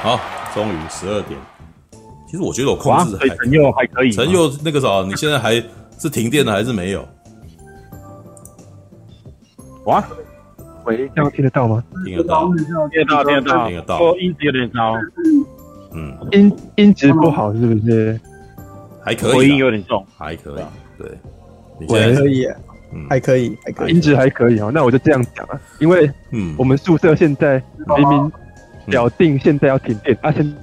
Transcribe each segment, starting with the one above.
好，终于十二点。其实我觉得我控制还陈佑还可以。陈佑那个啥，你现在还是停电了还是没有？哇，喂，这样听得到吗？听得到，听得到，听得到，听得到。说音质有点高，嗯，音音质不好是不是？还可以，回音有点重，还可以，对，还可以，还可以，还可以，音质还可以哦。那我就这样讲啊，因为嗯，我们宿舍现在明明表定现在要停电，啊，现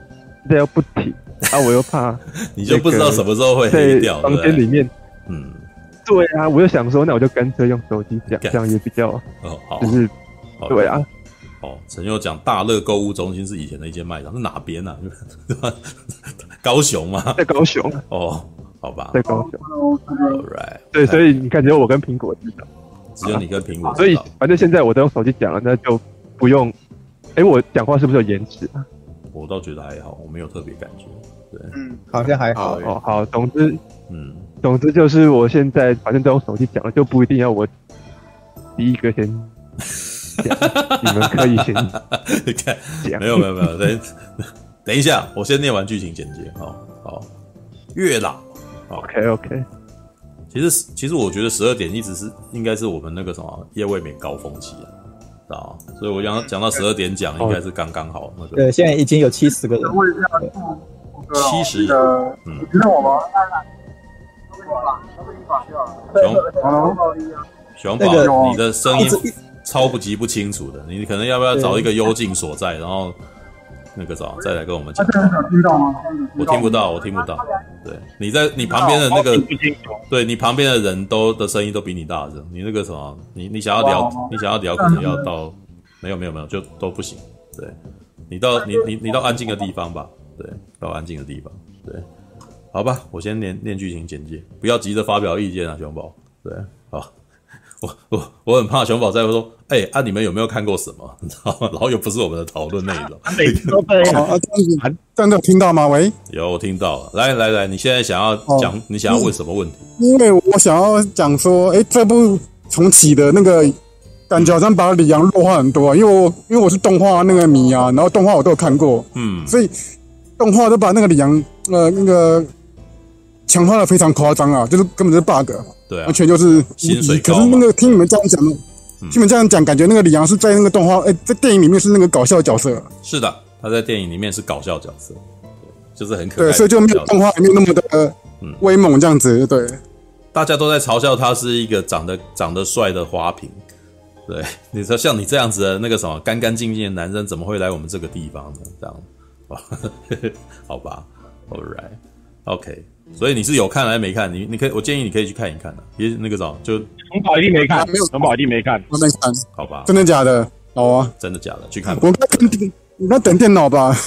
在又不停，啊，我又怕，你就不知道什么时候会黑掉，房间里面，嗯。对啊，我就想说，那我就干脆用手机讲，这样也比较哦好，就是对啊。哦，陈佑讲大乐购物中心是以前的一间卖场，是哪边啊？高雄吗？在高雄。哦，好吧，在高雄。All right。对，所以你看，只有我跟苹果知道，只有你跟苹果。所以反正现在我都用手机讲了，那就不用。哎，我讲话是不是有延迟啊？我倒觉得还好，我没有特别感觉。对，嗯，好像还好。哦，好，总之，嗯。总之就是，我现在反正都用手机讲了，就不一定要我第一个先讲。你们可以先 讲。没有没有没有，等等一下，我先念完剧情简介。好好，月老。OK OK。其实其实我觉得十二点一直是应该是我们那个什么夜未眠高峰期啊，知道？所以我讲讲到十二点讲，应该是刚刚好那个。对，现在已经有七十个人。七十。嗯。你知道我吗？熊宝，你的声音超不级不清楚的，你可能要不要找一个幽静所在，然后那个啥，再来跟我们讲。听到吗？我听不到，我听不到。对，你在你旁边的那个，对你旁边的人都的声音都比你大声。你那个什么，你你想要聊，你想要聊，可能要到没有没有没有，就都不行。对，你到你你你到安静的地方吧。对，到安静的地方。对。好吧，我先念念剧情简介，不要急着发表意见啊，熊宝。对，好，我我我很怕熊宝在会说，哎、欸，啊，你们有没有看过什么？你知道吗？然后又不是我们的讨论内容。每次都这样啊，这样有听到吗？喂，有，我听到了。来来来，你现在想要讲，哦、你想要问什么问题？因为我想要讲说，哎、欸，这部重启的那个感觉好像把李阳弱化很多啊，因为我因为我是动画那个迷啊，然后动画我都有看过，嗯，所以动画都把那个李阳呃那个。强化的非常夸张啊，就是根本就是 bug，对啊，完全就是薪水高。可是那个听你们这样讲，听你们这样讲，感觉那个李阳是在那个动画，哎、欸，在电影里面是那个搞笑角色。是的，他在电影里面是搞笑角色，就是很可爱。对，所以就没有动画里面那么的威猛这样子。对，大家都在嘲笑他是一个长得长得帅的花瓶。对，你说像你这样子的那个什么干干净净的男生，怎么会来我们这个地方呢？这样，好吧，All right，OK。所以你是有看还是没看？你你可以，我建议你可以去看一看的。别那个啥，就城堡一定没看，没有城堡一定没看，我没看，好吧？真的假的？好啊，真的假的？去看。我等电，我等电脑吧，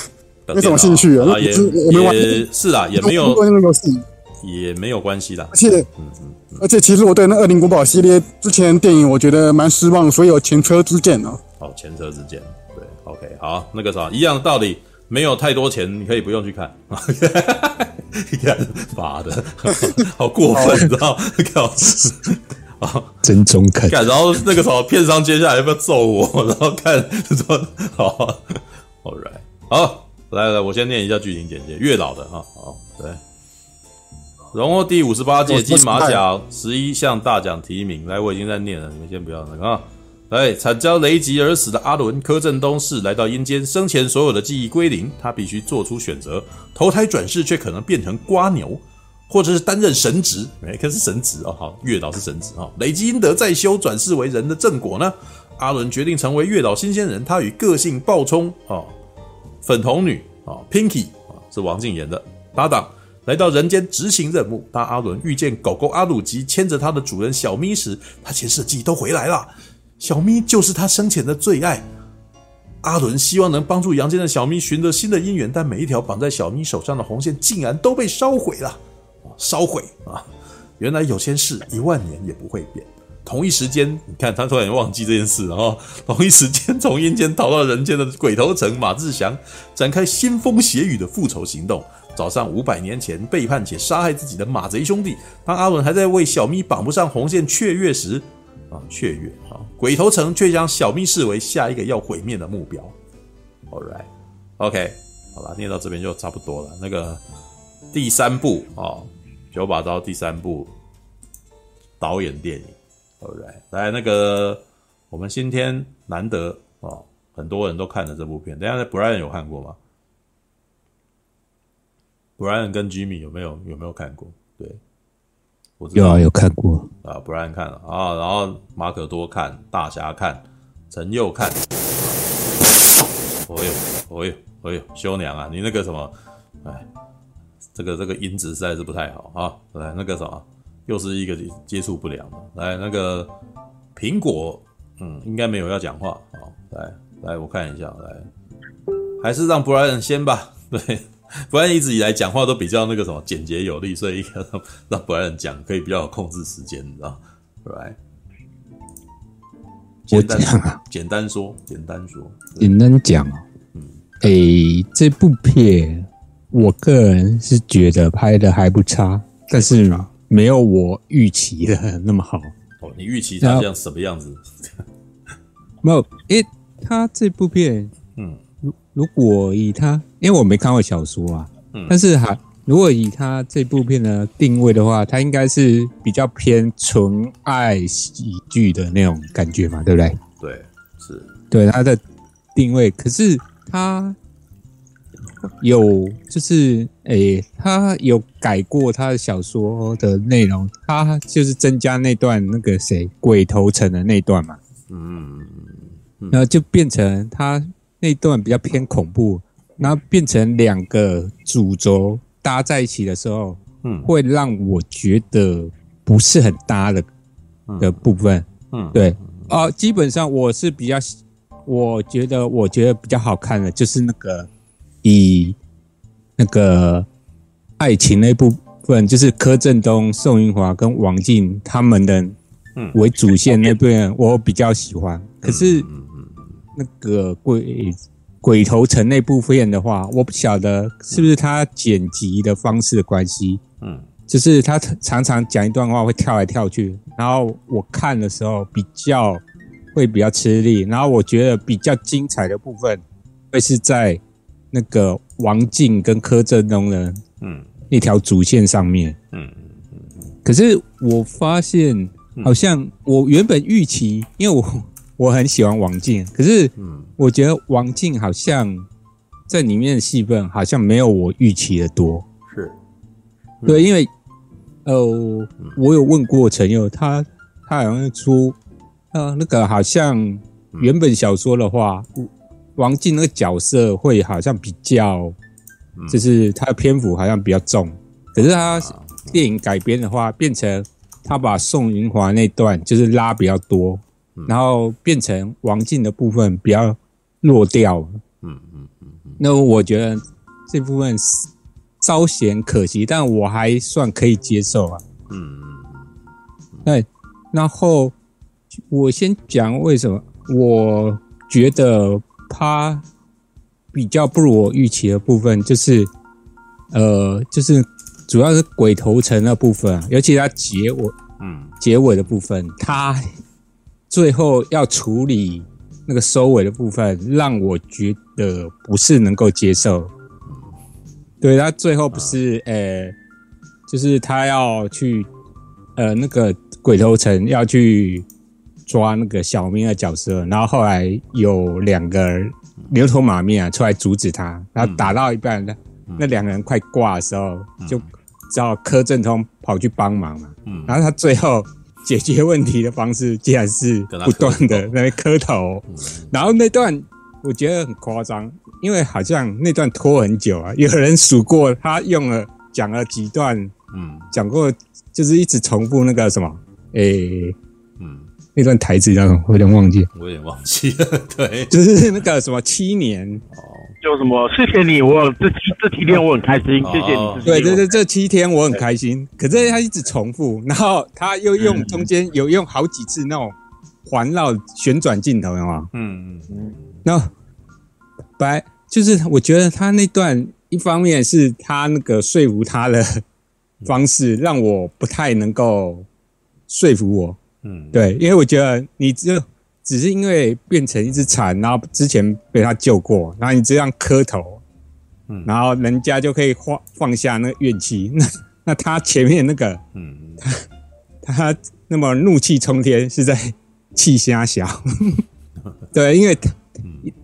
没什么兴趣啊。也也是啦，也没有那个游戏，也没有关系啦。而且，嗯嗯，而且其实我对那《恶灵古堡》系列之前电影我觉得蛮失望，所以有前车之鉴啊。好，前车之鉴，对，OK，好，那个啥，一样的道理。没有太多钱，你可以不用去看。你看，妈的，好过分，你知道？靠！啊，真中肯。然后那个什么，片商接下来要不要揍我？然后看说，好，All right，好，来来，我先念一下剧情简介。月老的哈，好，对，荣获第五十八届金马奖十一项大奖提名。来，我已经在念了，你们先不要那个啊。来，惨遭雷击而死的阿伦柯震东是来到阴间，生前所有的记忆归零，他必须做出选择：投胎转世却可能变成瓜牛，或者是担任神职。哎，可是神职哦，好，月老是神职哦。累积阴德再修，转世为人的正果呢？阿伦决定成为月老新鲜人，他与个性暴冲啊，粉红女啊，Pinky 啊，是王静演的搭档，来到人间执行任务。当阿伦遇见狗狗阿鲁吉牵着他的主人小咪时，他前世记忆都回来了。小咪就是他生前的最爱，阿伦希望能帮助阳间的小咪寻得新的姻缘，但每一条绑在小咪手上的红线竟然都被烧毁了，烧毁啊！原来有些事一万年也不会变。同一时间，你看他突然忘记这件事，然后 同一时间从阴间逃到人间的鬼头城马志祥展开腥风血雨的复仇行动，找上五百年前背叛且杀害自己的马贼兄弟。当阿伦还在为小咪绑不上红线雀跃时，啊，雀跃！鬼头城却将小秘视为下一个要毁灭的目标。All right，OK，好了，念到这边就差不多了。那个第三部哦，九把刀第三部导演电影，All right，来那个我们今天难得哦，很多人都看了这部片。等一下，Brian 有看过吗？Brian 跟 Jimmy 有没有有没有看过？对，我知道有啊，有看过啊，Brian 看了啊，然后马可多看，大侠看，陈佑看。哦呦，哦呦，哦呦，修娘啊，你那个什么，哎，这个这个音质实在是不太好啊。来，那个什么，又是一个接触不良的。来，那个苹果，嗯，应该没有要讲话。好，来来，我看一下，来，还是让 Brian 先吧。对 Brian 一直以来讲话都比较那个什么简洁有力，所以让让 Brian 讲可以比较有控制时间，你知道？Right。简单啊，简单说，简单说，简单讲哦。嗯，诶，这部片我个人是觉得拍的还不差，但是没有我预期的那么好。哦，你预期它像什么样子？没有，诶，他这部片，嗯，如如果以他，因为我没看过小说啊，嗯，但是还。如果以他这部片的定位的话，他应该是比较偏纯爱喜剧的那种感觉嘛，对不对？对，是。对他的定位，可是他有就是诶，他有改过他的小说的内容，他就是增加那段那个谁鬼头城的那段嘛，嗯，嗯，然后就变成他那段比较偏恐怖，然后变成两个主轴。搭在一起的时候，嗯，会让我觉得不是很搭的的部分，嗯，对，啊，基本上我是比较，我觉得我觉得比较好看的，就是那个以那个爱情那部分，就是柯震东、宋芸华跟王静他们的为主线那部分，我比较喜欢。可是那个鬼。鬼头城那部分的话，我不晓得是不是他剪辑的方式的关系，嗯，就是他常常讲一段话会跳来跳去，然后我看的时候比较会比较吃力，然后我觉得比较精彩的部分会是在那个王静跟柯震东的嗯那条主线上面，嗯嗯嗯，可是我发现好像我原本预期，因为我。我很喜欢王静，可是，我觉得王静好像在里面的戏份好像没有我预期的多。是，对，因为，呃，我有问过陈佑，他他好像出，呃，那个好像原本小说的话，王静那个角色会好像比较，就是他的篇幅好像比较重，可是他电影改编的话，变成他把宋芸樺那段就是拉比较多。然后变成王静的部分比较弱掉，嗯嗯嗯嗯。那我觉得这部分稍显可惜，但我还算可以接受啊。嗯嗯嗯。对，然后我先讲为什么我觉得他比较不如我预期的部分，就是呃，就是主要是鬼头城那部分，尤其他结尾，嗯，结尾的部分，他。最后要处理那个收尾的部分，让我觉得不是能够接受。对，他最后不是呃、欸，就是他要去呃那个鬼头城要去抓那个小明的角色，然后后来有两个牛头马面啊出来阻止他，然后打到一半，那那两个人快挂的时候，就只好柯震东跑去帮忙嘛。然后他最后。解决问题的方式竟然是不断的那边磕头，然后那段我觉得很夸张，因为好像那段拖很久啊。有人数过，他用了讲了几段，嗯，讲过就是一直重复那个什么，诶，嗯，那段台词叫什么？我有点忘记，我有点忘记了，对，就是那个什么七年。有什么？谢谢你，我这这七天我很开心，谢谢你。对对对，这七天我很开心。可是他一直重复，然后他又用中间有用好几次那种环绕旋转镜头，有吗？嗯嗯嗯。那本来就是我觉得他那段一方面是他那个说服他的方式让我不太能够说服我。嗯，对，因为我觉得你只有。只是因为变成一只蝉，然后之前被他救过，然后你这样磕头，嗯，然后人家就可以放放下那个怨气。那那他前面那个，嗯，他 他那么怒气冲天，是在气虾小，对，因为太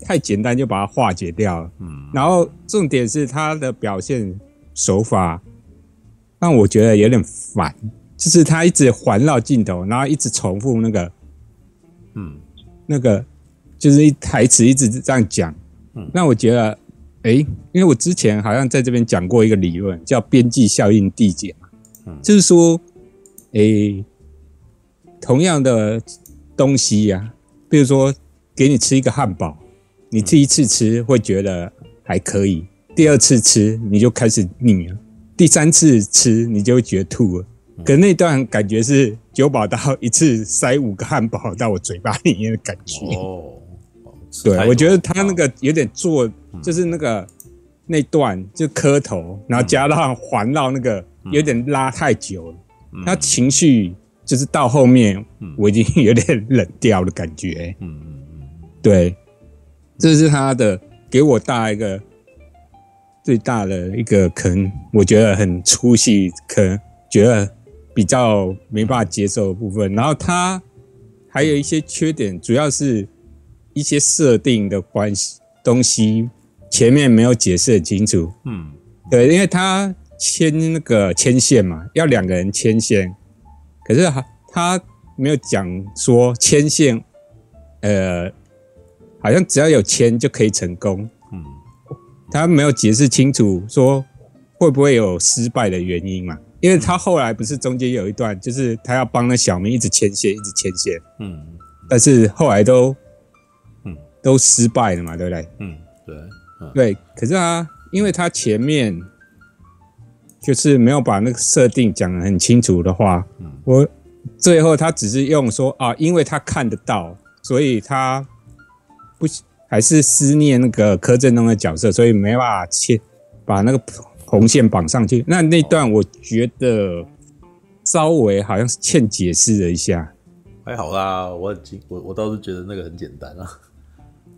太简单就把它化解掉了。嗯，然后重点是他的表现手法让我觉得有点烦，就是他一直环绕镜头，然后一直重复那个，嗯，那个就是一台词一直这样讲。嗯，那我觉得。哎，因为我之前好像在这边讲过一个理论，叫边际效应递减嘛，嗯，就是说，哎，同样的东西呀，比如说给你吃一个汉堡，你第一次吃会觉得还可以，第二次吃你就开始腻了，第三次吃你就会觉得吐了。可那段感觉是九把刀一次塞五个汉堡到我嘴巴里面的感觉。哦，对，我觉得他那个有点做。就是那个那段就磕头，然后加上环绕那个有点拉太久了，他情绪就是到后面我已经有点冷掉的感觉。嗯嗯嗯，对，这是他的给我大一个最大的一个坑，我觉得很出戏，可能觉得比较没办法接受的部分。然后他还有一些缺点，主要是一些设定的关系东西。前面没有解释很清楚，嗯，对，因为他牵那个牵线嘛，要两个人牵线，可是他他没有讲说牵线，呃，好像只要有牵就可以成功，嗯，他没有解释清楚说会不会有失败的原因嘛，因为他后来不是中间有一段，就是他要帮那小明一直牵线，一直牵线，嗯，但是后来都，嗯，都失败了嘛，对不对？嗯，对。对，可是他，因为他前面就是没有把那个设定讲得很清楚的话，嗯，我最后他只是用说啊，因为他看得到，所以他不还是思念那个柯震东的角色，所以没办法切把那个红线绑上去。那那段我觉得稍微好像是欠解释了一下，还好啦，我很我我倒是觉得那个很简单啊。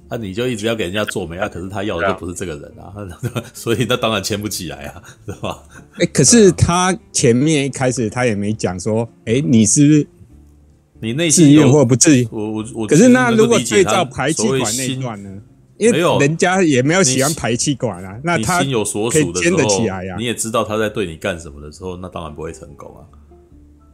那、啊、你就一直要给人家做媒啊，可是他要的就不是这个人啊，啊 所以那当然牵不起来啊，是吧？哎、欸，可是他前面一开始他也没讲说，哎、欸，你是不是你内心有或不至于？我我我。可是那如果对照排气管那一段呢？因为人家也没有喜欢排气管啊，那他心有所属的时候，你也知道他在对你干什么的时候，那当然不会成功啊。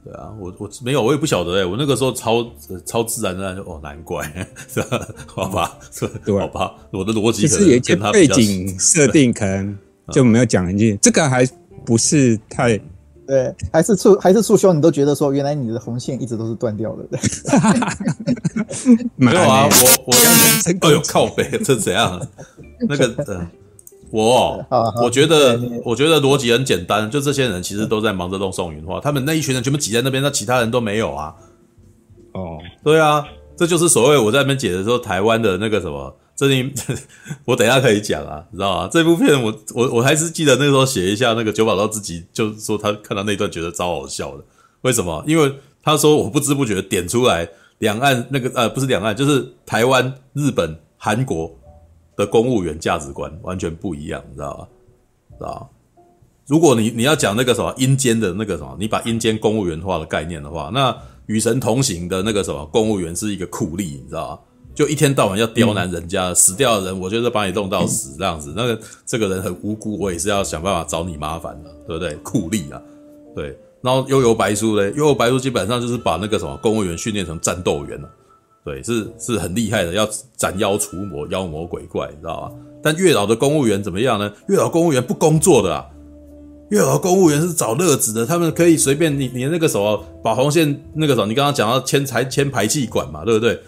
对啊，我我没有，我也不晓得哎、欸，我那个时候超超自然的，哦，难怪是吧？好吧，对，好吧，我的逻辑可能跟他背景设定可能就没有讲很清楚，嗯、这个还不是太对，还是促还是促修，你都觉得说原来你的红线一直都是断掉的，没有啊，我我刚 刚哎呦靠北，这怎样？那个呃。我，我觉得，我觉得逻辑很简单，就这些人其实都在忙着弄宋云花，他们那一群人全部挤在那边，那其他人都没有啊。哦，对啊，这就是所谓我在那边解的时候，台湾的那个什么，这里 我等下可以讲啊，你知道吗？这部片我我我还是记得那时候写一下，那个九把刀自己就是说他看到那段觉得超好笑的，为什么？因为他说我不知不觉点出来两岸那个呃不是两岸，就是台湾、日本、韩国。的公务员价值观完全不一样，你知道吧？知道？如果你你要讲那个什么阴间的那个什么，你把阴间公务员化的概念的话，那与神同行的那个什么公务员是一个苦力，你知道吧？就一天到晚要刁难人家，嗯、死掉的人，我就是把你弄到死这样子。那个这个人很无辜，我也是要想办法找你麻烦的，对不对？酷吏啊，对。然后幽游白书嘞，幽游白书基本上就是把那个什么公务员训练成战斗员了。对，是是很厉害的，要斩妖除魔、妖魔鬼怪，你知道吧？但月老的公务员怎么样呢？月老公务员不工作的啊，月老公务员是找乐子的，他们可以随便你你那个什么把红线那个什么，你刚刚讲到牵财牵排气管嘛，对不对？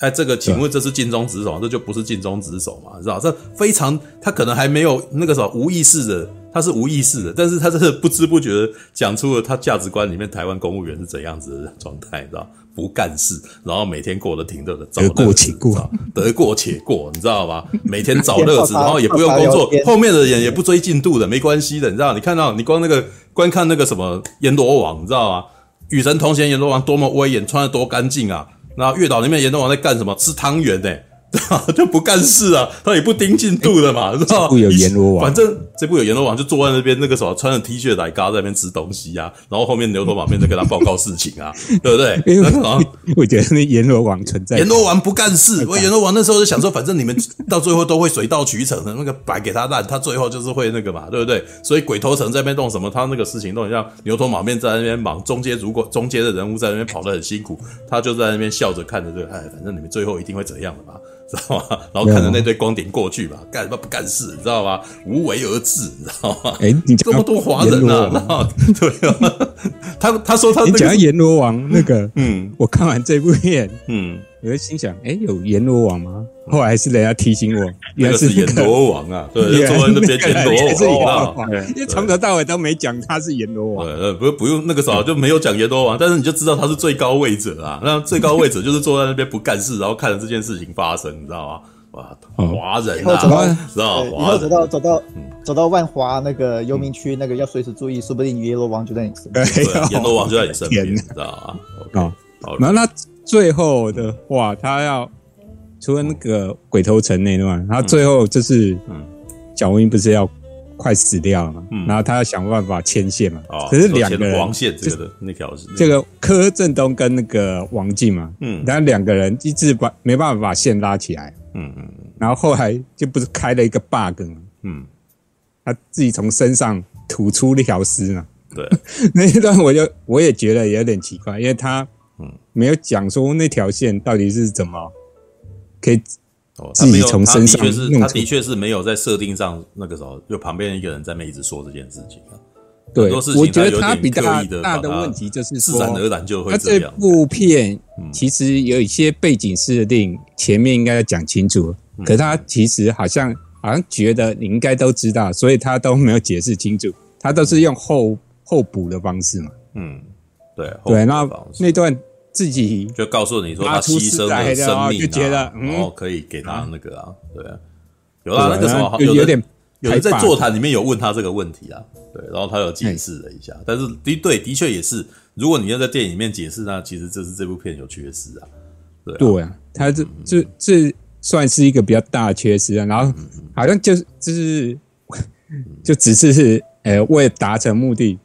哎，这个请问这是尽忠职守，这就不是尽忠职守嘛，知道？这非常他可能还没有那个什么无意识的，他是无意识的，但是他是不知不觉的讲出了他价值观里面台湾公务员是怎样子的状态，你知道？不干事，然后每天过得挺乐的，得过且过，得过且过，你知道吗？每天找 乐子，然后也不用工作，后面的人也不追进度的，没关系的，你知道？你看到你光那个观看那个什么阎罗王，你知道吗？与神同行阎罗王多么威严，穿得多干净啊！那月岛里面阎罗王在干什么？吃汤圆呢？就不干事啊，他也不盯进度的嘛，知道吗？不有阎罗王，反正这部有阎罗王就坐在那边，那个什么穿着 T 恤来嘎在那边吃东西啊，然后后面牛头马面在跟他报告事情啊，对不对？因为我觉得那阎罗王存在，阎罗王不干事，我阎罗王那时候就想说，反正你们到最后都会水到渠成的，那个摆给他烂，他最后就是会那个嘛，对不对？所以鬼头城在那边弄什么，他那个事情都很像牛头马面在那边忙，中间如果中间的人物在那边跑得很辛苦，他就在那边笑着看着这个，哎，反正你们最后一定会怎样的嘛。知道吗？然后看着那堆光点过去吧，干什么不干事？你知道吗？无为而治，你知道吗？哎，你这么多华人啊，对啊，他他说他你讲阎罗王那个，嗯，我看完这部片，嗯。我就心想，哎，有阎罗王吗？后来是人家提醒我，原来是阎罗王啊！对，坐在那边阎罗王，因为从头到尾都没讲他是阎罗王。对，不不用那个时候就没有讲阎罗王，但是你就知道他是最高位者啊。那最高位者就是坐在那边不干事，然后看着这件事情发生，你知道吗？哇，华人啊，知道以后走到走到走到万华那个游民区，那个要随时注意，说不定阎罗王就在你身边。阎罗王就在你身边，你知道吗？啊，好，那那。最后的话，他要除了那个鬼头城那段，他最后就是，嗯，贾文英不是要快死掉了嘛，嗯，然后他要想办法牵线嘛，哦，可是两个人王线这个的那条是这个柯震东跟那个王静嘛，嗯，然后两个人一直把没办法把线拉起来，嗯嗯，然后后来就不是开了一个 bug 嘛，嗯，他自己从身上吐出那条丝嘛，对，那一段我就我也觉得有点奇怪，因为他。嗯，没有讲说那条线到底是怎么可以自己从身上。他的确是没有在设定上那个时候，就旁边一个人在那一直说这件事情啊。对，我觉得他比较大的问题就是说，自然而然就会这样。这部片其实有一些背景设定，前面应该要讲清楚，可他其实好像好像觉得你应该都知道，所以他都没有解释清楚，他都是用后后补的方式嘛。嗯，对对，那那段。自己就告诉你说他牺牲了生命，就觉得然后可以给他那个啊，对啊，有啊，那个时候有点有人在座谈里面有问他这个问题啊，对，然后他有解释了一下，但是的对的确也是，如果你要在电影里面解释，那其实这是这部片有缺失啊，对对啊，他这这这算是一个比较大的缺失啊，然后好像就是就是就只是是呃为了达成目的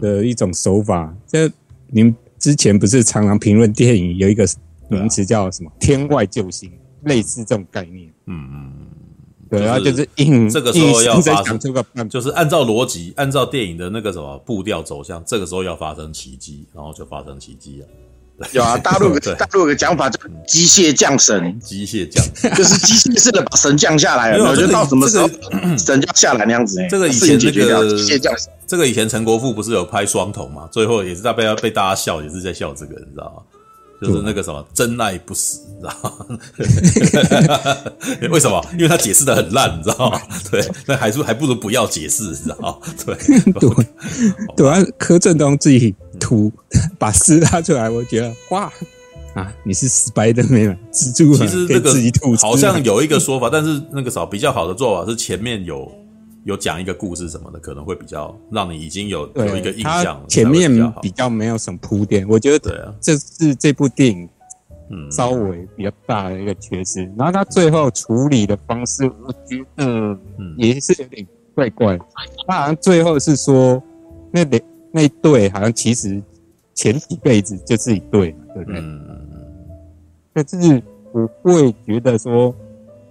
的一种手法，这您。之前不是常常评论电影有一个名词叫什么“天外救星”，类似这种概念。嗯嗯嗯，对，然后就是硬这个时候要发生这个，就是按照逻辑，按照电影的那个什么步调走向，这个时候要发生奇迹，然后就发生奇迹了。有啊，大陆有大陆有个讲法叫“机械降神”，机械降就是机械式的把神降下来了。我觉得到什么时候神降下来那样子。这个以前那个机械降神。这个以前陈国富不是有拍双头嘛？最后也是在被被大家笑，也是在笑这个，你知道吗？就是那个什么真爱不死，你知道吗？为什么？因为他解释的很烂，你知道吗？对，那还是还不如不要解释，你知道吗？对对对啊！柯震东自己吐把丝拉出来，我觉得哇啊！你是 Spiderman 蜘蛛，其实这个好像有一个说法，但是那个啥比较好的做法是前面有。有讲一个故事什么的，可能会比较让你已经有有一个印象。前面比较没有什么铺垫，我觉得这是这部电影嗯稍微比较大的一个缺失。然后他最后处理的方式，我觉得嗯也是有点怪怪。他好像最后是说那那那一对好像其实前几辈子就是一对，对不对？嗯嗯嗯。但是我会觉得说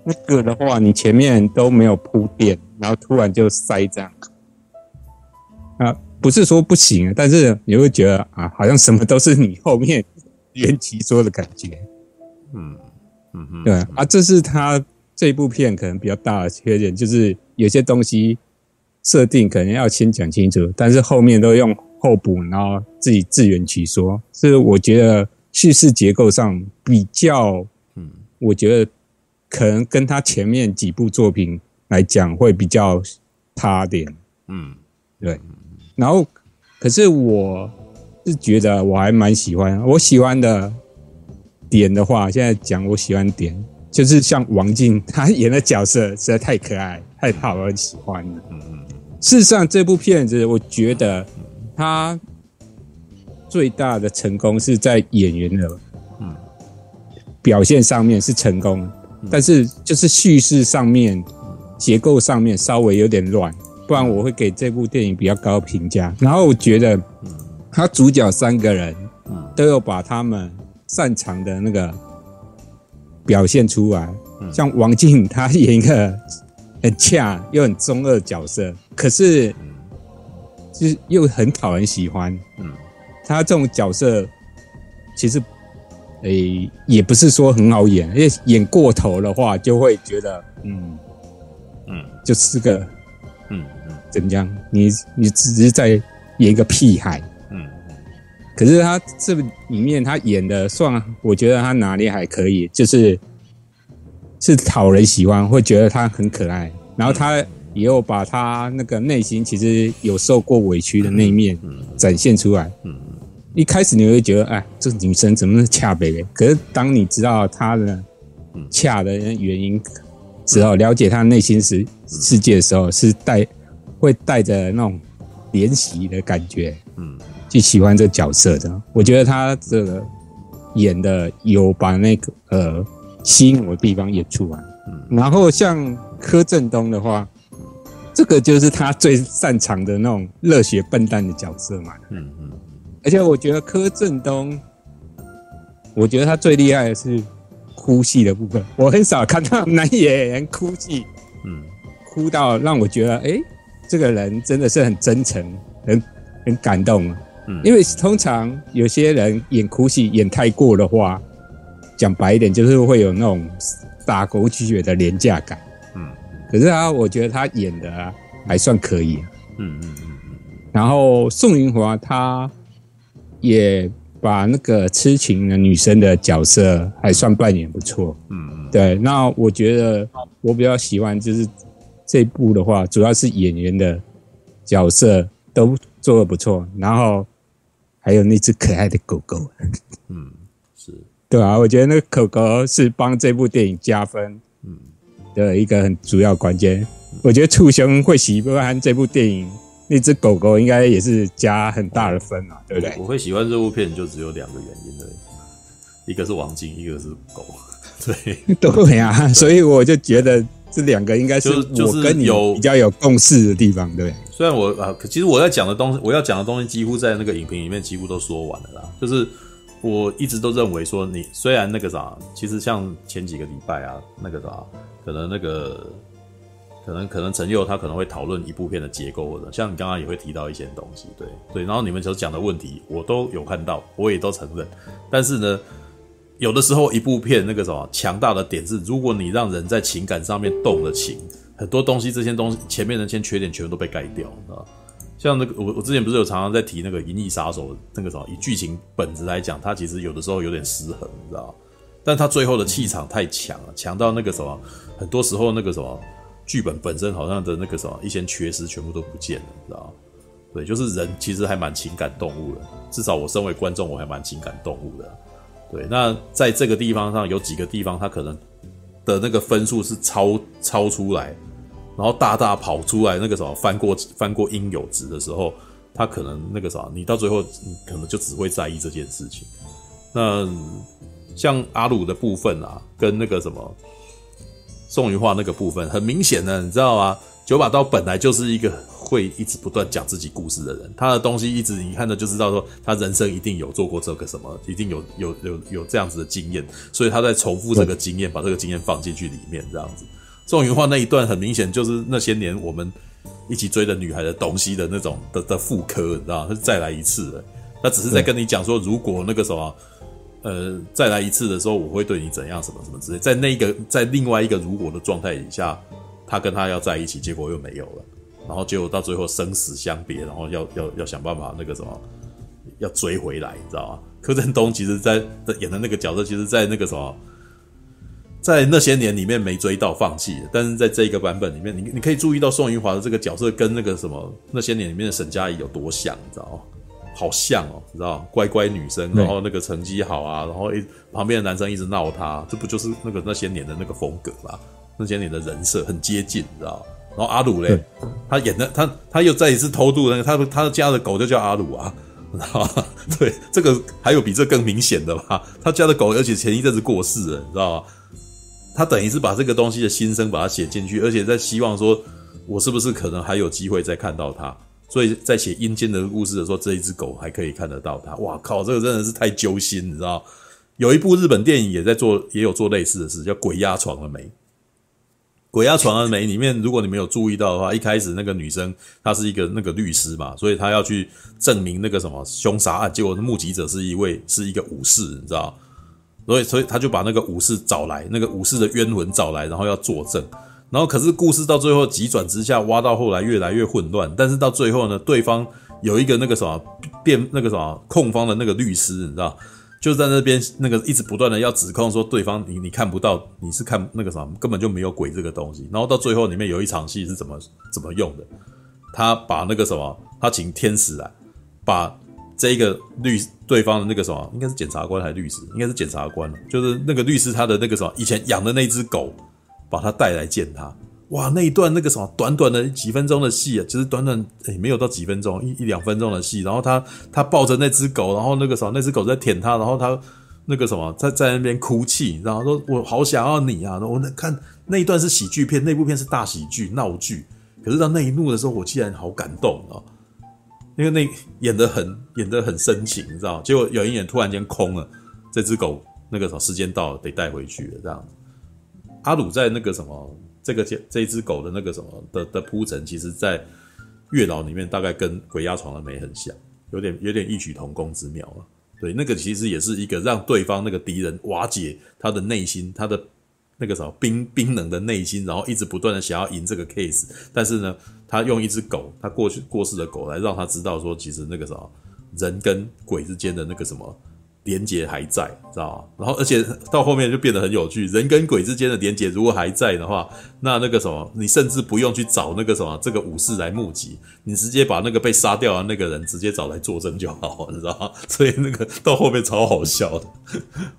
那个的话，你前面都没有铺垫。然后突然就塞这样，啊，不是说不行，但是你会觉得啊，好像什么都是你后面袁奇说的感觉，嗯嗯嗯，对啊，这是他这部片可能比较大的缺点，就是有些东西设定可能要先讲清楚，但是后面都用后补，然后自己自圆其说，是我觉得叙事结构上比较，嗯，我觉得可能跟他前面几部作品。来讲会比较差点，嗯，对。然后，可是我是觉得我还蛮喜欢，我喜欢的点的话，现在讲我喜欢点，就是像王静 他演的角色实在太可爱，太讨人喜欢了。嗯嗯。事实上，这部片子我觉得他最大的成功是在演员的嗯表现上面是成功。但是就是叙事上面、结构上面稍微有点乱，不然我会给这部电影比较高评价。然后我觉得，他主角三个人，都有把他们擅长的那个表现出来。像王静，他演一个很恰又很中二角色，可是就是又很讨人喜欢。嗯他这种角色其实。诶、欸，也不是说很好演，因为演过头的话，就会觉得，嗯嗯，就是个，嗯嗯，怎么讲？你你只是在演一个屁孩。可是他这里面他演的算，我觉得他哪里还可以，就是是讨人喜欢，会觉得他很可爱。然后他也有把他那个内心其实有受过委屈的那一面展现出来，嗯。一开始你会觉得，哎，这女生怎么那么恰北北？可是当你知道她的恰的原因，之后了解她内心世世界的时候，是带会带着那种怜惜的感觉，嗯，去喜欢这个角色的。我觉得他这个演的有把那个呃吸引我的地方演出来。然后像柯震东的话，这个就是他最擅长的那种热血笨蛋的角色嘛，嗯嗯。而且我觉得柯震东，我觉得他最厉害的是哭戏的部分。我很少看到男演员哭戏，嗯，哭到让我觉得，哎、欸，这个人真的是很真诚，很很感动。嗯，因为通常有些人演哭戏演太过的话，讲白一点就是会有那种打狗血的廉价感。嗯，可是他，我觉得他演的还算可以。嗯嗯嗯嗯。然后宋云华他。也把那个痴情的女生的角色还算扮演不错，嗯嗯，对。那我觉得我比较喜欢就是这部的话，主要是演员的角色都做的不错，然后还有那只可爱的狗狗，嗯，是对啊，我觉得那个狗狗是帮这部电影加分，嗯，的一个很主要关键。我觉得促雄会喜欢这部电影。那只狗狗应该也是加很大的分啊，对不对？我会喜欢这部片就只有两个原因而已，一个是王晶，一个是狗。对，对啊，所以我就觉得这两个应该是我跟你有比较有共识的地方，对。虽然我啊，其实我在讲的东西，我要讲的东西几乎在那个影评里面几乎都说完了啦。就是我一直都认为说，你虽然那个啥，其实像前几个礼拜啊，那个啥，可能那个。可能可能陈佑他可能会讨论一部片的结构的，像你刚刚也会提到一些东西，对对，然后你们所讲的问题我都有看到，我也都承认。但是呢，有的时候一部片那个什么强大的点是，如果你让人在情感上面动了情，很多东西这些东西前面的那些缺点全部都被盖掉，知道？像那个我我之前不是有常常在提那个《银翼杀手》那个什么，以剧情本质来讲，它其实有的时候有点失衡，你知道？但它最后的气场太强了，强到那个什么，很多时候那个什么。剧本本身好像的那个什么一些缺失全部都不见了，你知道吗？对，就是人其实还蛮情感动物的，至少我身为观众我还蛮情感动物的。对，那在这个地方上有几个地方，它可能的那个分数是超超出来，然后大大跑出来那个什么翻过翻过应有值的时候，他可能那个啥，你到最后你可能就只会在意这件事情。那像阿鲁的部分啊，跟那个什么。宋云画那个部分很明显的，你知道吗？九把刀本来就是一个会一直不断讲自己故事的人，他的东西一直你看的就知道说，他人生一定有做过这个什么，一定有有有有这样子的经验，所以他在重复这个经验，把这个经验放进去里面，这样子。宋芸樺那一段很明显就是那些年我们一起追的女孩的东西的那种的的复刻，你知道吗？他再来一次了，他只是在跟你讲说，如果那个什么。呃，再来一次的时候，我会对你怎样？什么什么之类，在那个在另外一个如果的状态底下，他跟他要在一起，结果又没有了，然后结果到最后生死相别，然后要要要想办法那个什么，要追回来，你知道吗？柯震东其实在演的那个角色，其实，在那个什么，在那些年里面没追到，放弃。但是在这一个版本里面，你你可以注意到宋云华的这个角色跟那个什么那些年里面的沈佳宜有多像，你知道吗？好像哦，你知道，乖乖女生，然后那个成绩好啊，然后一旁边的男生一直闹她，这不就是那个那些年的那个风格吗？那些年的人设很接近，你知道。然后阿鲁嘞，他演的他他又再一次偷渡那个他他家的狗就叫阿鲁啊，你知道吗？对，这个还有比这更明显的吧？他家的狗，而且前一阵子过世了，你知道吗？他等于是把这个东西的心声把它写进去，而且在希望说，我是不是可能还有机会再看到他？所以在写阴间的故事的时候，这一只狗还可以看得到他。哇靠，这个真的是太揪心，你知道？有一部日本电影也在做，也有做类似的事，叫《鬼压床了没》。《鬼压床啊没》里面，如果你没有注意到的话，一开始那个女生她是一个那个律师嘛，所以她要去证明那个什么凶杀案，结果目击者是一位是一个武士，你知道？所以所以他就把那个武士找来，那个武士的冤魂找来，然后要作证。然后可是故事到最后急转直下，挖到后来越来越混乱。但是到最后呢，对方有一个那个什么辩那个什么控方的那个律师，你知道？就在那边，那个一直不断的要指控说对方你你看不到，你是看那个什么根本就没有鬼这个东西。然后到最后里面有一场戏是怎么怎么用的？他把那个什么，他请天使来把这个律对方的那个什么，应该是检察官还是律师？应该是检察官，就是那个律师他的那个什么以前养的那只狗，把他带来见他。哇，那一段那个什么短短的几分钟的戏啊，其实短短诶、没有到几分钟，一一两分钟的戏。然后他他抱着那只狗，然后那个什么那只狗在舔他，然后他那个什么在在那边哭泣，然后说我好想要你啊！我那看那一段是喜剧片，那部片是大喜剧闹剧。可是到那一幕的时候，我竟然好感动啊！因为那演得很演得很深情，你知道？结果有一眼突然间空了，这只狗那个什么时间到了，得带回去了。这样，阿鲁在那个什么。这个这这只狗的那个什么的的铺陈，其实，在月老里面大概跟鬼压床的没很像，有点有点异曲同工之妙了。对，那个其实也是一个让对方那个敌人瓦解他的内心，他的那个什么冰冰冷的内心，然后一直不断的想要赢这个 case，但是呢，他用一只狗，他过去过世的狗来让他知道说，其实那个什么人跟鬼之间的那个什么。连结还在，知道吗？然后，而且到后面就变得很有趣。人跟鬼之间的连结如果还在的话，那那个什么，你甚至不用去找那个什么这个武士来募集，你直接把那个被杀掉的那个人直接找来作证就好，你知道吗？所以那个到后面超好笑的。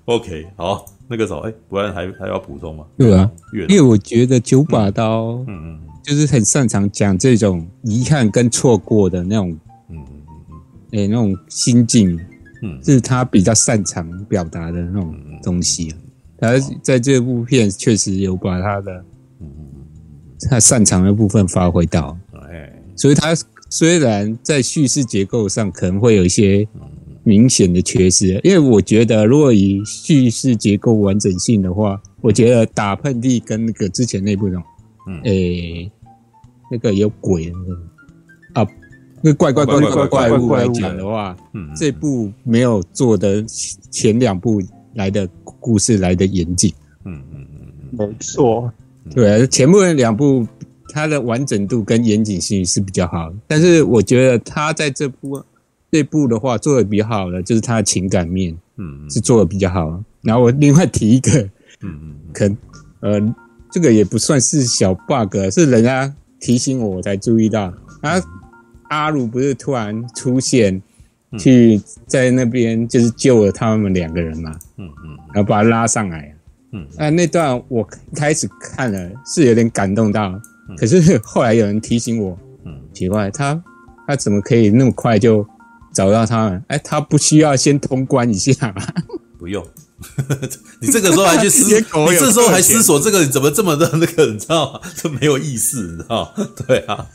OK，好，那个时候，哎，不然还还要补充吗？对啊，因为我觉得九把刀，嗯嗯，就是很擅长讲这种遗憾跟错过的那种，嗯嗯嗯嗯，哎，那种心境。嗯，是他比较擅长表达的那种东西啊。他在这部片确实有把他的，他擅长的部分发挥到。所以他虽然在叙事结构上可能会有一些明显的缺失，因为我觉得如果以叙事结构完整性的话，我觉得打喷嚏跟那个之前那部那种，诶，那个有鬼的那个啊。那怪怪怪怪怪物来讲的话，嗯，这部没有做的前两部来的故事来的严谨，嗯嗯嗯，没错，对，前面两部它的完整度跟严谨性是比较好，但是我觉得他在这部这部的话做的比较好的就是他的情感面，嗯，是做的比较好。然后我另外提一个，嗯嗯，可呃，这个也不算是小 bug，是人家提醒我我才注意到。啊。阿鲁不是突然出现，去在那边就是救了他们两个人嘛，嗯嗯，然后把他拉上来，嗯，那那段我开始看了是有点感动到，可是后来有人提醒我，嗯，奇怪，他他怎么可以那么快就找到他们？哎，他不需要先通关一下吗？不用。你这个时候还去思，你这时候还思索这个怎么这么的那个，你知道吗？这没有意思，你知道吗？对啊，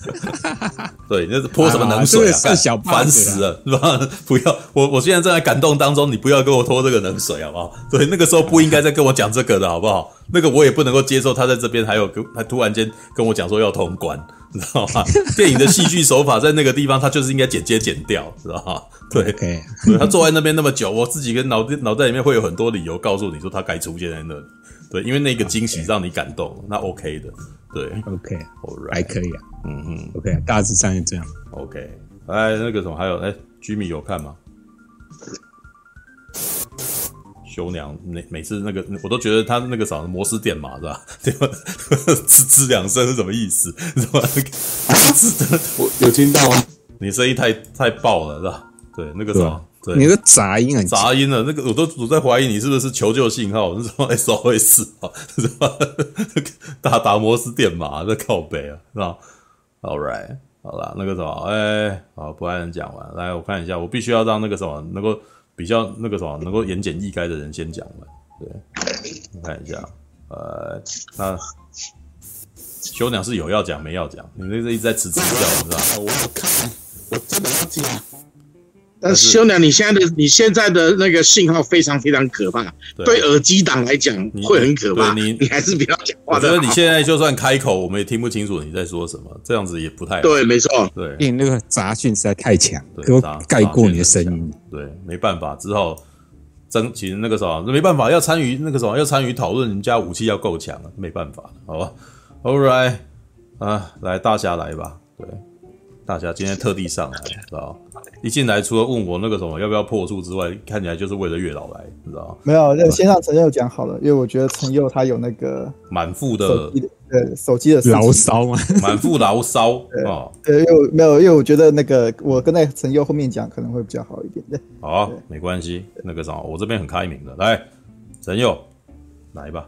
对，那是泼什么冷水啊？烦死了，是吧？不要，我我现在正在感动当中，你不要跟我泼这个冷水，好不好？对，那个时候不应该再跟我讲这个的，好不好？那个我也不能够接受，他在这边还有跟，他突然间跟我讲说要通关。知道吗？电影的戏剧手法在那个地方，他就是应该剪接剪掉，知道吗？对.对，他坐在那边那么久，我自己跟脑脑袋里面会有很多理由告诉你说他该出现在那里。对，因为那个惊喜让你感动.那 OK 的。对，OK，Alright，还可以啊。嗯嗯，OK，大致上是这样。OK，哎，那个什么，还有哎，Jimmy 有看吗？修娘每每次那个我都觉得他那个啥摩斯电码是吧？对吧？吱吱两声是什么意思？是吧？我有听到啊。你声音太太爆了是吧？对，那个什么，对，你个杂音啊杂音了。那个我都我在怀疑你是不是求救信号？是什么 SOS 啊？是吧？打打摩斯电码在靠北啊，是吧？All right，好啦，那个什么，哎，好，不然讲完，来我看一下，我必须要让那个什么能够。比较那个什么能够言简意赅的人先讲了，对，我看一下，呃，那修娘是有要讲没要讲？你那个一直在迟迟叫，你知道吗？我看，我真的要讲。但是修娘，你现在的你现在的那个信号非常非常可怕，对，对耳机党来讲会很可怕。你你还是不要讲话。我觉得你现在就算开口，我们也听不清楚你在说什么，这样子也不太好。对，没错，对，因为那个杂讯实在太强，都盖过你的声音。对，没办法，只好争，其实那个时候没办法，要参与那个什么要参与讨论，人家武器要够强，没办法，好吧？All right，啊，来大侠来吧，对。大家今天特地上来，知道一进来除了问我那个什么要不要破处之外，看起来就是为了月老来，你知道没有，那先让陈佑讲好了，因为我觉得陈佑他有那个满腹的呃手机的牢骚嘛，满腹牢骚啊。对，因为没有，因为我觉得那个我跟那个陈佑后面讲可能会比较好一点的。好，没关系，那个啥，我这边很开明的，来，陈佑来吧。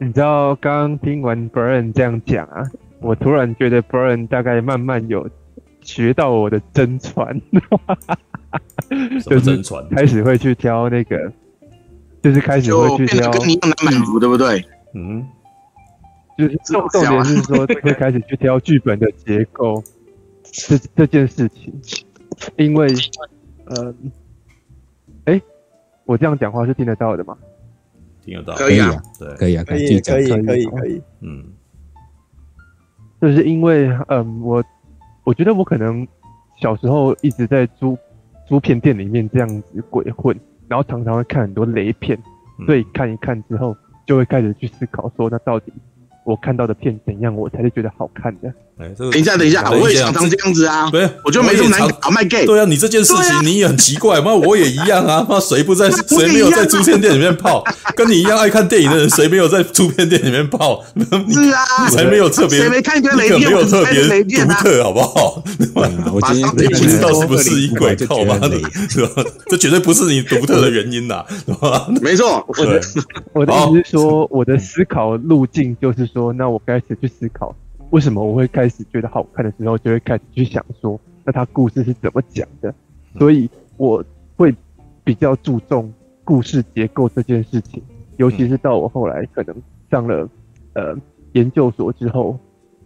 你知道刚刚听完 Brian 这样讲啊？我突然觉得 Brian 大概慢慢有学到我的真传，就是开始会去挑那个，就是开始会去挑，跟你一样满足，对不对？嗯，就是重重点是说 会开始去挑剧本的结构，这这件事情，因为呃，哎，我这样讲话是听得到的吗？听得到，可以啊，对，可以啊，可以，可以，可以，可以，嗯。就是因为，嗯，我我觉得我可能小时候一直在租租片店里面这样子鬼混，然后常常会看很多雷片，所以看一看之后，就会开始去思考说，那到底我看到的片怎样，我才是觉得好看的。哎，等一下，等一下，我也常常这样子啊。对，我就没这么难搞，卖 gay。对啊，你这件事情你也很奇怪，妈，我也一样啊。妈，谁不在？谁没有在租片店里面泡？跟你一样爱看电影的人，谁没有在租片店里面泡？是啊，你才没有特别，谁没看一个雷片？没有特别独特，好不好？我今天不知道是不是一鬼靠妈的，是吧？这绝对不是你独特的原因呐，是吧？没错，我的我的意思是说，我的思考路径就是说，那我开始去思考。为什么我会开始觉得好看的时候，就会开始去想说，那他故事是怎么讲的？所以我会比较注重故事结构这件事情，尤其是到我后来可能上了呃研究所之后，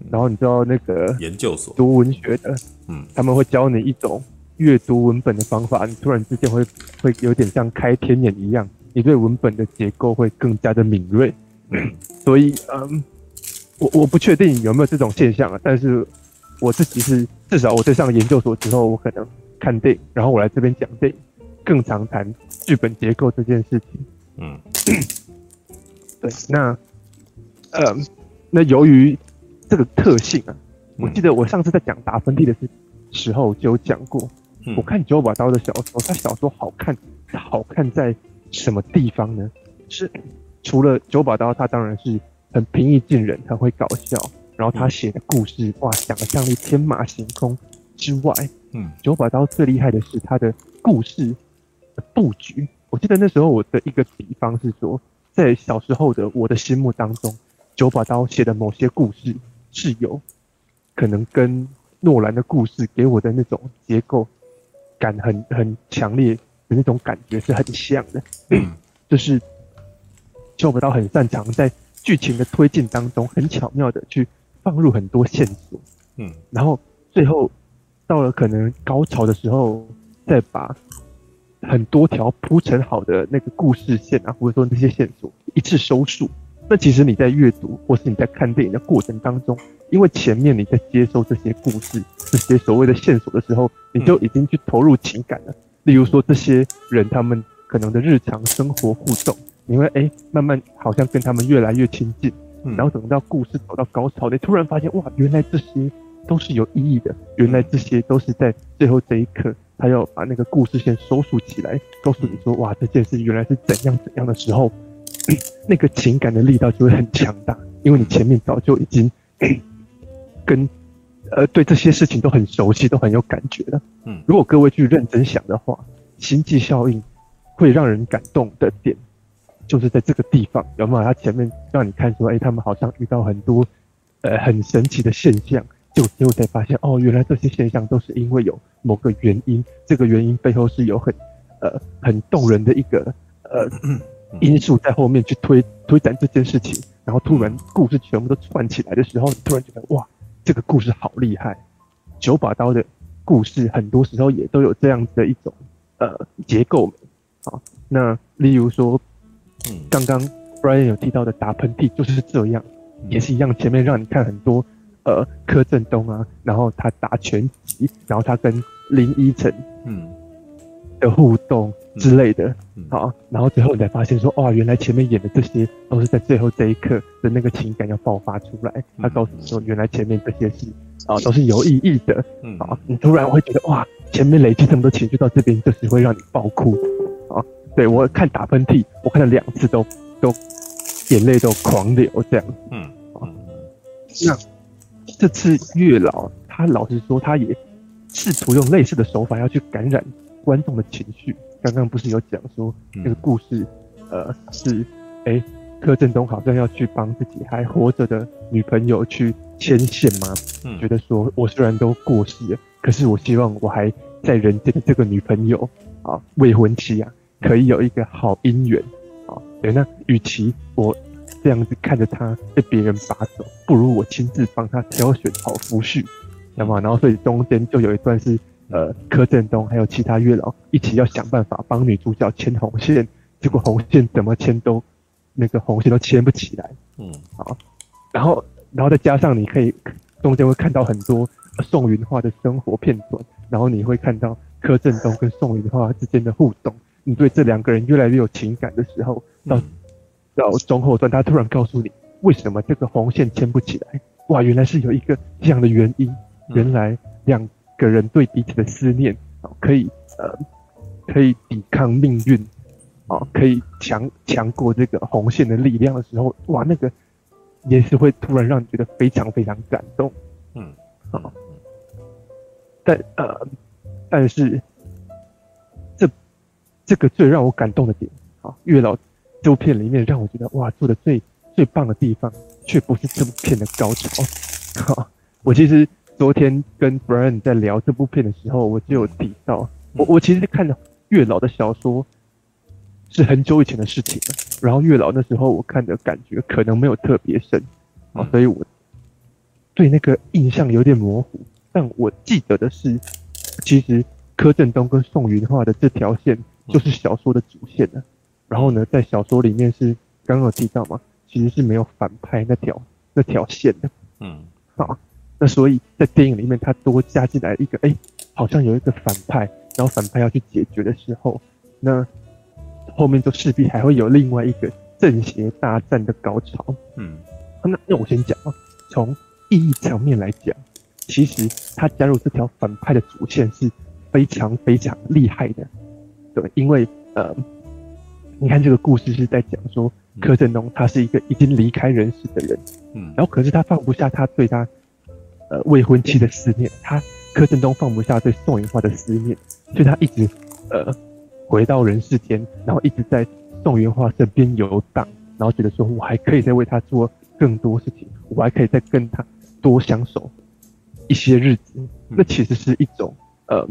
然后你知道那个研究所读文学的，嗯，他们会教你一种阅读文本的方法，你突然之间会会有点像开天眼一样，你对文本的结构会更加的敏锐，所以嗯。我我不确定有没有这种现象啊，但是我自己是至少我在上研究所之后，我可能看电影，然后我来这边讲电影，更常谈剧本结构这件事情。嗯，对，那呃，那由于这个特性啊，我记得我上次在讲达芬奇的时候就有讲过，我看九把刀的小说，他小说好看，好看在什么地方呢？是除了九把刀，他当然是。很平易近人，很会搞笑，然后他写的故事哇，想象力天马行空之外，嗯，九把刀最厉害的是他的故事的布局。我记得那时候我的一个比方是说，在小时候的我的心目当中，九把刀写的某些故事是有可能跟诺兰的故事给我的那种结构感很很强烈的那种感觉是很像的，嗯，就是九把刀很擅长在。剧情的推进当中，很巧妙的去放入很多线索，嗯，然后最后到了可能高潮的时候，再把很多条铺陈好的那个故事线啊，或者说那些线索一次收束。那其实你在阅读或是你在看电影的过程当中，因为前面你在接收这些故事、这些所谓的线索的时候，你就已经去投入情感了。例如说，这些人他们可能的日常生活互动。你会哎，慢慢好像跟他们越来越亲近，然后等到故事走到高潮，你突然发现哇，原来这些都是有意义的，原来这些都是在最后这一刻，他要把那个故事先收束起来，告诉你说哇，这件事原来是怎样怎样的时候，那个情感的力道就会很强大，因为你前面早就已经跟呃对这些事情都很熟悉，都很有感觉了。嗯，如果各位去认真想的话，星际效应会让人感动的点。就是在这个地方，有没有？他前面让你看说，哎、欸，他们好像遇到很多，呃，很神奇的现象，就最后才发现，哦，原来这些现象都是因为有某个原因，这个原因背后是有很，呃，很动人的一个，呃，因素在后面去推推展这件事情，然后突然故事全部都串起来的时候，你突然觉得哇，这个故事好厉害。九把刀的故事很多时候也都有这样子的一种呃结构。好，那例如说，嗯，刚刚 Brian 有提到的打喷嚏就是这样，也是一样，前面让你看很多呃柯震东啊，然后他打拳击，然后他跟林依晨嗯。的互动之类的，好，然后最后你才发现说，哇，原来前面演的这些都是在最后这一刻的那个情感要爆发出来，他告诉你说，原来前面这些是啊都是有意义的，啊，你突然会觉得哇，前面累积这么多情绪到这边，就是会让你爆哭。啊，对，我看打喷嚏，我看了两次都都眼泪都狂流这样。嗯，啊，那这次月老他老实说，他也试图用类似的手法要去感染观众的情绪。刚刚不是有讲说那个故事，呃，是哎柯震东好像要去帮自己还活着的女朋友去牵线吗？嗯，觉得说我虽然都过世了，可是我希望我还在人间的这个女朋友啊，未婚妻啊。可以有一个好姻缘，啊，对，那与其我这样子看着他被别人拔走，不如我亲自帮他挑选好夫婿，知道吗？然后所以中间就有一段是，呃，柯震东还有其他月老一起要想办法帮女主角牵红线，结果红线怎么牵都那个红线都牵不起来，嗯，好，然后然后再加上你可以中间会看到很多宋芸樺的生活片段，然后你会看到柯震东跟宋芸樺之间的互动。你对这两个人越来越有情感的时候，到到中后段，他突然告诉你为什么这个红线牵不起来？哇，原来是有一个这样的原因。原来两个人对彼此的思念啊，可以呃，可以抵抗命运啊，可以强强过这个红线的力量的时候，哇，那个也是会突然让你觉得非常非常感动。嗯，啊，但呃，但是。这个最让我感动的点，啊，月老这部片里面让我觉得哇，做的最最棒的地方，却不是这部片的高潮。哈，我其实昨天跟 Brian 在聊这部片的时候，我就有提到，我我其实看的月老的小说是很久以前的事情了，然后月老那时候我看的感觉可能没有特别深，啊，所以我对那个印象有点模糊，但我记得的是，其实柯震东跟宋云画的这条线。就是小说的主线的，然后呢，在小说里面是刚刚有提到嘛，其实是没有反派那条那条线的，嗯，好，那所以在电影里面他多加进来一个，哎，好像有一个反派，然后反派要去解决的时候，那后面就势必还会有另外一个正邪大战的高潮，嗯，那那我先讲啊，从意义层面来讲，其实他加入这条反派的主线是非常非常厉害的。对，因为呃，你看这个故事是在讲说柯震东他是一个已经离开人世的人，嗯，然后可是他放不下他对他呃未婚妻的思念，他柯震东放不下对宋云花的思念，所以他一直呃回到人世间，然后一直在宋云花身边游荡，然后觉得说我还可以再为他做更多事情，我还可以再跟他多相守一些日子，那其实是一种呃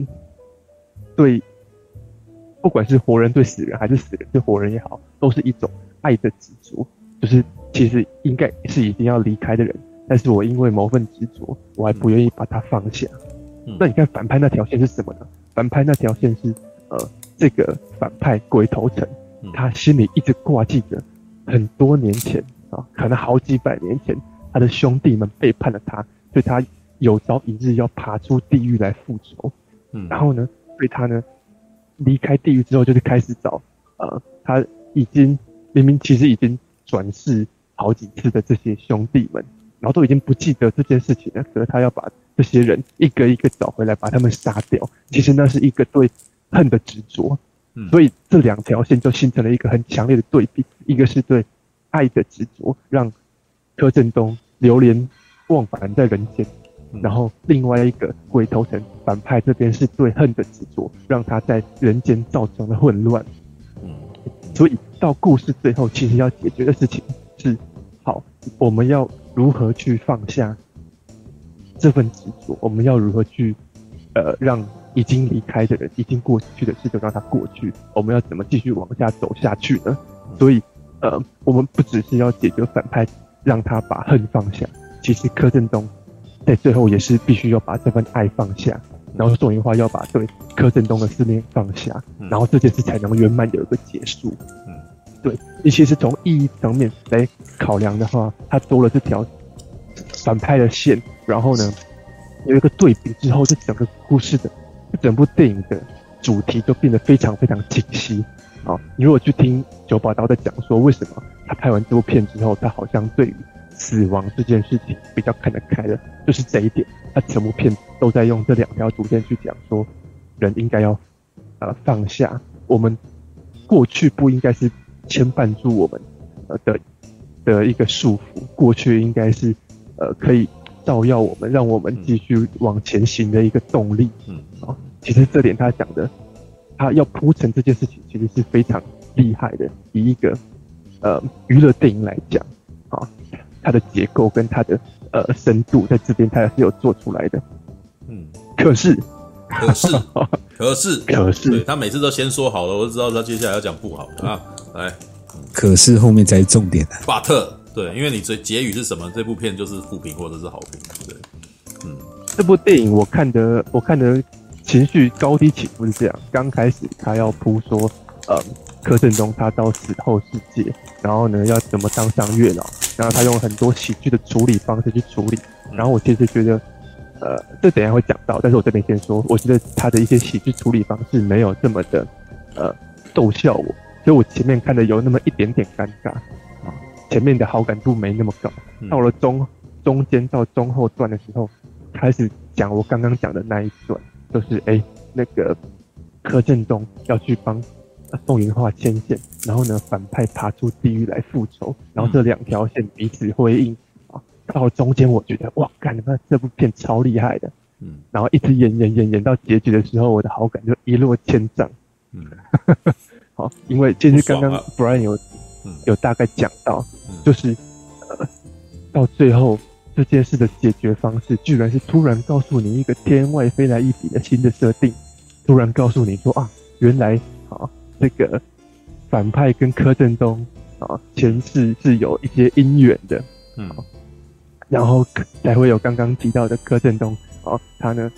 对。不管是活人对死人，还是死人对活人也好，都是一种爱的执着。就是其实应该是已经要离开的人，但是我因为某份执着，我还不愿意把它放下。嗯、那你看反派那条线是什么呢？反派那条线是呃，这个反派鬼头城，他心里一直挂记着很多年前啊，可能好几百年前，他的兄弟们背叛了他，所以他有朝一日要爬出地狱来复仇。嗯，然后呢，对他呢。离开地狱之后，就是开始找，呃，他已经明明其实已经转世好几次的这些兄弟们，然后都已经不记得这件事情了，可是他要把这些人一个一个找回来，把他们杀掉。其实那是一个对恨的执着，所以这两条线就形成了一个很强烈的对比，一个是对爱的执着，让柯震东流连忘返在人间。然后另外一个鬼头城反派这边是对恨的执着，让他在人间造成了混乱。嗯，所以到故事最后，其实要解决的事情是：好，我们要如何去放下这份执着？我们要如何去呃让已经离开的人、已经过去的事就让它过去？我们要怎么继续往下走下去呢？所以呃，我们不只是要解决反派，让他把恨放下，其实柯震东在最后也是必须要把这份爱放下，然后宋芸樺要把对柯震东的思念放下，然后这件事才能圆满有一个结束。嗯，对，尤其是从意义层面来考量的话，他多了这条反派的线，然后呢，有一个对比之后，这整个故事的，整部电影的主题就变得非常非常清晰。啊，你如果去听九把刀在讲说，为什么他拍完这部片之后，他好像对于死亡这件事情比较看得开的，就是这一点。他整部片都在用这两条主线去讲说，人应该要呃放下，我们过去不应该是牵绊住我们呃的的一个束缚，过去应该是呃可以照耀我们，让我们继续往前行的一个动力。嗯，啊，其实这点他讲的。他要铺陈这件事情，其实是非常厉害的。以一个呃娱乐电影来讲，啊，它的结构跟它的呃深度，在这边它也是有做出来的。嗯，可是，可是，可是，可是，他每次都先说好了，我就知道他接下来要讲不好的啊。来，可是后面才是重点的。巴特，对，因为你这结语是什么？这部片就是负评或者是好评。对，嗯，这部电影我看的，我看的。情绪高低起伏是这样，刚开始他要铺说，柯震东他到死后世界，然后呢要怎么当上月老，然后他用很多喜剧的处理方式去处理，然后我其实觉得，呃，这等一下会讲到，但是我这边先说，我觉得他的一些喜剧处理方式没有这么的，呃，逗笑我，所以我前面看的有那么一点点尴尬，啊，前面的好感度没那么高，到了中中间到中后段的时候，开始讲我刚刚讲的那一段。就是哎、欸，那个柯震东要去帮宋芸樺牵线，然后呢，反派爬出地狱来复仇，然后这两条线彼此辉映啊。到了中间，我觉得哇，干他妈这部片超厉害的，嗯，然后一直演演演演到结局的时候，我的好感就一落千丈，嗯，好，因为其实刚刚 Brian 有有大概讲到，就是呃到最后。这件事的解决方式，居然是突然告诉你一个天外飞来一笔的新的设定，突然告诉你说啊，原来啊这个反派跟柯震东啊前世是有一些姻缘的，嗯，然后才会有刚刚提到的柯震东啊，他呢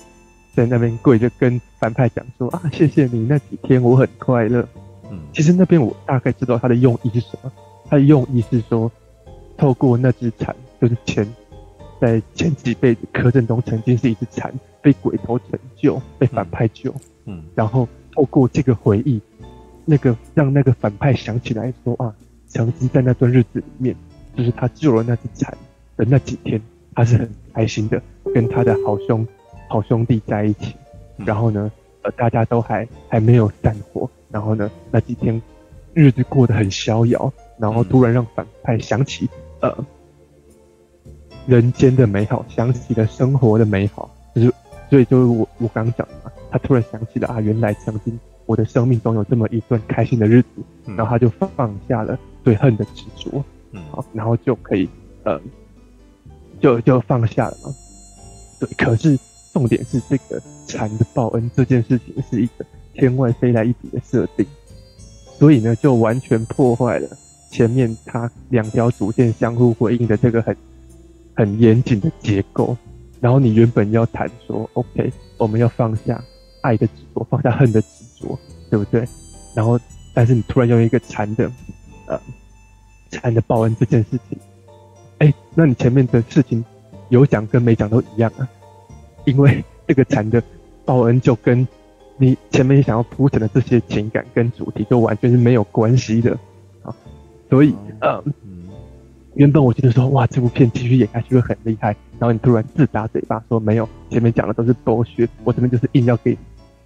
在那边跪着跟反派讲说啊，谢谢你那几天我很快乐，嗯，其实那边我大概知道他的用意是什么，他的用意是说透过那只蝉就是前。在前几辈子，柯震东曾经是一只蝉，被鬼头拯救，被反派救。嗯，嗯，然后透过这个回忆，那个让那个反派想起来说啊，曾经在那段日子里面，就是他救了那只蝉的那几天，他是很开心的，跟他的好兄好兄弟在一起。然后呢，呃，大家都还还没有散伙。然后呢，那几天日子过得很逍遥。然后突然让反派想起，呃。人间的美好，想起了生活的美好，就是，所以就是我我刚讲的嘛，他突然想起了啊，原来曾经我的生命中有这么一段开心的日子，然后他就放下了对恨的执着，嗯，好，然后就可以，呃，就就放下了嘛。对，可是重点是这个蝉的报恩这件事情是一个天外飞来一笔的设定，所以呢，就完全破坏了前面他两条主线相互回应的这个很。很严谨的结构，然后你原本要谈说，OK，我们要放下爱的执着，放下恨的执着，对不对？然后，但是你突然用一个蝉的，呃，蝉的报恩这件事情，哎，那你前面的事情有讲跟没讲都一样啊，因为这个蝉的报恩就跟你前面想要铺陈的这些情感跟主题就完全是没有关系的啊，所以，呃。原本我觉得说，哇，这部片继续演下去会很厉害，然后你突然自打嘴巴说没有，前面讲的都是剥削，我这边就是硬要给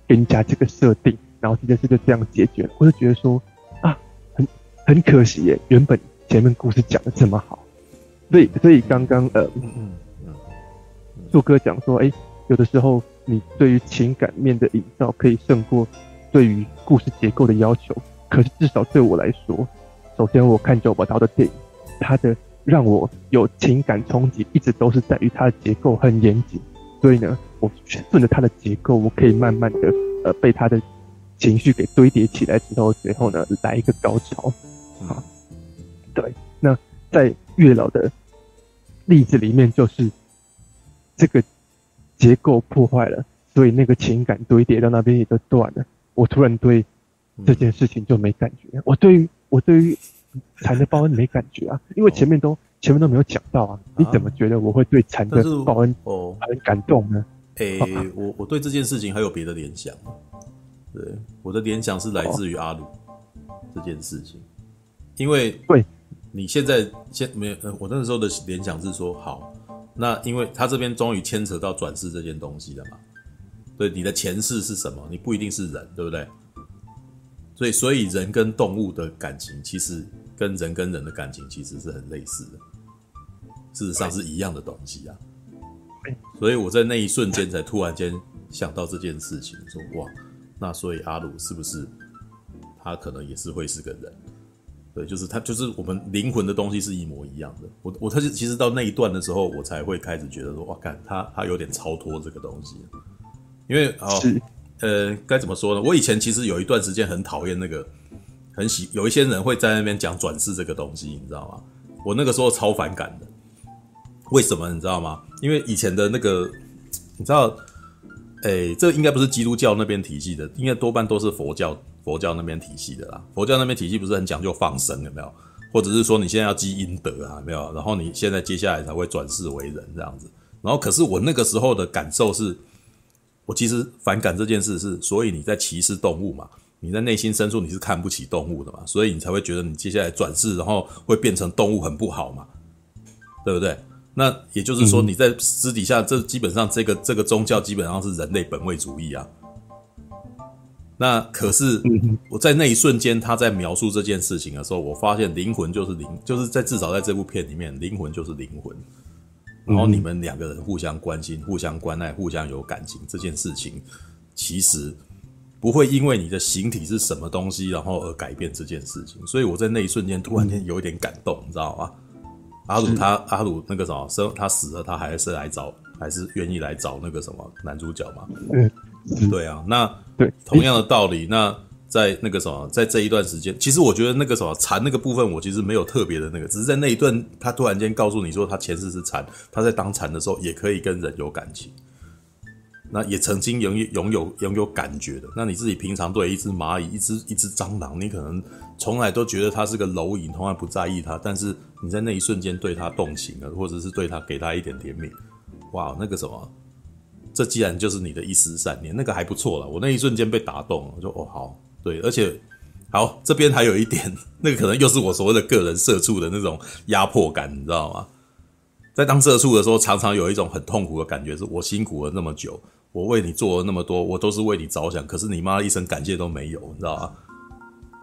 给你加这个设定，然后这件事就这样解决了，我就觉得说啊，很很可惜耶，原本前面故事讲的这么好，所以所以刚刚呃，嗯嗯嗯，树哥讲说，哎，有的时候你对于情感面的营造可以胜过对于故事结构的要求，可是至少对我来说，首先我看九把刀的电影。它的让我有情感冲击，一直都是在于它的结构很严谨，所以呢，我顺着它的结构，我可以慢慢的呃被它的情绪给堆叠起来之后，最后呢来一个高潮，好，对，那在月老的例子里面，就是这个结构破坏了，所以那个情感堆叠到那边也就断了。我突然对这件事情就没感觉，嗯、我对于我对于禅的报恩没感觉啊，因为前面都、哦、前面都没有讲到啊，你怎么觉得我会对禅的报恩哦。很感动呢？诶、欸，我我对这件事情还有别的联想，对，我的联想是来自于阿鲁这件事情，因为对，你现在现没有，我那个时候的联想是说，好，那因为他这边终于牵扯到转世这件东西了嘛，对，你的前世是什么？你不一定是人，对不对？所以，所以人跟动物的感情，其实跟人跟人的感情其实是很类似的，事实上是一样的东西啊。所以我在那一瞬间才突然间想到这件事情，说哇，那所以阿鲁是不是他可能也是会是个人？对，就是他，就是我们灵魂的东西是一模一样的。我我他其实到那一段的时候，我才会开始觉得说哇，看他他有点超脱这个东西，因为哦呃该怎么说呢？我以前其实有一段时间很讨厌那个很喜有一些人会在那边讲转世这个东西，你知道吗？我那个时候超反感的。为什么你知道吗？因为以前的那个，你知道，诶，这应该不是基督教那边体系的，应该多半都是佛教佛教那边体系的啦。佛教那边体系不是很讲究放生，有没有？或者是说你现在要积阴德啊，没有？然后你现在接下来才会转世为人这样子。然后可是我那个时候的感受是，我其实反感这件事是，所以你在歧视动物嘛？你在内心深处你是看不起动物的嘛？所以你才会觉得你接下来转世，然后会变成动物很不好嘛？对不对？那也就是说，你在私底下，这基本上这个这个宗教基本上是人类本位主义啊。那可是我在那一瞬间，他在描述这件事情的时候，我发现灵魂就是灵，就是在至少在这部片里面，灵魂就是灵魂。然后你们两个人互相关心、互相关爱、互相有感情，这件事情其实不会因为你的形体是什么东西，然后而改变这件事情。所以我在那一瞬间突然间有一点感动，你知道吗？阿鲁他阿鲁那个什么生他死了，他还是来找，还是愿意来找那个什么男主角嘛？嗯，对啊。那对同样的道理，那在那个什么，在这一段时间，其实我觉得那个什么禅那个部分，我其实没有特别的那个，只是在那一段，他突然间告诉你说，他前世是禅，他在当禅的时候也可以跟人有感情，那也曾经拥有拥有拥有感觉的。那你自己平常对一只蚂蚁、一只一只蟑螂，你可能从来都觉得它是个蝼蚁，从来不在意它，但是。你在那一瞬间对他动情了，或者是对他给他一点甜蜜，哇，那个什么，这既然就是你的一丝善念，那个还不错了。我那一瞬间被打动了，我就哦好，对，而且好，这边还有一点，那个可能又是我所谓的个人社畜的那种压迫感，你知道吗？在当社畜的时候，常常有一种很痛苦的感觉，是我辛苦了那么久，我为你做了那么多，我都是为你着想，可是你妈一声感谢都没有，你知道吗？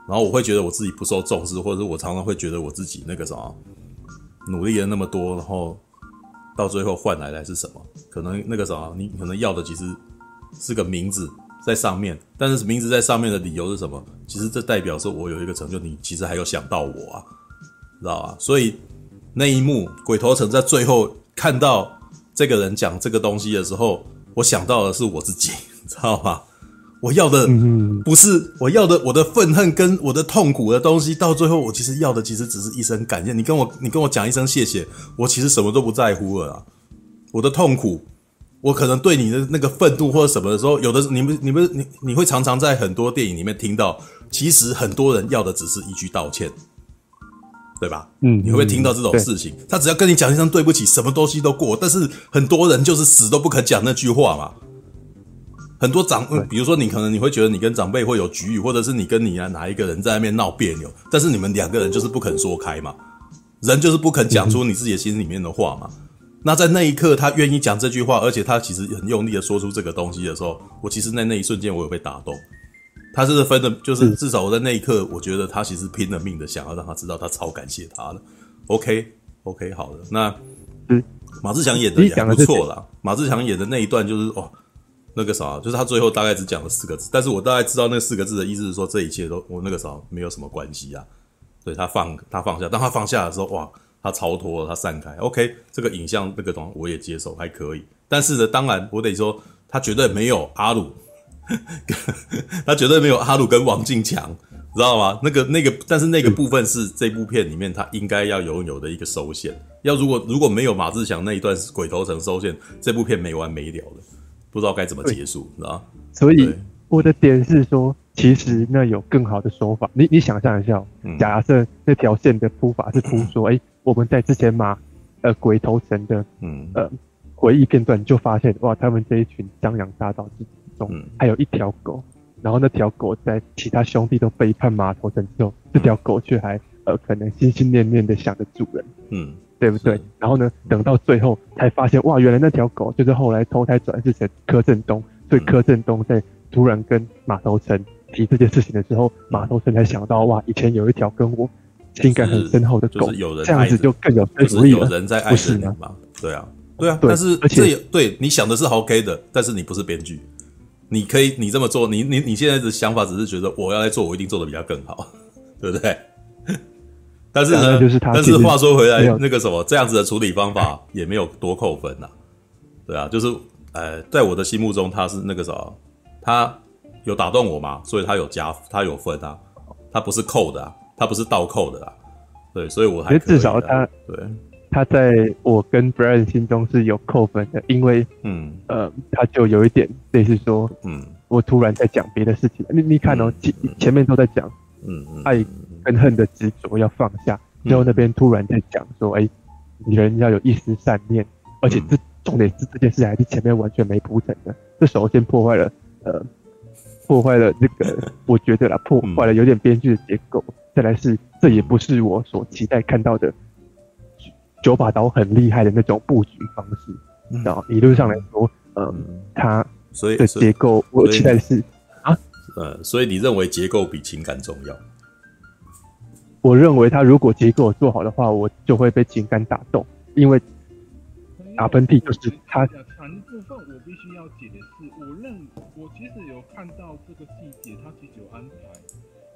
然后我会觉得我自己不受重视，或者是我常常会觉得我自己那个什么努力了那么多，然后到最后换来的是什么？可能那个什么，你可能要的其实是个名字在上面，但是名字在上面的理由是什么？其实这代表说我有一个成就，你其实还有想到我啊，知道吧？所以那一幕鬼头城在最后看到这个人讲这个东西的时候，我想到的是我自己，知道吗？我要的不是我要的，我的愤恨跟我的痛苦的东西，到最后我其实要的其实只是一声感谢。你跟我你跟我讲一声谢谢，我其实什么都不在乎了啊。我的痛苦，我可能对你的那个愤怒或者什么的时候，有的你们你们你你会常常在很多电影里面听到，其实很多人要的只是一句道歉，对吧？嗯，你会不会听到这种事情？他只要跟你讲一声对不起，什么东西都过。但是很多人就是死都不肯讲那句话嘛。很多长，比如说你可能你会觉得你跟长辈会有局域，或者是你跟你啊哪一个人在那边闹别扭，但是你们两个人就是不肯说开嘛，人就是不肯讲出你自己的心里面的话嘛。那在那一刻，他愿意讲这句话，而且他其实很用力的说出这个东西的时候，我其实在那一瞬间我有被打动。他是分的，就是至少我在那一刻，我觉得他其实拼了命的想要让他知道他超感谢他了。OK，OK，好的。那嗯马志强演的也不错啦，马志强演的那一段就是哦。那个啥，就是他最后大概只讲了四个字，但是我大概知道那四个字的意思是说，这一切都我那个啥没有什么关系啊。对，他放他放下，当他放下的时候，哇，他超脱了，他散开。OK，这个影像那个东西我也接受，还可以。但是呢，当然我得说，他绝对没有阿鲁，他绝对没有阿鲁跟王静强知道吗？那个那个，但是那个部分是这部片里面他应该要拥有的一个收线。要如果如果没有马志强那一段鬼头城收线，这部片没完没了的，不知道该怎么结束，是吧？所以我的点是说，其实那有更好的手法。你你想象一下，假设那条线的铺法是铺说，哎、嗯欸，我们在之前马呃鬼头城的嗯呃回忆片段就发现，哇，他们这一群江洋大盗之中还有一条狗。然后那条狗在其他兄弟都背叛马头城之后，嗯、这条狗却还呃可能心心念念的想着主人，嗯，对不对？然后呢，等到最后才发现，哇，原来那条狗就是后来投胎转世成柯震东，所以柯震东在突然跟马头城提这件事情的时候，马头城才想到，哇，以前有一条跟我情感很深厚的狗，就是有人、这样子就更有说服力了，有人在爱着你吗？对啊，对啊，对但是而且对你想的是 OK 的，但是你不是编剧。你可以，你这么做，你你你现在的想法只是觉得我要来做，我一定做的比较更好，对不对？但是呢，就是他但是话说回来，那个什么，这样子的处理方法也没有多扣分呐，对啊，就是呃，在我的心目中，他是那个什么，他有打动我嘛，所以他有加，他有分啊，他不是扣的啊，他不是倒扣的啊，对，所以我还至少他对。他在我跟 Brian 心中是有扣分的，因为，嗯，呃，他就有一点类似说，嗯，我突然在讲别的事情，你你看哦，前前面都在讲，嗯嗯，爱跟恨的执着要放下，然后那边突然在讲说，哎，人要有一丝善念，而且这重点是这件事还是前面完全没铺陈的，这首先破坏了，呃，破坏了这个，我觉得啦，破坏了有点编剧的结构，再来是这也不是我所期待看到的。九把刀很厉害的那种布局方式，然后理论上来说，嗯，它所以的结构，我期待的是啊，呃，所以你认为结构比情感重要？我认为他如果结构做好的话，我就会被情感打动，因为打喷嚏就是他。谈部分我必须要解释，我认我其实有看到这个细节，他其实有安排。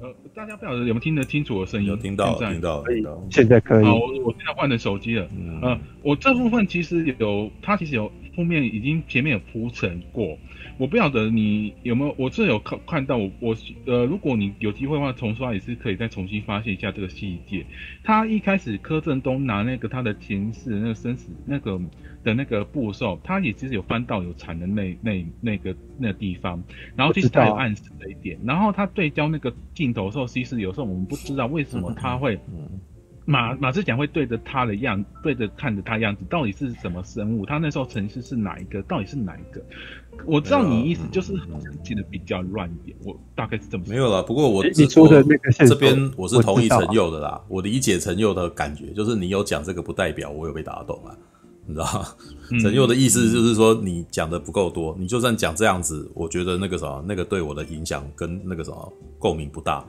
呃，大家不晓得有没有听得清楚我声音？有听到，听到，可以，现在可以。好，我我现在换了手机了。嗯，呃，我这部分其实有，它其实有后面已经前面有铺陈过。我不晓得你有没有，我这有看看到我我呃，如果你有机会的话重刷也是可以再重新发现一下这个细节。他一开始柯震东拿那个他的前世那个生死那个的那个布的时候，他也其实有翻到有残的那那那个那个地方，然后其实他有暗示了一点。然后他对焦那个镜头的时候，其实有时候我们不知道为什么他会。马马志强会对着他的样，对着看着他样子，到底是什么生物？他那时候城市是哪一个？到底是哪一个？我知道你意思就是记得比较乱一点，我大概是这么。没有了，不过我你说的那个这边我是同意陈佑的啦。我，我理解陈佑的感觉，就是你有讲这个不代表我有被打动啊，你知道吗？陈佑的意思就是说你讲的不够多，你就算讲这样子，我觉得那个什么，那个对我的影响跟那个什么共鸣不大。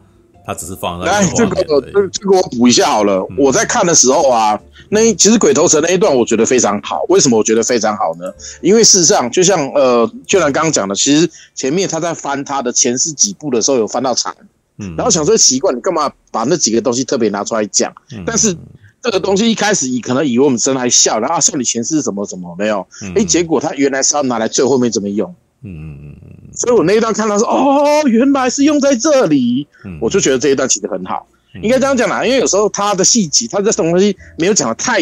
他只是放在。哎，这个这这个我补一下好了。嗯、我在看的时候啊，那其实鬼头城那一段我觉得非常好。为什么我觉得非常好呢？因为事实上，就像呃，就像刚刚讲的，其实前面他在翻他的前世几部的时候，有翻到惨，嗯，然后想说奇怪，你干嘛把那几个东西特别拿出来讲？嗯、但是这个东西一开始以可能以为我们真的还笑，然后笑你前世是什么什么没有？哎、嗯，结果他原来是要拿来最后面怎么用？嗯嗯嗯嗯，所以我那一段看到说，哦，原来是用在这里，嗯、我就觉得这一段其实很好，嗯、应该这样讲啦，因为有时候他的细节，他这种东西没有讲的太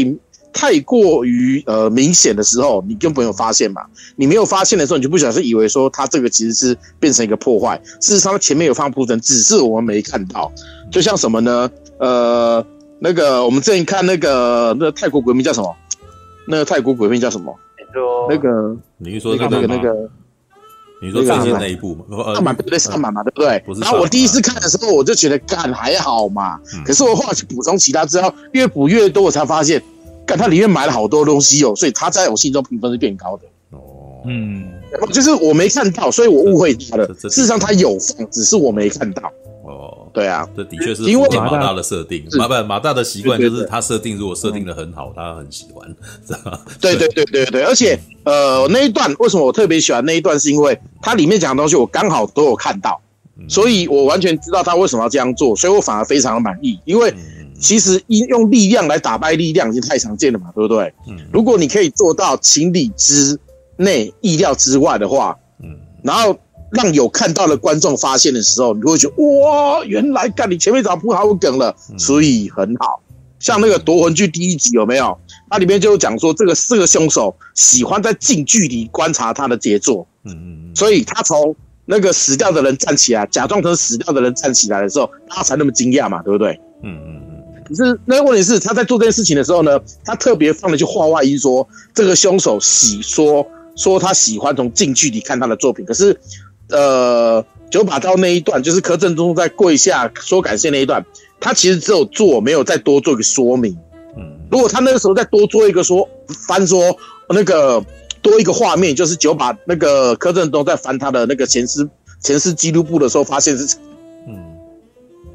太过于呃明显的时候，你根本没有发现嘛，你没有发现的时候，你就不小心以为说他这个其实是变成一个破坏，事实上前面有放铺陈，只是我们没看到，就像什么呢？呃，那个我们之前看那个那个泰国鬼片叫什么？那个泰国鬼片叫什么？说那个你是说那个那个？你说最近那一部嘛？上满对不对？上满嘛对不对？然后我第一次看的时候，我就觉得干还好嘛。可是我后来去补充其他资料，越补越多，我才发现，干它里面埋了好多东西哦。所以它在我心中评分是变高的。哦，嗯，就是我没看到，所以我误会他了。事实上它有放，只是我没看到。哦，对啊，这的确是因为马大的设定，马不马大的习惯就是他设定如果设定的很好，他很喜欢，知道吗？对对对对对，而且呃那一段为什么我特别喜欢那一段，是因为它里面讲的东西我刚好都有看到，所以我完全知道他为什么要这样做，所以我反而非常的满意，因为其实应用力量来打败力量已经太常见了嘛，对不对？嗯，如果你可以做到情理之内、意料之外的话，嗯，然后。让有看到的观众发现的时候，你会觉得哇，原来干你前面早铺好梗了，所以很好。像那个夺魂锯第一集有没有？它里面就讲说，这个四个凶手喜欢在近距离观察他的杰作，嗯嗯，所以他从那个死掉的人站起来，假装成死掉的人站起来的时候，他才那么惊讶嘛，对不对？嗯嗯嗯。可是那个问题是，他在做这件事情的时候呢，他特别放了一句话外音，说这个凶手喜说说他喜欢从近距离看他的作品，可是。呃，九把刀那一段，就是柯震东在跪下说感谢那一段，他其实只有做，没有再多做一个说明。嗯，如果他那个时候再多做一个说翻说那个多一个画面，就是九把那个柯震东在翻他的那个前世前世记录簿的时候，发现是，嗯，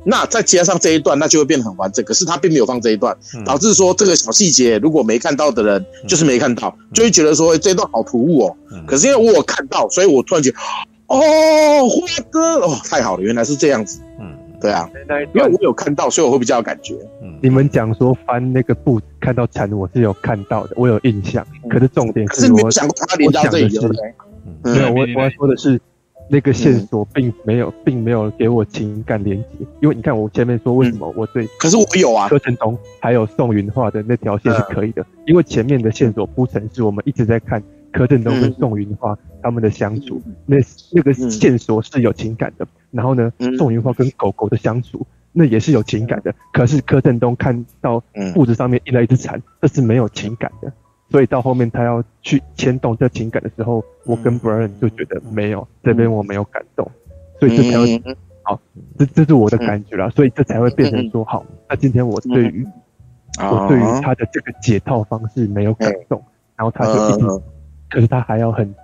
那再加上这一段，那就会变得很完整。可是他并没有放这一段，导致说这个小细节如果没看到的人就是没看到，就会觉得说这一段好突兀哦。可是因为我有看到，所以我突然觉得。哦，花哥，哦，太好了，原来是这样子。嗯，对啊，因为我有看到，所以我会比较有感觉。嗯，你们讲说翻那个布看到蝉，我是有看到的，我有印象。可是重点是我，我讲的是，没有，我我要说的是，那个线索并没有，并没有给我情感连接。因为你看，我前面说为什么我对，可是我有啊，柯震东还有宋云画的那条线是可以的，因为前面的线索铺陈是我们一直在看。柯震东跟宋云花他们的相处，那那个线索是有情感的。然后呢，宋云花跟狗狗的相处，那也是有情感的。可是柯震东看到裤子上面印了一只蝉，这是没有情感的。所以到后面他要去牵动这情感的时候，我跟 Brian 就觉得没有，这边我没有感动。所以这才会好，这这是我的感觉啦。所以这才会变成说，好，那今天我对于我对于他的这个解套方式没有感动，然后他就一直。可是他还要很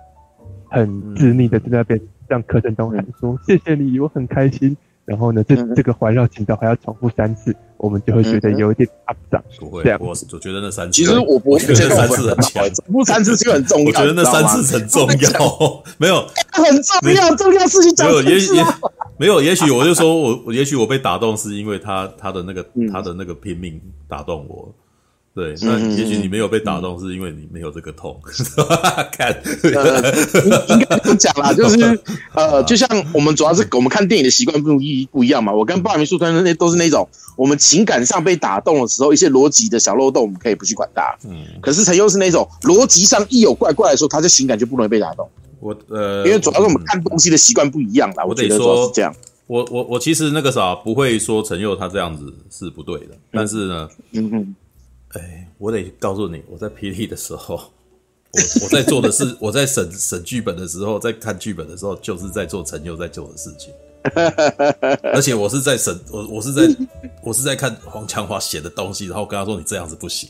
很执迷的在那边让柯震东喊说谢谢你，我很开心。然后呢，这这个环绕情道还要重复三次，我们就会觉得有一点阿杂。不会，我我觉得那三次，其实我不觉得三次很强，重复三次就很重要。我觉得那三次 很重要，没有很重要，重要事情讲。没有，也也没有，也许我就说我，也许我被打动是因为他他的那个他的那个拼命打动我。对，那也许你没有被打动，是因为你没有这个痛。看，呃，应该不讲啦，就是呃，就像我们主要是我们看电影的习惯不一不一样嘛。我跟巴米树他那都是那种，我们情感上被打动的时候，一些逻辑的小漏洞，我们可以不去管它。嗯，可是陈佑是那种逻辑上一有怪怪的时候，他的情感就不容易被打动。我呃，因为主要是我们看东西的习惯不一样啦。我得说是这样。我我我其实那个啥不会说陈佑他这样子是不对的，但是呢，嗯嗯。哎，我得告诉你，我在霹雳的时候，我我在做的是，我在审审剧本的时候，在看剧本的时候，就是在做陈佑在做的事情。而且我是在审，我我是在我是在看黄强华写的东西，然后跟他说你这样子不行。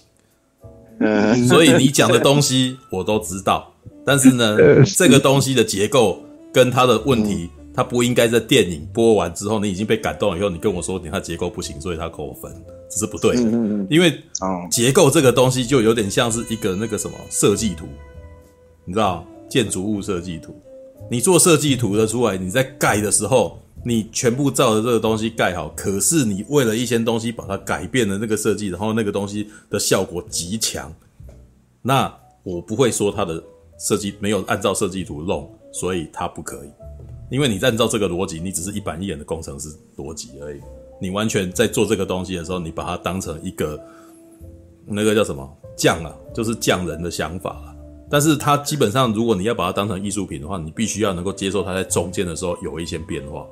所以你讲的东西我都知道，但是呢，这个东西的结构跟他的问题，他不应该在电影播完之后，你已经被感动了以后，你跟我说你他结构不行，所以他扣分。这是不对的，因为结构这个东西就有点像是一个那个什么设计图，你知道，建筑物设计图，你做设计图的出来，你在盖的时候，你全部照着这个东西盖好，可是你为了一些东西把它改变了那个设计，然后那个东西的效果极强，那我不会说它的设计没有按照设计图弄，所以它不可以，因为你按照这个逻辑，你只是一板一眼的工程师逻辑而已。你完全在做这个东西的时候，你把它当成一个那个叫什么匠啊，就是匠人的想法啊。但是它基本上，如果你要把它当成艺术品的话，你必须要能够接受它在中间的时候有一些变化。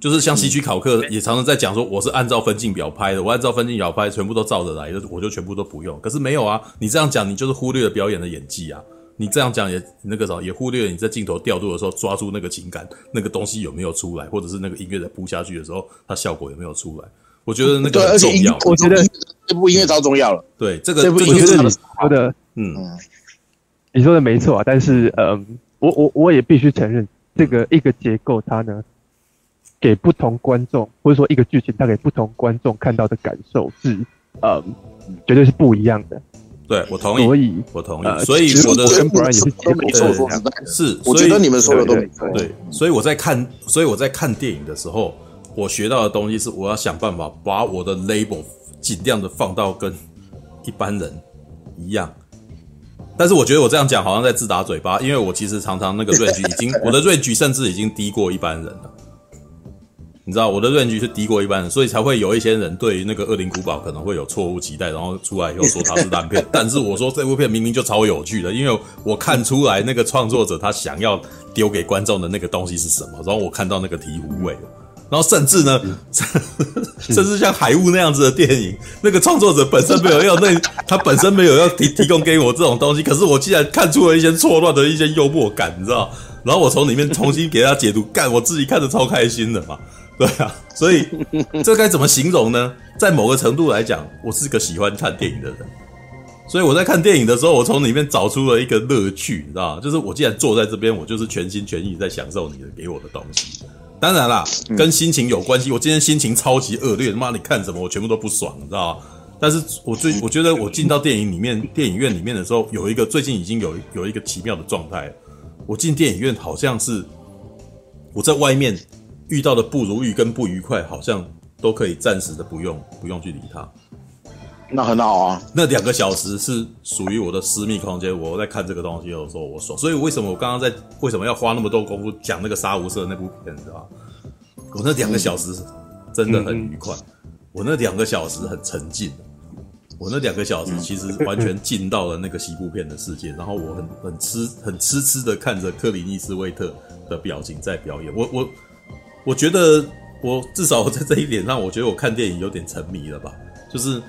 就是像希区考克也常常在讲说，我是按照分镜表拍的，我按照分镜表拍，全部都照着来，我就全部都不用。可是没有啊，你这样讲，你就是忽略了表演的演技啊。你这样讲也那个啥，也忽略了你在镜头调度的时候抓住那个情感，那个东西有没有出来，或者是那个音乐在铺下去的时候，它效果有没有出来？我觉得那个很重要。我觉得这部音乐超重要了。对，这个这部音乐你说的，嗯，你说的没错啊。但是，嗯，我我我也必须承认，这个一个结构它呢，给不同观众或者说一个剧情，它给不同观众看到的感受是，嗯，绝对是不一样的。对，我同意，所以我同意，所以我的跟不然也是都没错，说实在，是，我觉得你们说的都没错。对，所以我在看，所以我在看电影的时候，我学到的东西是，我要想办法把我的 label 尽量的放到跟一般人一样，但是我觉得我这样讲好像在自打嘴巴，因为我其实常常那个 range 已经，我的 range 甚至已经低过一般人了。你知道我的 range 是低过一般人，所以才会有一些人对于那个《恶灵古堡》可能会有错误期待，然后出来以后说它是烂片。但是我说这部片明明就超有趣的，因为我看出来那个创作者他想要丢给观众的那个东西是什么，然后我看到那个醍醐味了。然后甚至呢，甚至像海雾那样子的电影，那个创作者本身没有要那，他本身没有要提提供给我这种东西，可是我竟然看出了一些错乱的一些幽默感，你知道？然后我从里面重新给他解读，干，我自己看着超开心的嘛。对啊，所以这该怎么形容呢？在某个程度来讲，我是个喜欢看电影的人，所以我在看电影的时候，我从里面找出了一个乐趣，你知道吗？就是我既然坐在这边，我就是全心全意在享受你的给我的东西。当然啦，跟心情有关系。我今天心情超级恶劣，妈，你看什么我全部都不爽，你知道吗？但是我最我觉得我进到电影里面，电影院里面的时候，有一个最近已经有有一个奇妙的状态。我进电影院好像是我在外面。遇到的不如意跟不愉快，好像都可以暂时的不用不用去理他。那很好啊。那两个小时是属于我的私密空间，我在看这个东西的时候我爽。所以为什么我刚刚在为什么要花那么多功夫讲那个杀无赦那部片子啊？我那两个小时真的很愉快，我那两个小时很沉浸，我那两个小时其实完全进到了那个西部片的世界，然后我很很痴很痴痴的看着克里尼斯威特的表情在表演，我我。我觉得我至少在这一点上，我觉得我看电影有点沉迷了吧。就是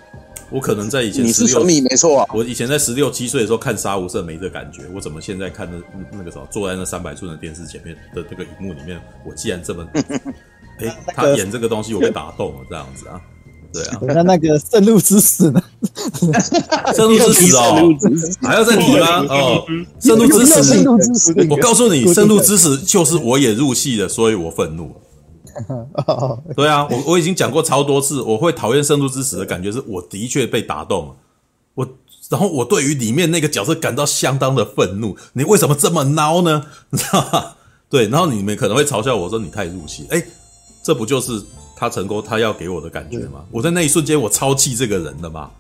我可能在以前16，你是沉迷没错啊。我以前在十六七岁的时候看《杀无赦》没这感觉，我怎么现在看那那个时候坐在那三百寸的电视前面的这个荧幕里面，我既然这么，哎，他演这个东西我被打动了这样子啊？对啊。那那个《圣路之死》呢？《圣路之死》哦，还要再提吗？哦，《圣路之死》，我告诉你，《圣路之死》就是我也入戏了，所以我愤怒。对啊，我我已经讲过超多次，我会讨厌《圣路之死》的感觉是我的确被打动了，我然后我对于里面那个角色感到相当的愤怒。你为什么这么孬呢？你知道吗？对，然后你们可能会嘲笑我说你太入戏，哎，这不就是他成功他要给我的感觉吗？我在那一瞬间我超气这个人的嘛。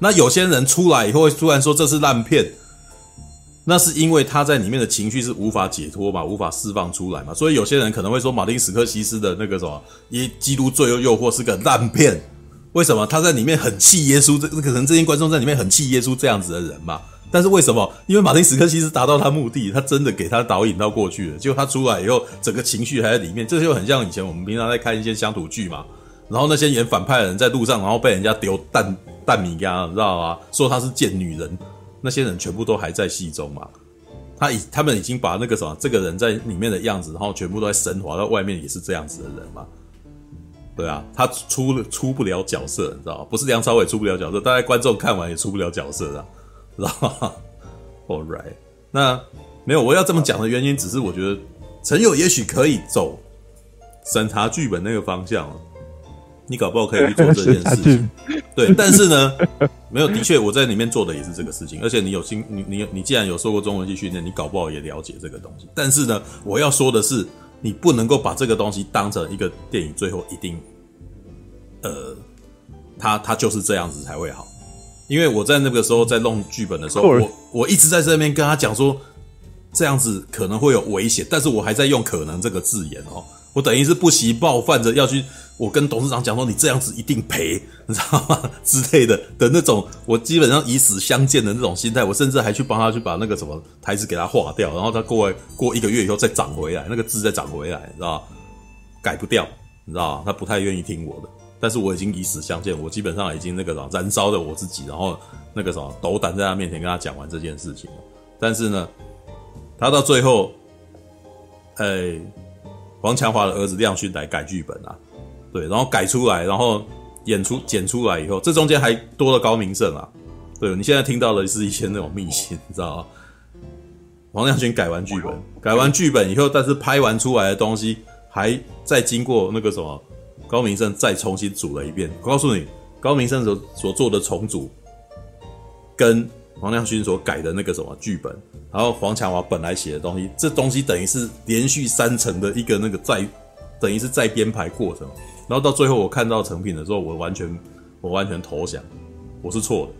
那有些人出来以后会突然说这是烂片。那是因为他在里面的情绪是无法解脱嘛，无法释放出来嘛，所以有些人可能会说马丁·史克西斯的那个什么《耶基督罪恶诱惑》是个烂片。为什么他在里面很气耶稣？这可能这些观众在里面很气耶稣这样子的人嘛？但是为什么？因为马丁·史克西斯达到他目的，他真的给他导引到过去了。结果他出来以后，整个情绪还在里面，这就很像以前我们平常在看一些乡土剧嘛。然后那些演反派的人在路上，然后被人家丢蛋蛋米呀，你知道吗？说他是贱女人。那些人全部都还在戏中嘛？他已他们已经把那个什么这个人在里面的样子，然后全部都在升华到外面也是这样子的人嘛？对啊，他出了出不了角色，你知道吗？不是梁朝伟出不了角色，大概观众看完也出不了角色啊，知道吗？All right，那没有我要这么讲的原因，只是我觉得陈友也许可以走审查剧本那个方向了。你搞不好可以去做这件事情，对，但是呢，没有，的确我在里面做的也是这个事情，而且你有心，你你你既然有受过中文系训练，你搞不好也了解这个东西。但是呢，我要说的是，你不能够把这个东西当成一个电影，最后一定，呃，他他就是这样子才会好。因为我在那个时候在弄剧本的时候，我我一直在这边跟他讲说，这样子可能会有危险，但是我还在用“可能”这个字眼哦，我等于是不惜冒犯着要去。我跟董事长讲说，你这样子一定赔，你知道吗？之类的的那种，我基本上以死相见的那种心态，我甚至还去帮他去把那个什么台词给他划掉，然后他过过一个月以后再涨回来，那个字再涨回来，你知道吗？改不掉，你知道吗？他不太愿意听我的，但是我已经以死相见，我基本上已经那个什么燃烧了我自己，然后那个什么斗胆在他面前跟他讲完这件事情，但是呢，他到最后，哎，黄强华的儿子亮勋来改剧本啊。对，然后改出来，然后演出剪出来以后，这中间还多了高明胜啊。对，你现在听到的是一些那种秘辛，你知道吗？黄亮勋改完剧本，改完剧本以后，但是拍完出来的东西，还再经过那个什么高明胜再重新组了一遍。我告诉你，高明胜所所做的重组，跟黄亮勋所改的那个什么剧本，然后黄强华本来写的东西，这东西等于是连续三层的一个那个再，等于是再编排过程。然后到最后我看到成品的时候，我完全我完全投降，我是错的，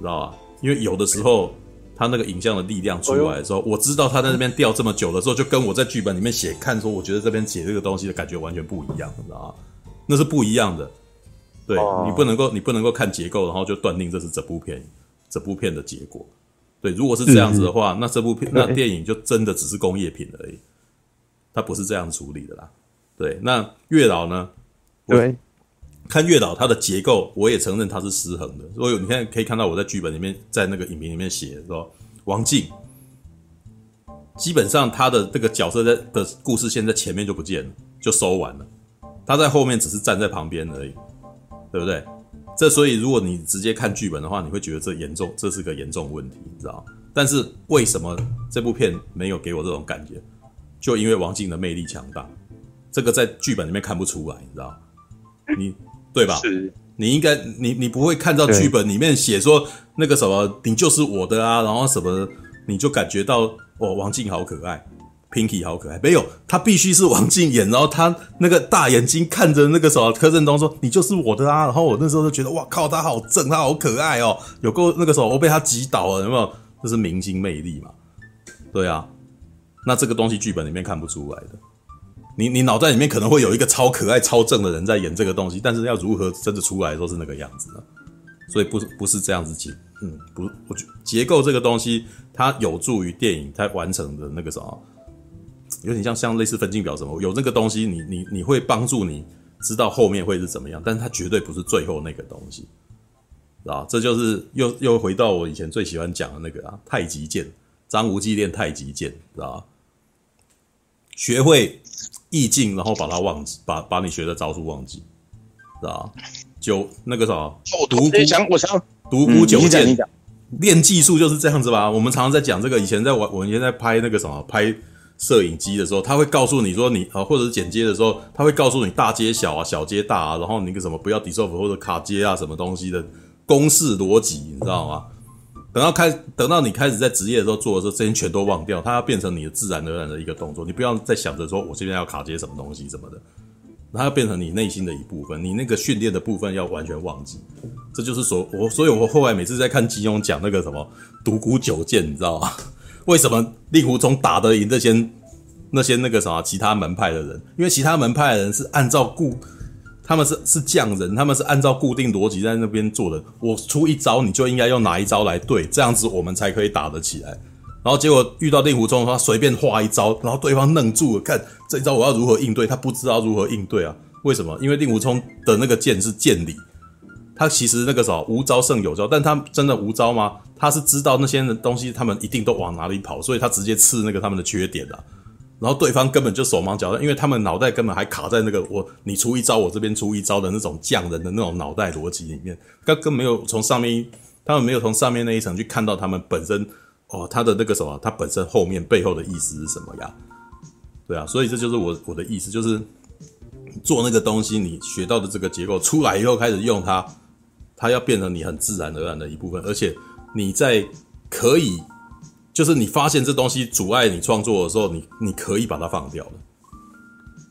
知道吧？因为有的时候他那个影像的力量出来的时候，我知道他在那边吊这么久的时候，就跟我在剧本里面写看说，我觉得这边写这个东西的感觉完全不一样，你知道吗？那是不一样的。对，你不能够，你不能够看结构，然后就断定这是整部片整部片的结果。对，如果是这样子的话，那这部片那电影就真的只是工业品而已，它不是这样处理的啦。对，那月老呢？对。看月老，它的结构我也承认它是失衡的。所以你看可以看到我在剧本里面，在那个影评里面写说，王静基本上他的这个角色在的故事线在前面就不见了，就收完了。他在后面只是站在旁边而已，对不对？这所以如果你直接看剧本的话，你会觉得这严重，这是个严重问题，你知道？但是为什么这部片没有给我这种感觉？就因为王静的魅力强大，这个在剧本里面看不出来，你知道？你。对吧？是，你应该，你你不会看到剧本里面写说那个什么，你就是我的啊，然后什么，你就感觉到哦，王静好可爱，Pinky 好可爱，没有，他必须是王静演，然后他那个大眼睛看着那个什么柯震东说，你就是我的啊，然后我那时候就觉得哇靠，他好正，他好可爱哦，有够那个时候我被他击倒了，有没有？这是明星魅力嘛？对啊，那这个东西剧本里面看不出来的。你你脑袋里面可能会有一个超可爱、超正的人在演这个东西，但是要如何真的出来都是那个样子呢？所以不是不是这样子结，嗯，不，我觉结构这个东西它有助于电影它完成的那个什么，有点像像类似分镜表什么，有那个东西你你你会帮助你知道后面会是怎么样，但是它绝对不是最后那个东西，啊？这就是又又回到我以前最喜欢讲的那个啊，太极剑，张无忌练太极剑，知道？学会。意境，然后把它忘记，把把你学的招数忘记，是吧？就那个啥，独孤，我想独孤九剑，练技术就是这样子吧？我们常常在讲这个，以前在玩，我们以前在拍那个什么，拍摄影机的时候，他会告诉你说你，啊，或者是剪接的时候，他会告诉你大接小啊，小接大啊，然后那个什么不要 dissolve 或者卡接啊，什么东西的公式逻辑，你知道吗？等到开，等到你开始在职业的时候做的时候，这些全都忘掉，它要变成你的自然而然的一个动作。你不要再想着说我这边要卡接什么东西什么的，它要变成你内心的一部分。你那个训练的部分要完全忘记。这就是说我，所以我后来每次在看金庸讲那个什么独孤九剑，你知道吗？为什么令狐冲打得赢那些那些那个什么其他门派的人？因为其他门派的人是按照固。他们是是匠人，他们是按照固定逻辑在那边做的。我出一招，你就应该用哪一招来对，这样子我们才可以打得起来。然后结果遇到令狐冲他，随便画一招，然后对方愣住了，看这一招我要如何应对，他不知道如何应对啊？为什么？因为令狐冲的那个剑是剑理，他其实那个时候无招胜有招，但他真的无招吗？他是知道那些东西，他们一定都往哪里跑，所以他直接刺那个他们的缺点啊。然后对方根本就手忙脚乱，因为他们脑袋根本还卡在那个我你出一招，我这边出一招的那种匠人的那种脑袋逻辑里面，根本没有从上面，他们没有从上面那一层去看到他们本身哦，他的那个什么，他本身后面背后的意思是什么呀？对啊，所以这就是我我的意思，就是做那个东西，你学到的这个结构出来以后开始用它，它要变成你很自然而然的一部分，而且你在可以。就是你发现这东西阻碍你创作的时候，你你可以把它放掉了。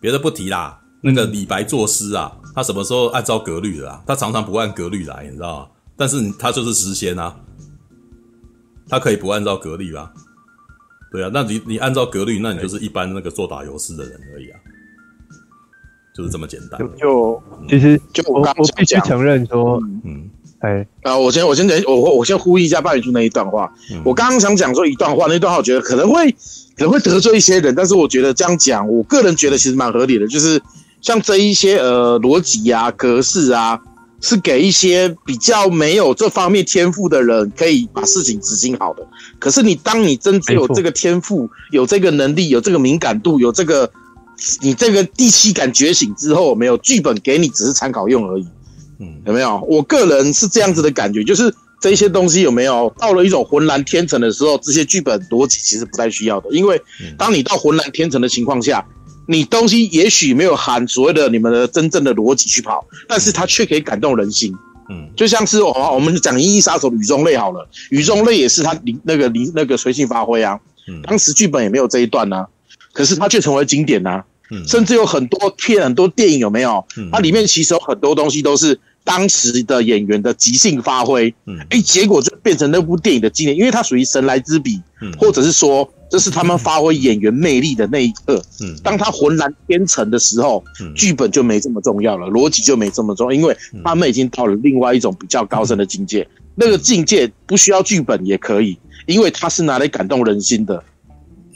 别的不提啦，那个李白作诗啊，他什么时候按照格律的啊？他常常不按格律来，你知道吗？但是他就是诗仙啊，他可以不按照格律吧？对啊，那你你按照格律，那你就是一般那个做打油诗的人而已啊，就是这么简单。就就其实就我我必须承认说，嗯。哎，啊，我先我先等我我先呼吁一下霸宇猪那一段话。嗯、我刚刚想讲说一段话，那段话我觉得可能会可能会得罪一些人，但是我觉得这样讲，我个人觉得其实蛮合理的。就是像这一些呃逻辑啊、格式啊，是给一些比较没有这方面天赋的人可以把事情执行好的。可是你当你真只有这个天赋、有这个能力、有这个敏感度、有这个你这个第七感觉醒之后，没有剧本给你只是参考用而已。嗯，有没有？我个人是这样子的感觉，就是这些东西有没有到了一种浑然天成的时候，这些剧本逻辑其实不太需要的，因为当你到浑然天成的情况下，你东西也许没有含所谓的你们的真正的逻辑去跑，但是它却可以感动人心。嗯，就像是哦，我们讲《银翼杀手》雨中泪好了，雨中泪也是他临那个临那个随性发挥啊。嗯，当时剧本也没有这一段啊，可是它却成为经典啊。嗯，甚至有很多片、很多电影有没有？它里面其实有很多东西都是。当时的演员的即兴发挥，嗯，哎，结果就变成那部电影的经典，因为它属于神来之笔，嗯，或者是说这是他们发挥演员魅力的那一刻，嗯，当他浑然天成的时候，嗯，剧本就没这么重要了，逻辑就没这么重要，因为他们已经到了另外一种比较高深的境界，那个境界不需要剧本也可以，因为它是拿来感动人心的。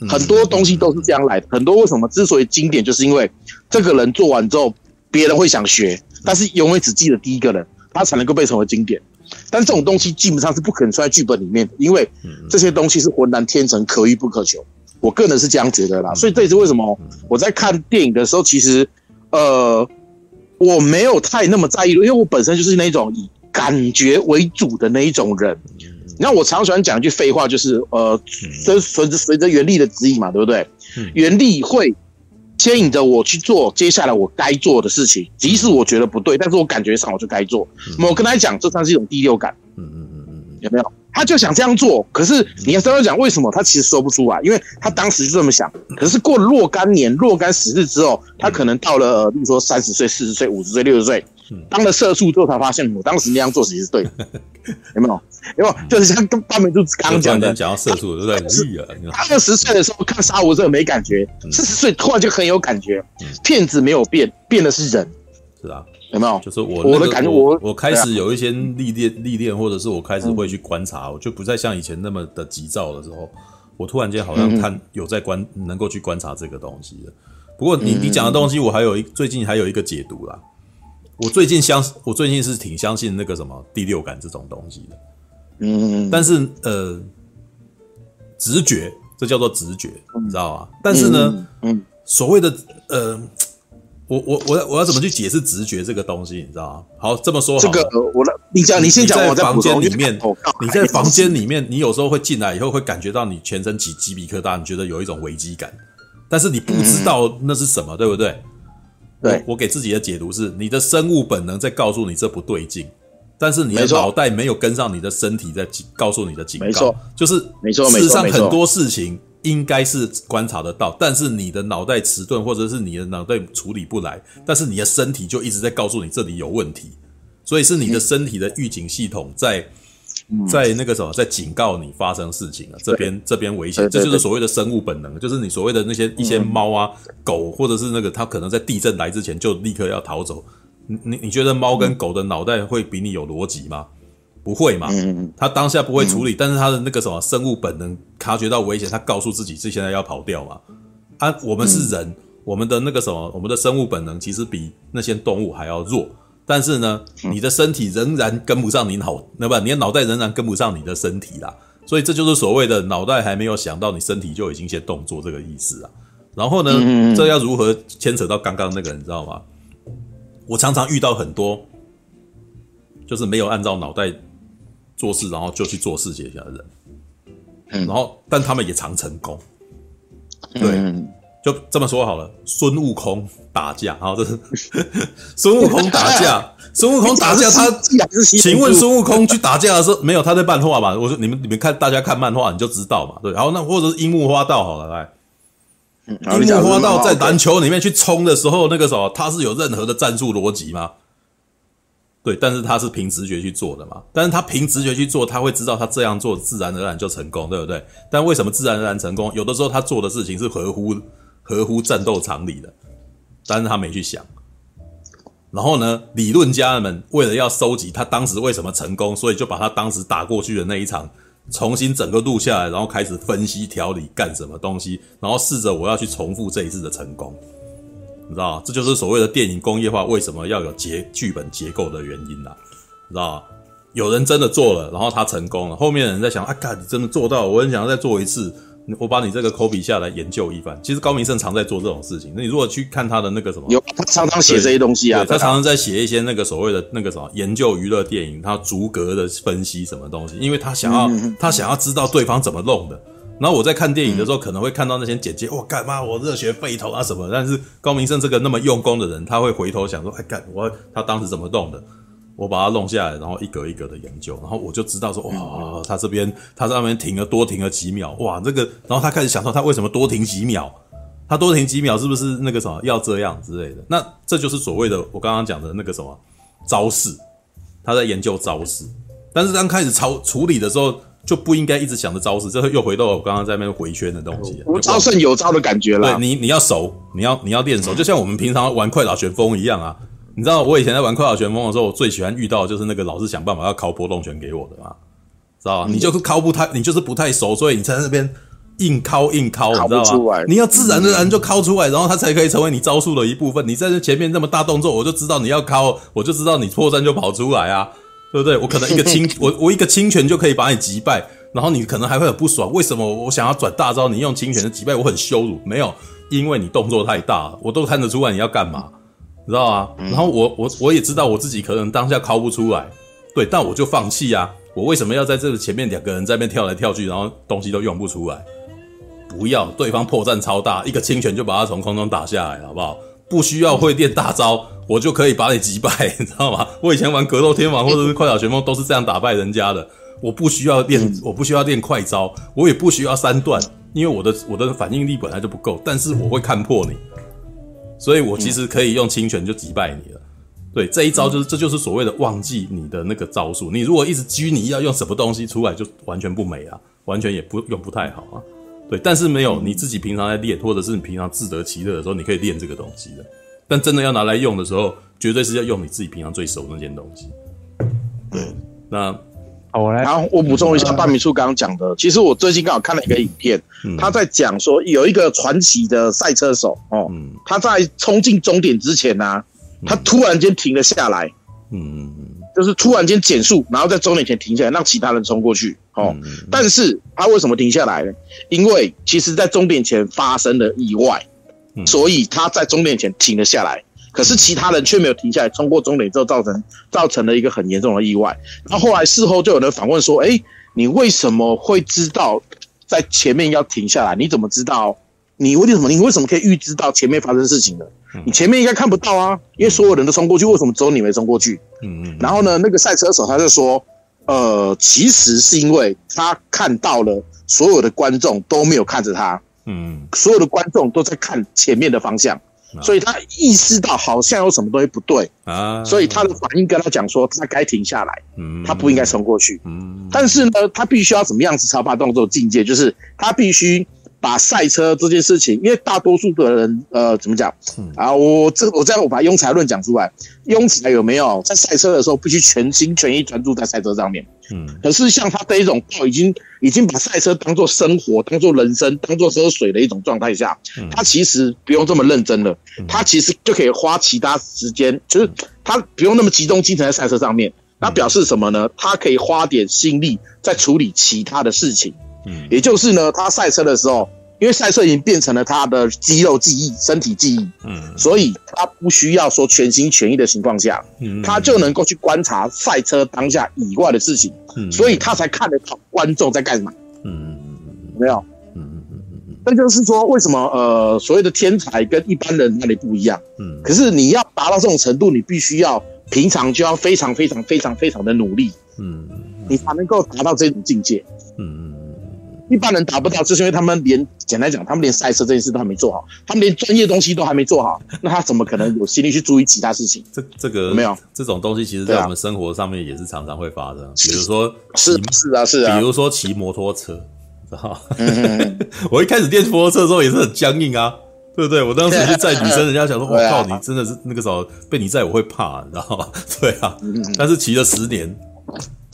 很多东西都是这样来的，很多为什么之所以经典，就是因为这个人做完之后，别人会想学，但是永远只记得第一个人，他才能够被称为经典。但这种东西基本上是不可能出在剧本里面的，因为这些东西是浑然天成，可遇不可求。我个人是这样觉得啦，所以这也是为什么我在看电影的时候，其实呃我没有太那么在意，因为我本身就是那种以感觉为主的那一种人。那我常喜欢讲一句废话，就是呃，随随着随着原力的指引嘛，对不对？原力会牵引着我去做接下来我该做的事情，即使我觉得不对，但是我感觉上我就该做。我跟他讲，这算是一种第六感。嗯嗯嗯嗯，有没有？他就想这样做，可是你要跟他讲为什么，他其实说不出来，因为他当时就这么想。可是过了若干年、若干时日之后，他可能到了，比如说三十岁、四十岁、五十岁、六十岁。当了社畜之后，才发现我当时那样做其实是对的，有没有？有没有？就是像跟八美柱刚刚讲的，讲到社畜对不对？他二十岁的时候看杀无赦没感觉，四十岁突然就很有感觉。骗子没有变，变的是人。是啊，有没有？就是我我的感觉，我我开始有一些历练历练，或者是我开始会去观察，我就不再像以前那么的急躁的时候，我突然间好像看有在观，能够去观察这个东西了。不过你你讲的东西，我还有一最近还有一个解读啦。我最近相，我最近是挺相信那个什么第六感这种东西的，嗯，但是呃，直觉，这叫做直觉，你知道吗？但是呢，嗯，所谓的呃，我我我要我要怎么去解释直觉这个东西？你知道吗？好，这么说好，这个我来，你讲，你先讲。我在房间里面，你在房间里面，你有时候会进来以后会感觉到你全身起鸡皮疙瘩，你觉得有一种危机感，但是你不知道那是什么，对不对？对，我给自己的解读是，你的生物本能在告诉你这不对劲，但是你的脑袋没有跟上你的身体在告诉你的警告，没错，就是没错。事实上，很多事情应该是观察得到，但是你的脑袋迟钝，或者是你的脑袋处理不来，但是你的身体就一直在告诉你这里有问题，所以是你的身体的预警系统在。在那个什么，在警告你发生事情了，这边这边危险，这就是所谓的生物本能，就是你所谓的那些一些猫啊、狗，或者是那个它可能在地震来之前就立刻要逃走。你你你觉得猫跟狗的脑袋会比你有逻辑吗？不会嘛，它当下不会处理，但是它的那个什么生物本能察觉到危险，它告诉自己是现在要跑掉嘛。啊，我们是人，我们的那个什么，我们的生物本能其实比那些动物还要弱。但是呢，你的身体仍然跟不上你脑，那不，你的脑袋仍然跟不上你的身体啦。所以这就是所谓的脑袋还没有想到，你身体就已经先动作这个意思啊。然后呢，这要如何牵扯到刚刚那个，你知道吗？我常常遇到很多，就是没有按照脑袋做事，然后就去做事情的人，然后但他们也常成功，对。就这么说好了，孙悟空打架，好，这是孙悟空打架，孙悟空打架，他，请问孙悟空去打架的时候，没有他在漫画吧？我说你们你们看，大家看漫画你就知道嘛，对，然后那或者是樱木花道好了，来，樱木花道在篮球里面去冲的时候，那个时候他是有任何的战术逻辑吗？对，但是他是凭直觉去做的嘛，但是他凭直觉去做，他会知道他这样做自然而然就成功，对不对？但为什么自然而然成功？有的时候他做的事情是合乎。合乎战斗常理的，但是他没去想。然后呢，理论家们为了要收集他当时为什么成功，所以就把他当时打过去的那一场重新整个录下来，然后开始分析调理干什么东西，然后试着我要去重复这一次的成功。你知道？这就是所谓的电影工业化为什么要有结剧本结构的原因啦。你知道？有人真的做了，然后他成功了，后面的人在想：啊，干，你真的做到，我很想要再做一次。我把你这个 copy 下来研究一番。其实高明胜常在做这种事情。那你如果去看他的那个什么，有他常常写这些东西啊，他常常在写一些那个所谓的那个什么研究娱乐电影，他逐格的分析什么东西，因为他想要他想要知道对方怎么弄的。然后我在看电影的时候，可能会看到那些简介，哇，干嘛我热血沸腾啊什么？但是高明胜这个那么用功的人，他会回头想说，哎，干我他当时怎么弄的？我把它弄下来，然后一格一格的研究，然后我就知道说，哇，他这边他在那边停了多停了几秒，哇，这个，然后他开始想说他为什么多停几秒，他多停几秒是不是那个什么要这样之类的？那这就是所谓的我刚刚讲的那个什么招式，他在研究招式。但是刚开始操处理的时候，就不应该一直想着招式，这又回到我刚刚在那边回圈的东西，无招胜有招的感觉了。对你，你要熟，你要你要练熟，就像我们平常玩快打旋风一样啊。你知道我以前在玩快打旋风的时候，我最喜欢遇到的就是那个老是想办法要敲波动拳给我的嘛，知道吧？你就是敲不太，你就是不太熟，所以你在那边硬敲硬敲，你知道吗？你要自然而然就敲出来，然后它才可以成为你招数的一部分。你在这前面这么大动作，我就知道你要敲，我就知道你破绽就跑出来啊，对不对？我可能一个轻，我 我一个轻拳就可以把你击败，然后你可能还会很不爽，为什么我想要转大招，你用轻拳的击败我很羞辱？没有，因为你动作太大，我都看得出来你要干嘛。你知道啊？然后我我我也知道我自己可能当下敲不出来，对，但我就放弃啊！我为什么要在这个前面两个人在那边跳来跳去，然后东西都用不出来？不要，对方破绽超大，一个轻拳就把他从空中打下来，好不好？不需要会练大招，我就可以把你击败，你知道吗？我以前玩格斗天王或者是快打旋风都是这样打败人家的。我不需要练，我不需要练快招，我也不需要三段，因为我的我的反应力本来就不够，但是我会看破你。所以我其实可以用轻拳就击败你了，对，这一招就是这就是所谓的忘记你的那个招数。你如果一直拘泥要用什么东西出来，就完全不美啊，完全也不用不太好啊。对，但是没有你自己平常在练，或者是你平常自得其乐的时候，你可以练这个东西的。但真的要拿来用的时候，绝对是要用你自己平常最熟的那件东西。对，那。好，我来。然后我补充一下，大米叔刚刚讲的，其实我最近刚好看了一个影片，嗯、他在讲说有一个传奇的赛车手哦，嗯、他在冲进终点之前呢、啊，他突然间停了下来，嗯，就是突然间减速，然后在终点前停下来，让其他人冲过去哦。嗯、但是他为什么停下来呢？因为其实在终点前发生了意外，嗯、所以他在终点前停了下来。可是其他人却没有停下来，冲过终点之后，造成造成了一个很严重的意外。然后后来事后就有人反问说：“哎，你为什么会知道在前面要停下来？你怎么知道？你为什么？你为什么可以预知到前面发生事情呢？你前面应该看不到啊，因为所有人都冲过去，为什么只有你没冲过去？”嗯嗯。然后呢，那个赛车手他就说：“呃，其实是因为他看到了所有的观众都没有看着他，嗯，所有的观众都在看前面的方向。”所以他意识到好像有什么东西不对啊，所以他的反应跟他讲说，他该停下来，他不应该冲过去。但是呢，他必须要怎么样子超怕动作境界，就是他必须。把赛车这件事情，因为大多数的人，呃，怎么讲啊？我这我这样我把庸才论讲出来，庸才有没有在赛车的时候必须全心全意专注在赛车上面？嗯，可是像他这一种，已经已经把赛车当做生活、当做人生、当做喝水的一种状态下，他其实不用这么认真了，他其实就可以花其他时间，就是他不用那么集中精神在赛车上面。那表示什么呢？他可以花点心力在处理其他的事情。嗯，也就是呢，他赛车的时候，因为赛车已经变成了他的肌肉记忆、身体记忆，嗯，所以他不需要说全心全意的情况下，嗯，他就能够去观察赛车当下以外的事情，嗯，所以他才看得到观众在干嘛，嗯，有没有，嗯嗯嗯嗯嗯，那就是说，为什么呃，所谓的天才跟一般人那里不一样，嗯，可是你要达到这种程度，你必须要平常就要非常非常非常非常的努力，嗯，你才能够达到这种境界，嗯。一般人达不到，就是因为他们连简单讲，他们连赛车这件事都还没做好，他们连专业东西都还没做好，那他怎么可能有心力去注意其他事情？这这个有没有这种东西，其实在我们生活上面也是常常会发生。啊、比如说，是是啊是啊，比如说骑摩托车，知道 我一开始练摩托车的时候也是很僵硬啊，对不对？我当时去载女生，人家想说：“ 我靠，你真的是那个时候被你载我会怕，你知道吗？”对啊，但是骑了十年。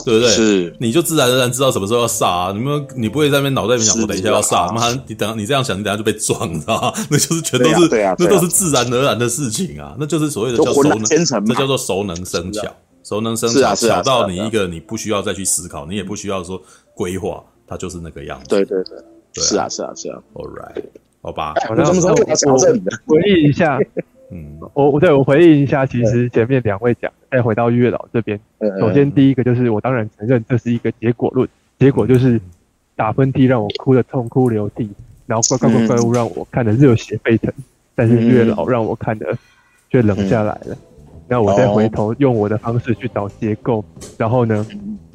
对不对？是，你就自然而然知道什么时候要刹啊！你们你不会在那边脑袋里面想，我等一下要刹，妈，你等你这样想，你等下就被撞，你知道吗？那就是全都是，那都是自然而然的事情啊！那就是所谓的叫熟能，这叫做熟能生巧，熟能生巧，巧到你一个你不需要再去思考，你也不需要说规划，它就是那个样子。对对对，是啊是啊是啊。All right，好吧，我什么时候回忆一下？嗯，我我对我回应一下，其实前面两位讲，再回到月老这边，首先第一个就是我当然承认这是一个结果论，结果就是打喷嚏让我哭得痛哭流涕，然后怪怪怪怪物让我看得热血沸腾，但是月老让我看得却冷下来了，然后我再回头用我的方式去找结构，然后呢，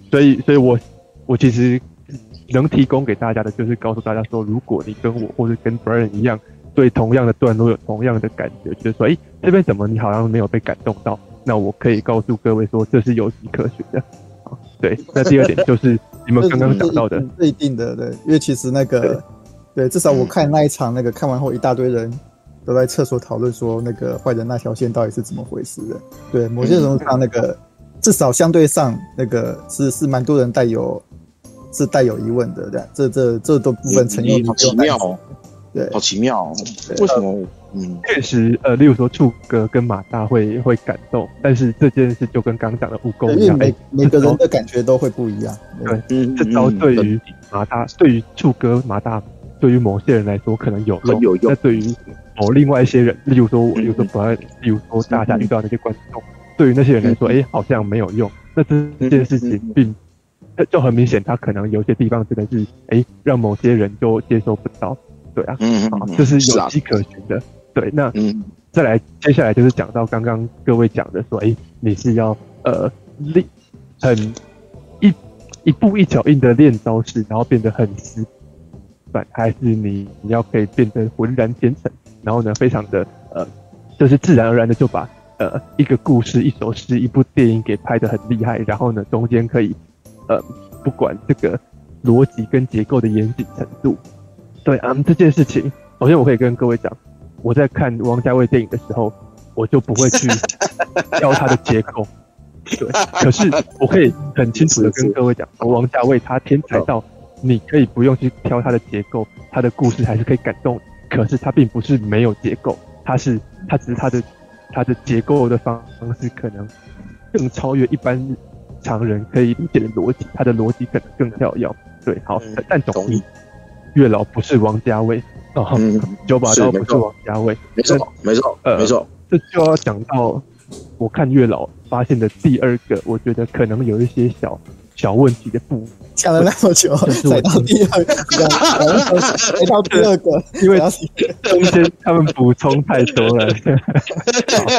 所以所以我我其实能提供给大家的就是告诉大家说，如果你跟我或者跟 Brian 一样。对同样的段落有同样的感觉，就是说，哎，这边怎么你好像没有被感动到？那我可以告诉各位说，这是有迹可循的。对，那第二点就是你们刚刚讲到的，是一定的，对，因为其实那个，对，对，至少我看那一场那个看完后，一大堆人都在厕所讨论说，那个坏人那条线到底是怎么回事的。对，某些程度上，那个至少相对上，那个是是蛮多人带有是带有疑问的，对，这这这都部分成因，对，好奇妙哦，为什么？嗯，确实，呃，例如说触哥跟马大会会感动，但是这件事就跟刚刚讲的蜈蚣一样，每每个人的感觉都会不一样。对，对这招对于马大，对于触哥、马大，对于某些人来说可能有用，有用。那对于某另外一些人，例如说我，例如说不爱，例如说大家遇到那些观众，对于那些人来说，哎，好像没有用。那这件事情并就很明显，他可能有些地方真的是，哎，让某些人就接受不到。对啊，嗯，好，这是有迹可循的。对，那嗯，再来，接下来就是讲到刚刚各位讲的说，哎，你是要呃练很一一步一脚印的练招式，然后变得很死板，还是你你要可以变得浑然天成，然后呢，非常的呃，就是自然而然的就把呃一个故事、一首诗、一部电影给拍得很厉害，然后呢，中间可以呃不管这个逻辑跟结构的严谨程度，对啊，这件事情，首先我可以跟各位讲。我在看王家卫电影的时候，我就不会去 挑他的结构，对。可是我可以很清楚的跟各位讲，王家卫他天才到你可以不用去挑他的结构，他的故事还是可以感动。可是他并不是没有结构，他是他只是他的他的结构的方式可能更超越一般常人可以理解的逻辑，他的逻辑可能更跳跃。对，好，但总之，月老不是王家卫。哦，九把刀不是王家卫，没错，没错，呃，没错，这就要讲到我看月老发现的第二个，我觉得可能有一些小小问题的部分。讲了那么久，才到第二个，才到第二个，因为中间他们补充太多了。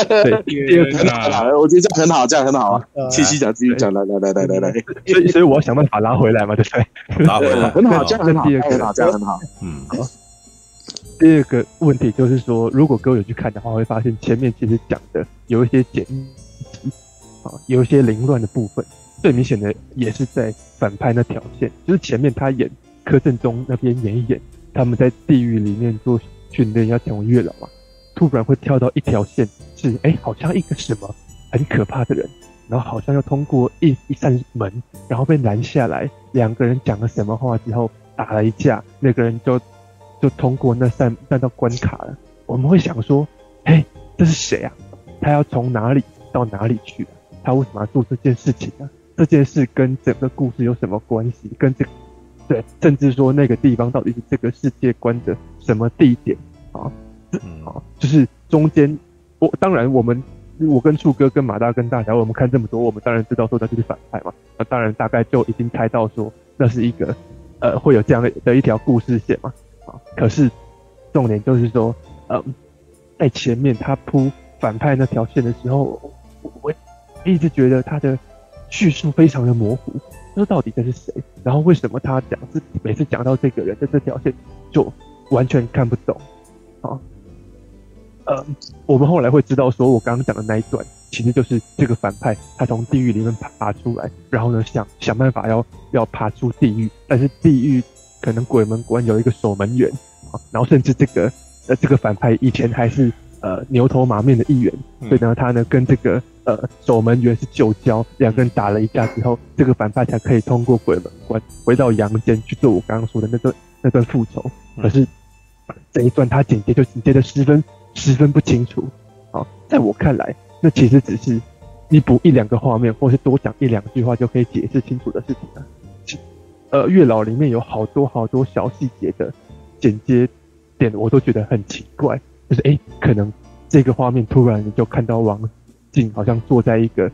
对，第二个，我觉得这样很好，这样很好啊。继续讲，继续讲，来来来来来来。所以，所以我要想办法拉回来嘛，对不对？拉回来，很好，这样很好，第二个，这样很好，嗯，好。第二个问题就是说，如果各位有去看的话，会发现前面其实讲的有一些剪辑啊，有一些凌乱的部分。最明显的也是在反派那条线，就是前面他演柯震东那边演一演，他们在地狱里面做训练要成为月老嘛，突然会跳到一条线，是哎、好像一个什么很可怕的人，然后好像要通过一一扇门，然后被拦下来，两个人讲了什么话之后打了一架，那个人就。就通过那扇那道关卡了。我们会想说，哎，这是谁啊？他要从哪里到哪里去？他为什么要做这件事情呢？这件事跟整个故事有什么关系？跟这个，对，甚至说那个地方到底是这个世界观的什么地点啊？啊，就是中间，我当然我们我跟触哥跟马大跟大侠，我们看这么多，我们当然知道说他就是反派嘛。那当然大概就已经猜到说那是一个呃会有这样的的一条故事线嘛。啊可是，重点就是说，嗯，在前面他铺反派那条线的时候，我一直觉得他的叙述非常的模糊，说到底这是谁？然后为什么他讲是每次讲到这个人的这条线就完全看不懂？啊，呃，我们后来会知道，说我刚刚讲的那一段，其实就是这个反派他从地狱里面爬出来，然后呢想想办法要要爬出地狱，但是地狱。可能鬼门关有一个守门员啊，然后甚至这个呃这个反派以前还是呃牛头马面的议员，所以呢他呢跟这个呃守门员是旧交，两个人打了一架之后，这个反派才可以通过鬼门关回到阳间去做我刚刚说的那段那段复仇。可是这一段他剪接就剪接的十分十分不清楚啊，在我看来，那其实只是你补一两个画面，或是多讲一两句话就可以解释清楚的事情了。呃，月老里面有好多好多小细节的剪接点，我都觉得很奇怪。就是哎、欸，可能这个画面突然你就看到王静好像坐在一个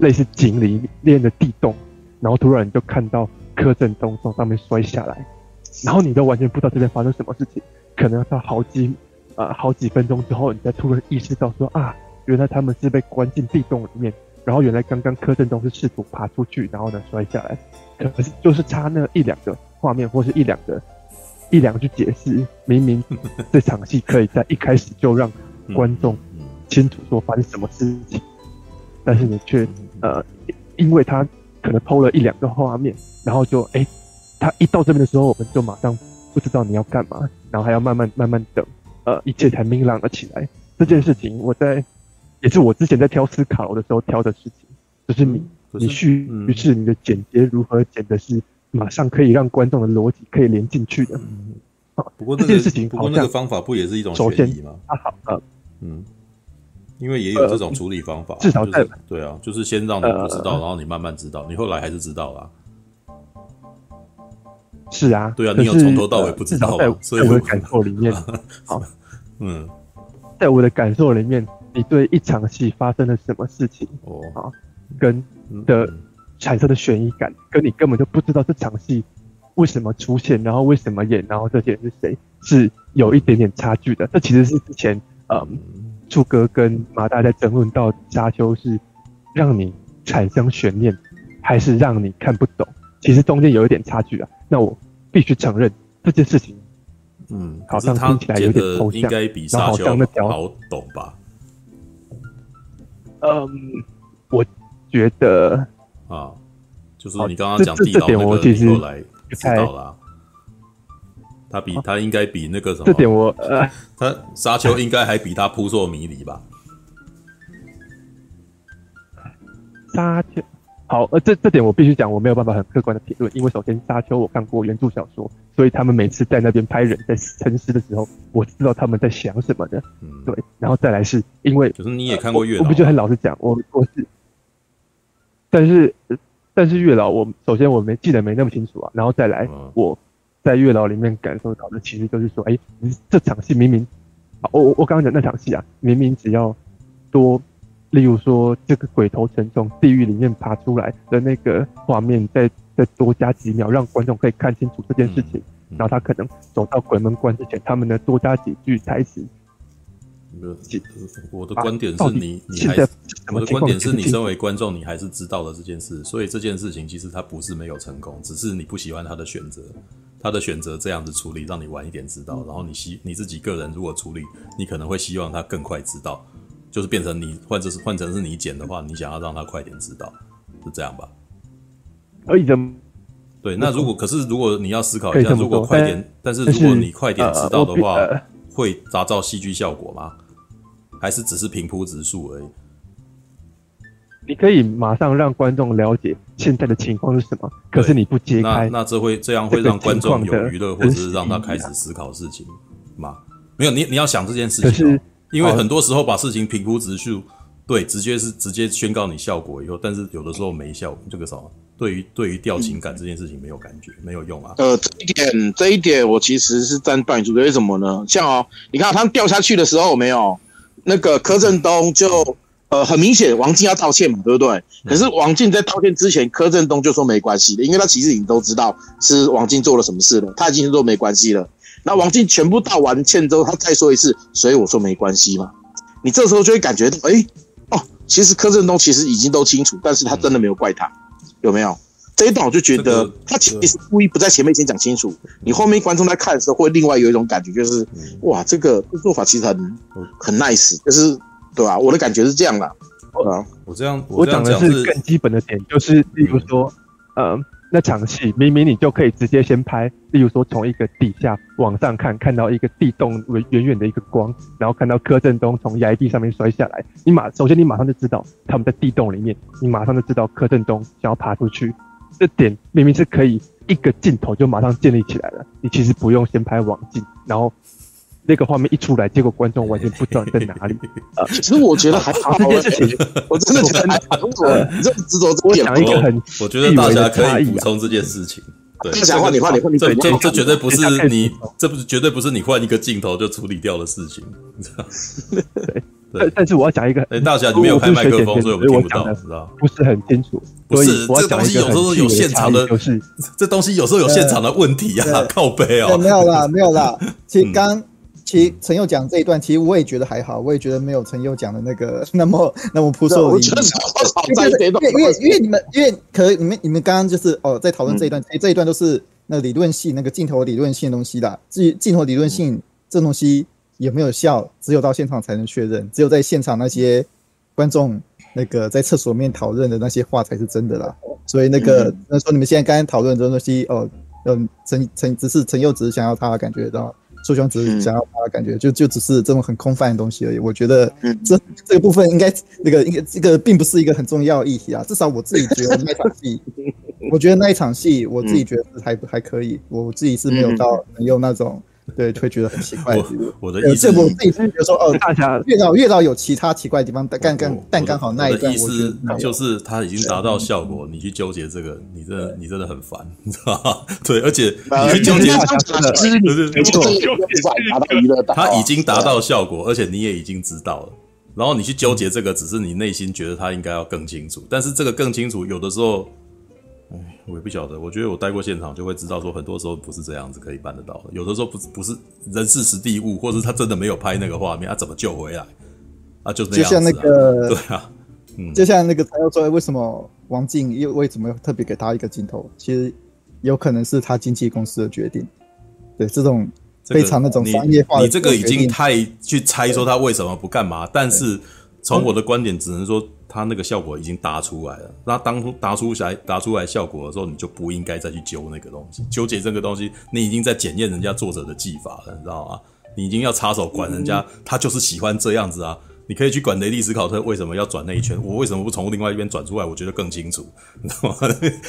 类似井里面的地洞，然后突然就看到柯震东从上面摔下来，然后你都完全不知道这边发生什么事情。可能要到好几呃好几分钟之后，你才突然意识到说啊，原来他们是被关进地洞里面。然后原来刚刚柯震东是试图爬出去，然后呢摔下来，可是就是差那一两个画面或是一两个一两句解释，明明这场戏可以在一开始就让观众清楚说发生什么事情，但是你却呃，因为他可能偷了一两个画面，然后就哎，他一到这边的时候，我们就马上不知道你要干嘛，然后还要慢慢慢慢等，呃，一切才明朗了起来。这件事情我在也是我之前在挑斯卡罗的时候挑的事情，就是你你叙于是你的剪接如何剪的是马上可以让观众的逻辑可以连进去的。不过这件事情，不过那个方法不也是一种首先吗？啊好，呃，嗯，因为也有这种处理方法，至少在对啊，就是先让你不知道，然后你慢慢知道，你后来还是知道了。是啊，对啊，你有从头到尾不知道，所以我的感受里面，好，嗯，在我的感受里面，你对一场戏发生了什么事情，哦，啊，跟的产生的悬疑感，跟你根本就不知道这场戏。为什么出现？然后为什么演？然后这些人是谁？是有一点点差距的。这其实是之前，嗯，柱哥跟马大在争论到沙丘是让你产生悬念，还是让你看不懂？其实中间有一点差距啊。那我必须承认这件事情，嗯，好像听起来有点抽象，应该比沙丘好懂吧？嗯，我觉得啊，就是你刚刚讲地道那个，你过来。知道了，他比他应该比那个什么？这点我呃，他沙丘应该还比他扑朔迷离吧？沙丘好，呃，这这点我必须讲，我没有办法很客观的评论，因为首先沙丘我看过原著小说，所以他们每次在那边拍人在沉思的时候，我知道他们在想什么的。嗯，对，然后再来是因为就是你也看过月老，我不就很老实讲，我我是，但是。但是月老，我首先我没记得没那么清楚啊，然后再来，我在月老里面感受到的，其实就是说，哎，这场戏明明，我我我刚刚讲那场戏啊，明明只要多，例如说这个鬼头神从地狱里面爬出来的那个画面，再再多加几秒，让观众可以看清楚这件事情，然后他可能走到鬼门关之前，他们呢多加几句台词。我的观点是你，你还我的观点是你身为观众，你还是知道了这件事，所以这件事情其实它不是没有成功，只是你不喜欢他的选择，他的选择这样子处理，让你晚一点知道，然后你希你自己个人如果处理，你可能会希望他更快知道，就是变成你换成是换成是你剪的话，你想要让他快点知道，是这样吧？可以的。对，那如果可是如果你要思考一下，如果快点，但是如果你快点知道的话，会达到戏剧效果吗？还是只是平铺直述而已。你可以马上让观众了解现在的情况是什么，可是你不揭开，那那这会这样会让观众有娱乐，或者是让他开始思考事情吗？没有，你你要想这件事情，因为很多时候把事情平铺直述，对，直接是直接宣告你效果以后，但是有的时候没效，这个什么，对于对于调情感这件事情没有感觉，没有用啊。呃，这一点这一点我其实是站半主的，为什么呢？像哦，你看他们掉下去的时候没有？那个柯震东就呃很明显，王静要道歉嘛，对不对？可是王静在道歉之前，柯震东就说没关系的，因为他其实已经都知道是王静做了什么事了，他已经说没关系了。那王静全部道完歉之后，他再说一次，所以我说没关系嘛。你这时候就会感觉到，哎，哦，其实柯震东其实已经都清楚，但是他真的没有怪他，有没有？这一段我就觉得他其实故意不在前面先讲清楚，你后面观众在看的时候会另外有一种感觉，就是哇，这个做法其实很很 nice，就是对吧？我的感觉是这样的。啊，我这样我讲的是更基本的点，就是例如说，呃，那场戏明明你就可以直接先拍，例如说从一个底下往上看，看到一个地洞远远的一个光，然后看到柯震东从崖壁上面摔下来，你马首先你马上就知道他们在地洞里面，你马上就知道柯震东想要爬出去。这点明明是可以一个镜头就马上建立起来了，你其实不用先拍网镜，然后那个画面一出来，结果观众完全不知道你在哪里。呃，其实我觉得还好，这件事情我真的觉得还好。你这么执着这，我讲一个很，我觉得大家可以补充这件事情。对，想换你换你换你，这这这绝对不是你，这不是绝对不是你换一个镜头就处理掉的事情，你知道？对。但但是我要讲一个，哎，大侠你没有开麦克风，所以我们听不到，知道？不是很清楚。不是，这东西有时候有现场的，就是这东西有时候有现场的问题啊，靠背哦。没有啦，没有啦。其实刚其实陈佑讲这一段，其实我也觉得还好，我也觉得没有陈佑讲的那个 那么那么扑朔迷离。因为因为因为你们因为可能你们你们刚刚就是哦在讨论这一段，这一段都是那理论性那个镜头理论性的东西啦。至于镜头理论性这东西。有没有效？只有到现场才能确认。只有在现场那些观众那个在厕所里面讨论的那些话才是真的啦。所以那个那说你们现在刚刚讨论的东西哦，嗯，陈陈只是陈佑只是想要他感觉到。书兄只是想要他的感觉，就就只是这种很空泛的东西而已。我觉得这这个部分应该那个应该这个并不是一个很重要的议题啊。至少我自己觉得那场戏，我觉得那一场戏，我自己觉得是还还可以。我自己是没有到能用那种。对，会觉得很奇怪。我，我的意思，我自己是觉得说，哦，大家越到越到有其他奇怪的地方，但刚刚但刚好那一段，意思就是他已经达到效果，你去纠结这个，你真的你真的很烦，你知道吗？对，而且 你去纠结，他已经达到效果，而且你也已经知道了，然后你去纠结这个，只是你内心觉得他应该要更清楚，但是这个更清楚，有的时候。哎，我也不晓得。我觉得我待过现场，就会知道说，很多时候不是这样子可以办得到的。有的时候不是不是人事实地物，或者他真的没有拍那个画面，他、啊、怎么救回来？啊，就这样子、啊。就像那个，对啊，嗯，就像那个他要说，为什么王静又为什么特别给他一个镜头？其实有可能是他经纪公司的决定。对，这种非常那种商业化的、这个你，你这个已经太去猜说他为什么不干嘛。但是从我的观点，只能说。他那个效果已经搭出来了，那当初答出来答出来效果的时候，你就不应该再去揪那个东西，纠结这个东西，你已经在检验人家作者的技法了，你知道吗？你已经要插手管人家，他就是喜欢这样子啊。你可以去管雷利·斯考特为什么要转那一圈，我为什么不从另外一边转出来？我觉得更清楚，你知道吗？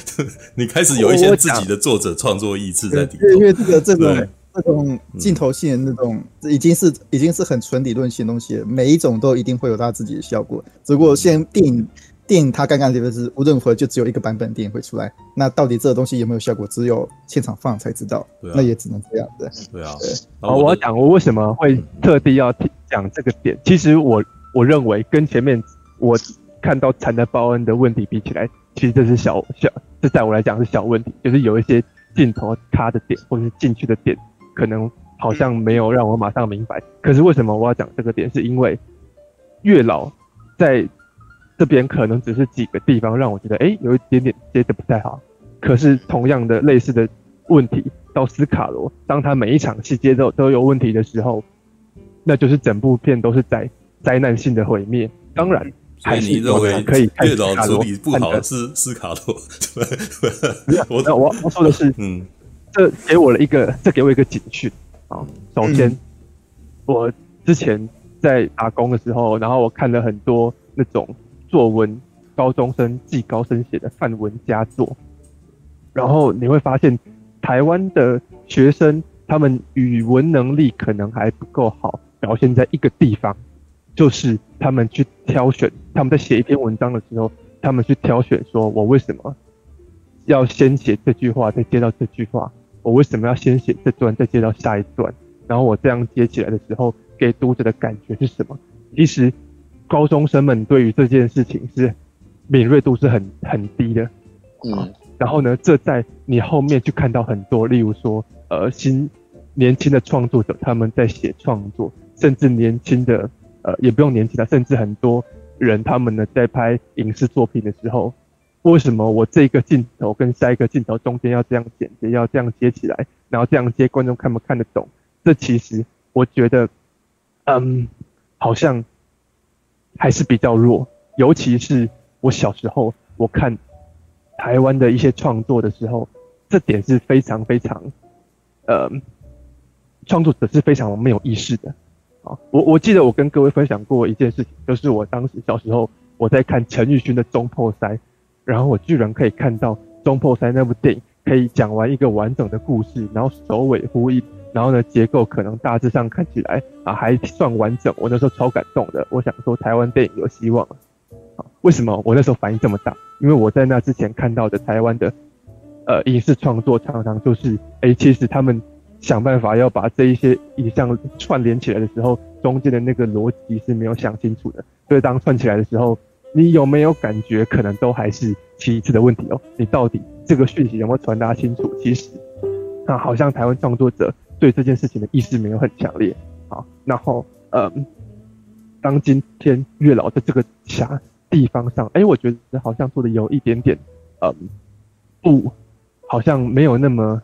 你开始有一些自己的作者创作意志在里头，因为这个这个。这种镜头性的那种，已经是已经是很纯理论性的东西了。每一种都一定会有它自己的效果。只不过现在电影电影它刚刚这个是无论如何就只有一个版本电影会出来。那到底这个东西有没有效果，只有现场放才知道。啊、那也只能这样子。对啊。好，我要讲我为什么会特地要讲这个点。其实我我认为跟前面我看到残的报恩的问题比起来，其实这是小小，这在我来讲是小问题，就是有一些镜头卡的点或者是进去的点。可能好像没有让我马上明白，可是为什么我要讲这个点？是因为月老在这边可能只是几个地方让我觉得，哎，有一点点接的不太好。可是同样的类似的问题到斯卡罗，当他每一场戏接都都有问题的时候，那就是整部片都是灾灾难性的毁灭。当然，还是你认为可以月老处理不好的是斯卡罗？我我我说的是，嗯。这给我了一个，这给我一个警讯啊！首先，嗯、我之前在打工的时候，然后我看了很多那种作文，高中生记高生写的范文佳作，然后你会发现，台湾的学生他们语文能力可能还不够好，表现在一个地方，就是他们去挑选，他们在写一篇文章的时候，他们去挑选，说我为什么要先写这句话，再接到这句话。我为什么要先写这段，再接到下一段？然后我这样接起来的时候，给读者的感觉是什么？其实，高中生们对于这件事情是敏锐度是很很低的。嗯。然后呢，这在你后面去看到很多，例如说，呃，新年轻的创作者他们在写创作，甚至年轻的，呃，也不用年轻的，甚至很多人他们呢在拍影视作品的时候。为什么我这个镜头跟下一个镜头中间要这样剪接，要这样接起来，然后这样接，观众看不看得懂？这其实我觉得，嗯，好像还是比较弱。尤其是我小时候，我看台湾的一些创作的时候，这点是非常非常，呃，创作者是非常没有意识的。啊，我我记得我跟各位分享过一件事情，就是我当时小时候我在看陈玉勋的《中破塞》。然后我居然可以看到《中破塞》那部电影，可以讲完一个完整的故事，然后首尾呼应，然后呢，结构可能大致上看起来啊还算完整。我那时候超感动的，我想说台湾电影有希望。啊，为什么我那时候反应这么大？因为我在那之前看到的台湾的呃影视创作常常就是，哎，其实他们想办法要把这一些影像串联起来的时候，中间的那个逻辑是没有想清楚的，所以当串起来的时候。你有没有感觉，可能都还是其次的问题哦？你到底这个讯息有没有传达清楚？其实，那好像台湾创作者对这件事情的意识没有很强烈。好，然后，嗯，当今天月老在这个小地方上，哎，我觉得好像做的有一点点，嗯，不，好像没有那么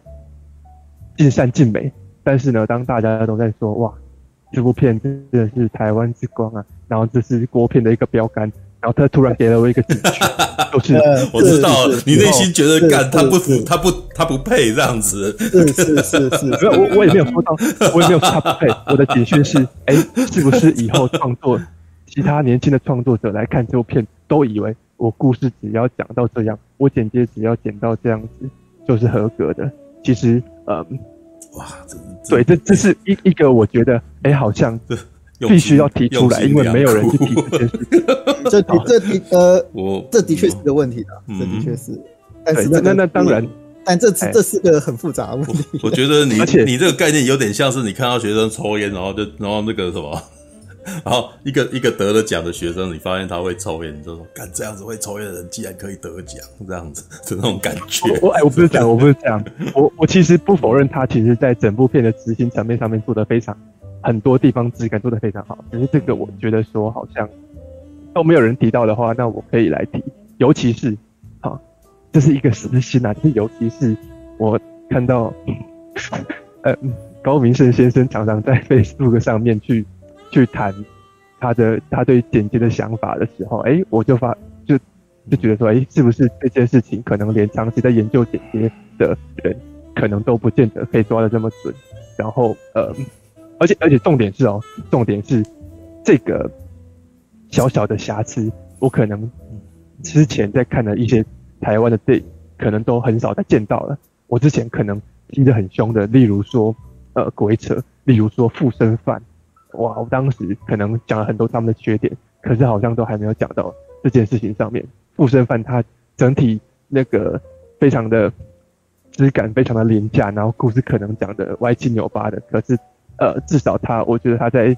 尽善尽美。但是呢，当大家都在说哇，这部片真的是台湾之光啊，然后这是国片的一个标杆。然后他突然给了我一个警讯，就是 我知道你内心觉得干他不服，他不他不配这样子，是是是是，我我也没有说到，我也没有说他不配，我的警讯是，哎，是不是以后创作其他年轻的创作者来看这部片，都以为我故事只要讲到这样，我剪接只要剪到这样子就是合格的？其实，嗯，哇，对，这这是一一个我觉得，哎，好像。必须要提出来，因为没有人去提这件事。这这的呃，我这的确是个问题的，这的确是。但是那那当然，但这这是个很复杂的问题。我觉得你你这个概念有点像是你看到学生抽烟，然后就然后那个什么，然后一个一个得了奖的学生，你发现他会抽烟，你就说，干这样子会抽烟的人竟然可以得奖，这样子的那种感觉。我哎，我不是这样，我不是这样，我我其实不否认他其实在整部片的执行层面上面做得非常。很多地方质感做得非常好，只是这个我觉得说好像都没有人提到的话，那我可以来提。尤其是，啊，这是一个私心啊，就是尤其是我看到，呃，高明胜先生常常在 Facebook 上面去去谈他的他对剪接的想法的时候，哎、我就发就就觉得说，哎、是不是这件事情可能连长期在研究剪接的人可能都不见得可以抓得这么准，然后呃。而且而且重点是哦，重点是这个小小的瑕疵，我可能之前在看的一些台湾的电影，可能都很少再见到了。我之前可能听得很凶的，例如说呃鬼扯，例如说附身犯，哇，我当时可能讲了很多他们的缺点，可是好像都还没有讲到这件事情上面。附身犯他整体那个非常的质感非常的廉价，然后故事可能讲的歪七扭八的，可是。呃，至少他，我觉得他在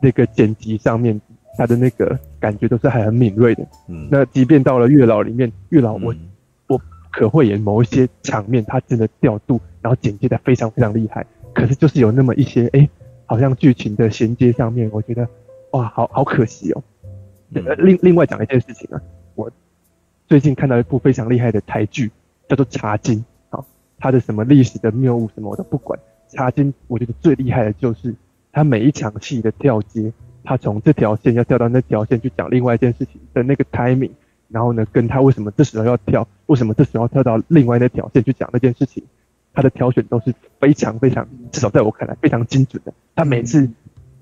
那个剪辑上面，他的那个感觉都是还很敏锐的。嗯，那即便到了月老里面，月老我、嗯、我可会演某一些场面，他真的调度，然后剪接的非常非常厉害。可是就是有那么一些，哎、欸，好像剧情的衔接上面，我觉得哇，好好可惜哦。嗯、另另外讲一件事情啊，我最近看到一部非常厉害的台剧，叫做《茶经》啊，它的什么历史的谬误什么我都不管。茶金，我觉得最厉害的就是他每一场戏的跳接，他从这条线要跳到那条线去讲另外一件事情的那个 timing，然后呢，跟他为什么这时候要跳，为什么这时候要跳到另外那条线去讲那件事情，他的挑选都是非常非常，至少在我看来非常精准的。他每次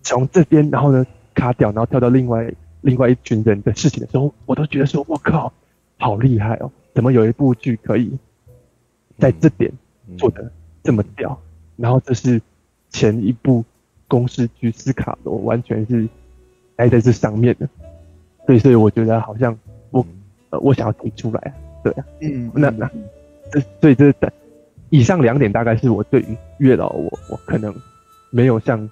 从这边，然后呢卡掉，然后跳到另外另外一群人的事情的时候，我都觉得说，我靠，好厉害哦！怎么有一部剧可以在这点做的这么屌？然后这是前一部公式剧《斯卡罗》，完全是待在这上面的，所以所以我觉得好像我呃我想要提出来，对啊，嗯，那那这所以这的以上两点大概是我对于月老我我可能没有像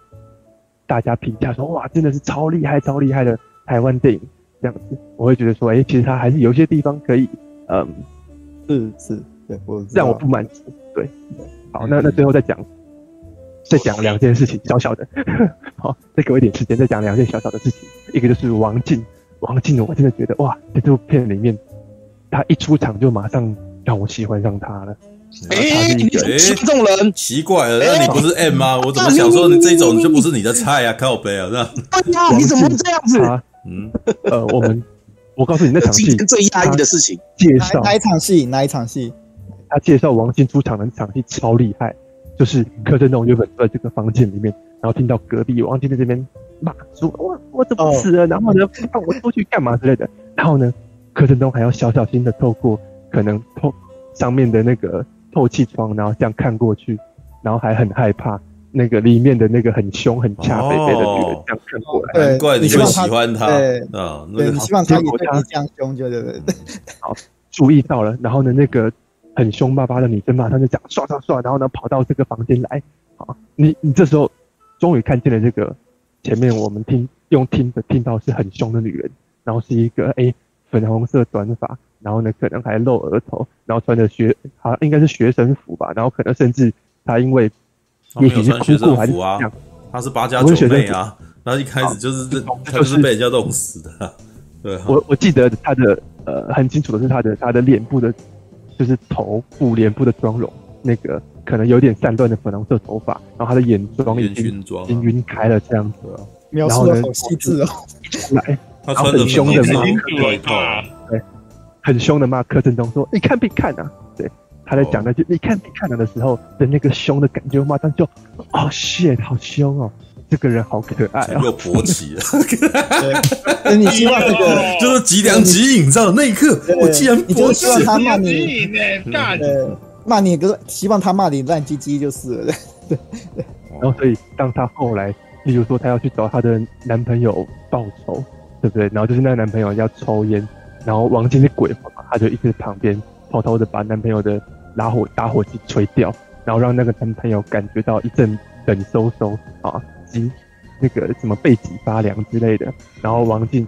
大家评价说哇真的是超厉害超厉害的台湾电影这样子，我会觉得说哎其实他还是有些地方可以嗯。是是对我让我不满足对，好那那最后再讲。再讲两件事情，小小的，好，再给我一点时间，再讲两件小小的事情。一个就是王静，王静，我真的觉得哇，在这部片里面，他一出场就马上让我喜欢上他了。哎、欸，你怎么这种人？奇怪了，那你不是 M 吗？欸、我怎么想说你这种就不是你的菜啊？靠北啊，这样。呀，你怎么这样子？嗯，呃，我们，我告诉你那场戏最压抑的事情，介绍哪一场戏？哪一场戏？他介绍王静出场的那场戏超厉害。就是柯震东原本坐在这个房间里面，然后听到隔壁王静在这边骂说：“我我怎么死了？”然后呢，放我出去干嘛之类的。然后呢，柯震东还要小小心的透过可能透上面的那个透气窗，然后这样看过去，然后还很害怕那个里面的那个很凶很恰北北的女人这样看过来。难怪你会喜欢他。对啊，那个你希望他也对你这样凶，就对不对？好，注意到了。然后呢，那个。很凶巴巴的女生马上就讲刷刷刷，然后呢跑到这个房间来，啊，你你这时候终于看见了这个前面我们听用听的听到是很凶的女人，然后是一个哎、欸、粉红色短发，然后呢可能还露额头，然后穿着学好像应该是学生服吧，然后可能甚至她因为也许是哭过还是怎样，她是八加九妹啊，然后一开始就是这她就是被人家弄死的，对，我我记得她的呃很清楚的是她的她的脸部的。就是头部脸部的妆容，那个可能有点散乱的粉红色头发，然后他的眼妆已经已经晕开了这样子了。描述的好细致哦。来，他穿的很凶的骂已经对一套，对，很凶的骂柯震东说：“你看必看啊！”对，他在讲那句“你看必看啊”的时候的那个凶的感觉，马上就哦，shit，好凶哦，这个人好可爱啊、又勃起了。对，你希望那个 就是即凉即饮，你知道那一刻，我竟然你就希望。他骂你，骂你个，希望他骂你烂鸡鸡就是了。然后所以当他后来，例如说他要去找他的男朋友报仇，对不对？然后就是那个男朋友要抽烟，然后王晶是鬼魂嘛，他就一直在旁边偷偷的把男朋友的打火打火机吹掉，然后让那个男朋友感觉到一阵冷飕飕啊，及那个什么背脊发凉之类的。然后王静，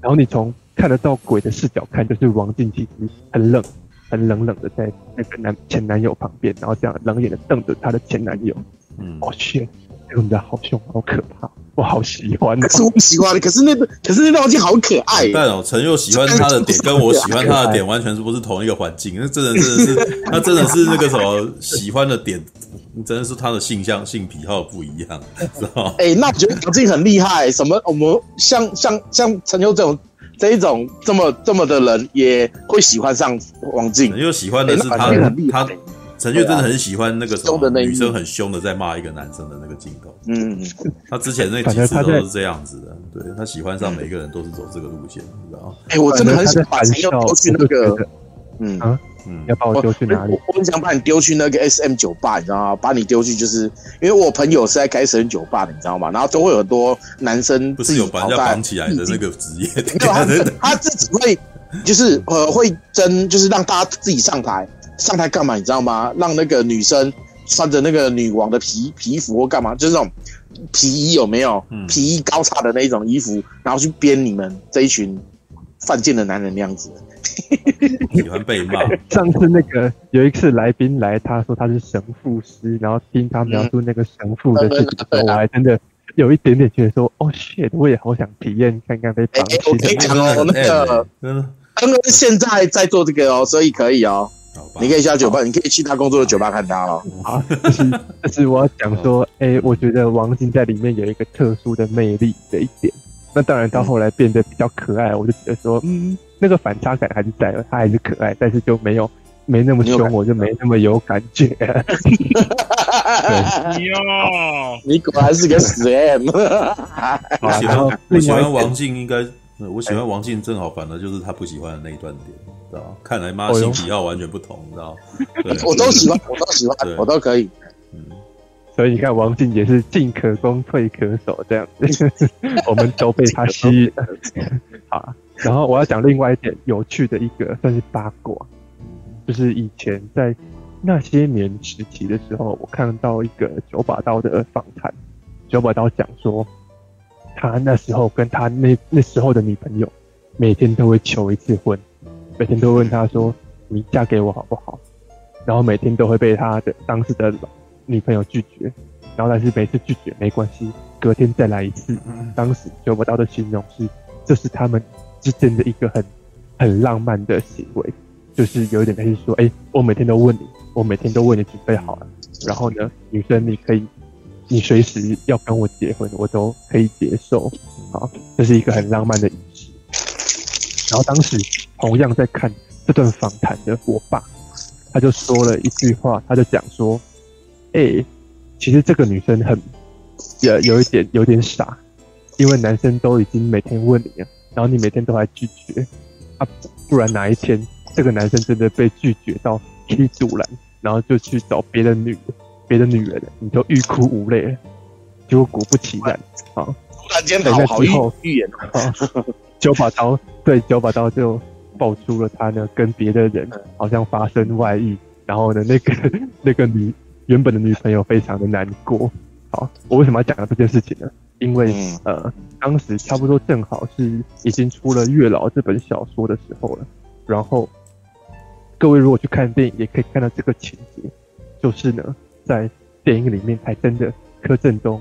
然后你从看得到鬼的视角看，就是王静其实很冷。很冷冷的在那个男前男友旁边，然后这样冷眼的瞪着她的前男友。嗯，哦，天，这个女的好凶，好可怕，我好喜欢。可是我不喜欢的，可是那个，可是那个王静好可爱。但哦，陈佑喜欢他的点跟我喜欢他的点完全是不是同一个环境？那真的真的是，那真的是那个什么喜欢的点，真的是他的性向、性癖好不一样，知道吗？哎、欸，那我觉得王静很厉害。什么？我们像像像陈佑这种。这一种这么这么的人也会喜欢上王静，因为喜欢的是他，欸、他陈俊真的很喜欢那个什么女生很凶的在骂一个男生的那个镜头。嗯，他之前那几次都是这样子的，对他喜欢上每一个人都是走这个路线，你知道吗？哎、欸，我真的很想把陈佑丢去那个，嗯啊。嗯，要把我丢去哪里？我我很想把你丢去那个 S M 酒吧，你知道吗？把你丢去，就是因为我朋友是在开 S M 酒吧的，你知道吗？然后都会有很多男生不是有把人家绑起来的那个职业，他，他自己会就是呃会争，就是让大家自己上台，上台干嘛？你知道吗？让那个女生穿着那个女王的皮皮服或干嘛，就是那种皮衣有没有？皮衣高叉的那一种衣服，然后去编你们这一群犯贱的男人那样子。喜欢被骂。上次那个有一次来宾来，他说他是神父师，然后听他描述那个神父的事情的时候，我还真的有一点点觉得说，哦，shit，我也好想体验看看被绑起来。我跟你讲哦，那个，嗯，恩恩现在在做这个哦，所以可以哦，你可以下酒吧，你可以去他工作的酒吧看他了。好，但是就是我要讲说，哎，我觉得王静在里面有一个特殊的魅力的一点。那当然到后来变得比较可爱，我就觉得说，嗯。那个反差感还是在，他还是可爱，但是就没有没那么凶，我就没那么有感觉。对，你果然是个死 M。我喜欢我喜欢王静，应该我喜欢王静，正好反而就是他不喜欢的那一段点，知道看来妈性癖好完全不同，知道 我都喜欢，我都喜欢，我都可以。嗯，所以你看，王静也是进可攻，退可守这样子，我们都被他吸引了。好。然后我要讲另外一点有趣的一个算是八卦，就是以前在那些年时期的时候，我看到一个九把刀的访谈，九把刀讲说，他那时候跟他那那时候的女朋友，每天都会求一次婚，每天都问他说，你嫁给我好不好？然后每天都会被他的当时的女朋友拒绝，然后但是每次拒绝没关系，隔天再来一次。当时求不到的形容是，这是他们。之间的一个很很浪漫的行为，就是有一点类似说，哎、欸，我每天都问你，我每天都为你准备好了，然后呢，女生你可以，你随时要跟我结婚，我都可以接受，好，这是一个很浪漫的仪式。然后当时同样在看这段访谈的我爸，他就说了一句话，他就讲说，哎、欸，其实这个女生很，有有一点有点傻，因为男生都已经每天问你了。然后你每天都还拒绝，啊，不然哪一天这个男生真的被拒绝到气阻拦，然后就去找别的女别的女人，你都欲哭无泪了。结果果不其然，啊，突然间好好预预言啊，九把刀对九把刀就爆出了他呢跟别的人好像发生外遇，然后呢那个那个女原本的女朋友非常的难过。好，我为什么要讲这件事情呢？因为呃，当时差不多正好是已经出了《月老》这本小说的时候了。然后各位如果去看电影，也可以看到这个情节，就是呢，在电影里面才真的柯震东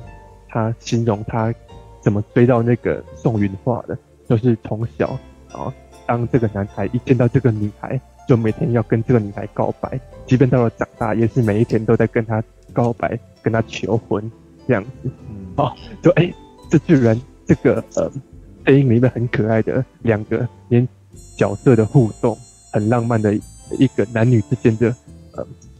他形容他怎么追到那个宋云画的，就是从小啊，当这个男孩一见到这个女孩，就每天要跟这个女孩告白，即便到了长大，也是每一天都在跟她告白，跟她求婚这样子。哦，就哎、欸，这居然这个呃电影里面很可爱的两个连角色的互动，很浪漫的一个男女之间的呃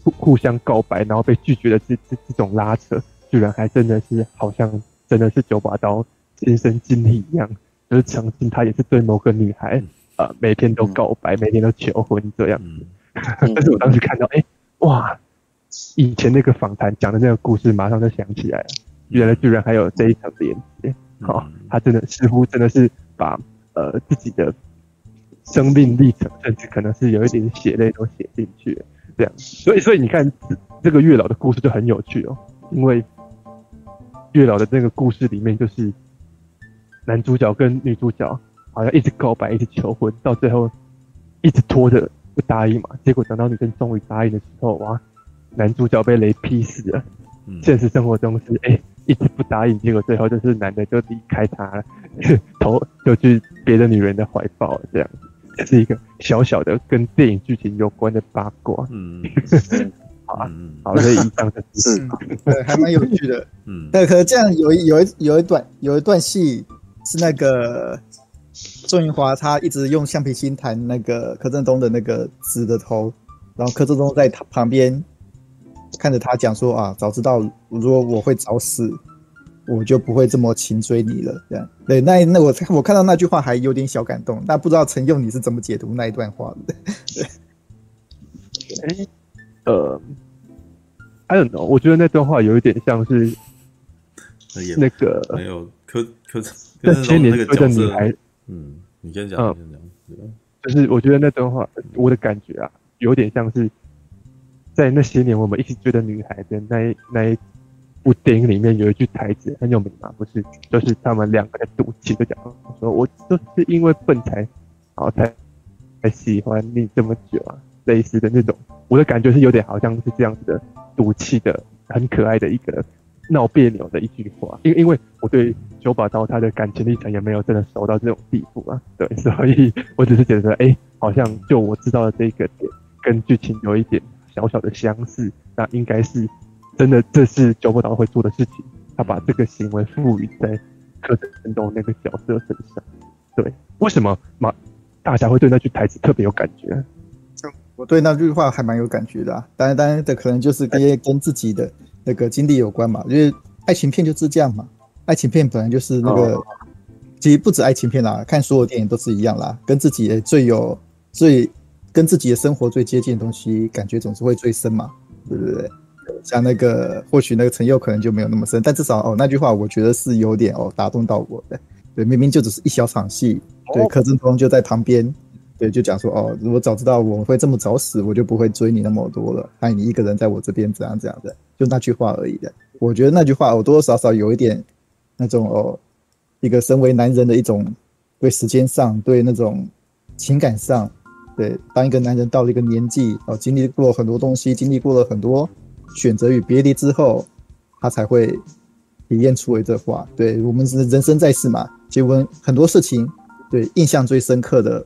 互互相告白，然后被拒绝的这这这种拉扯，居然还真的是好像真的是九把刀亲身经历一样，就是曾经他也是对某个女孩呃每天都告白，每天都求婚这样。子。但是我当时看到，哎、欸，哇，以前那个访谈讲的那个故事，马上就想起来了，原来居然还有这一层连接。好、哦，他真的似乎真的是把呃自己的生命历程，甚至可能是有一点血泪都写进去了，这样。所以，所以你看这个月老的故事就很有趣哦，因为月老的那个故事里面，就是男主角跟女主角好像一直告白，一直求婚，到最后一直拖着不答应嘛。结果等到女生终于答应的时候，哇，男主角被雷劈死了。现实生活中是哎。欸一直不答应，结果最后就是男的就离开她了，头就去别的女人的怀抱了，这样 是一个小小的跟电影剧情有关的八卦。嗯，好啊，好，所以以上就 是，对，还蛮有趣的。嗯，对，可是这样有一有一有一段有一段戏是那个周云华他一直用橡皮筋弹那个柯震东的那个纸的头，然后柯震东在他旁边。看着他讲说啊，早知道如果我会早死，我就不会这么勤追你了。这样对，那那我我看到那句话还有点小感动，但不知道陈佑你是怎么解读那一段话的？对，哎，呃，I don't know，我觉得那段话有一点像是那个没有柯柯 那些年追的女孩，嗯，你先讲，你先讲，嗯，就是我觉得那段话，我的感觉啊，有点像是。在那些年，我们一起追的女孩的那一那一部电影里面，有一句台词很有名嘛，不是？就是他们两个在赌气，就讲说：“我就是因为笨才，好才才喜欢你这么久啊。”类似的那种，我的感觉是有点好像是这样子的赌气的，很可爱的一个闹别扭的一句话。因因为我对九把刀他的感情历程也没有真的熟到这种地步啊，对，所以我只是觉得说，哎、好像就我知道的这个点跟剧情有一点。小小的相似，那应该是真的，这是九把刀会做的事情。他把这个行为赋予在柯震东那个角色身上。对，为什么马？大侠会对那句台词特别有感觉？我对那句话还蛮有感觉的啊。当然，当然的可能就是跟跟自己的那个经历有关嘛。因为爱情片就是这样嘛。爱情片本来就是那个，哦、其实不止爱情片啦，看所有电影都是一样啦，跟自己最有最。跟自己的生活最接近的东西，感觉总是会最深嘛，对不对？像那个，或许那个陈佑可能就没有那么深，但至少哦，那句话我觉得是有点哦打动到我的。对，明明就只是一小场戏，对，柯震东就在旁边，对，就讲说哦，如果早知道我会这么早死，我就不会追你那么多了，爱你一个人在我这边怎样怎样的，就那句话而已的。我觉得那句话我多多少少有一点那种哦，一个身为男人的一种对时间上，对那种情感上。对，当一个男人到了一个年纪，哦，经历过很多东西，经历过了很多选择与别离之后，他才会体验出来这话。对，我们是人生在世嘛，结婚很多事情，对，印象最深刻的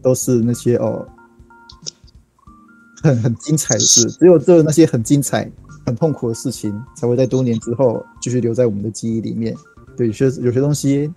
都是那些哦，很很精彩的事。只有这那些很精彩、很痛苦的事情，才会在多年之后继续留在我们的记忆里面。对，有些有些东西。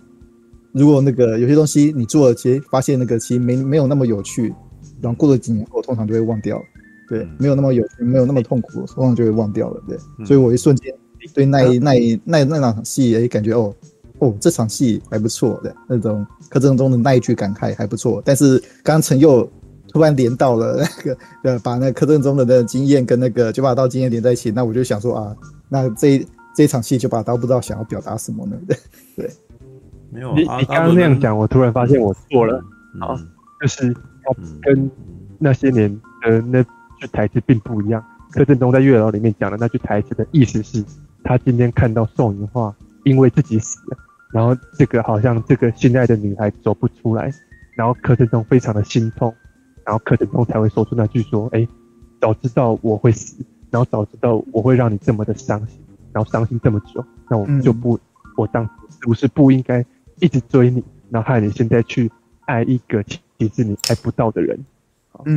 如果那个有些东西你做了，其实发现那个其实没没有那么有趣，然后过了几年后，通常就会忘掉。对，没有那么有趣，没有那么痛苦，往往就会忘掉了。对，所以我一瞬间对那一那一那那场戏，哎，感觉哦哦，这场戏还不错的那种柯震东的那一句感慨还不错。但是刚刚陈佑突然连到了那个呃，把那柯震东的那个经验跟那个九把刀经验连在一起，那我就想说啊，那这这场戏九把刀不知道想要表达什么呢？对 对。没有，你你刚刚那样讲，我突然发现我错了。好，就是他跟那些年的那句台词并不一样。柯震东在《月老》里面讲的那句台词的意思是，他今天看到宋芸樺因为自己死了，然后这个好像这个心爱的女孩走不出来，然后柯震东非常的心痛，然后柯震东才会说出那句说：“哎，早知道我会死，然后早知道我会让你这么的伤心，然后伤心这么久，那我就不，我当时是不是不应该？”一直追你，然后害你现在去爱一个其实你爱不到的人。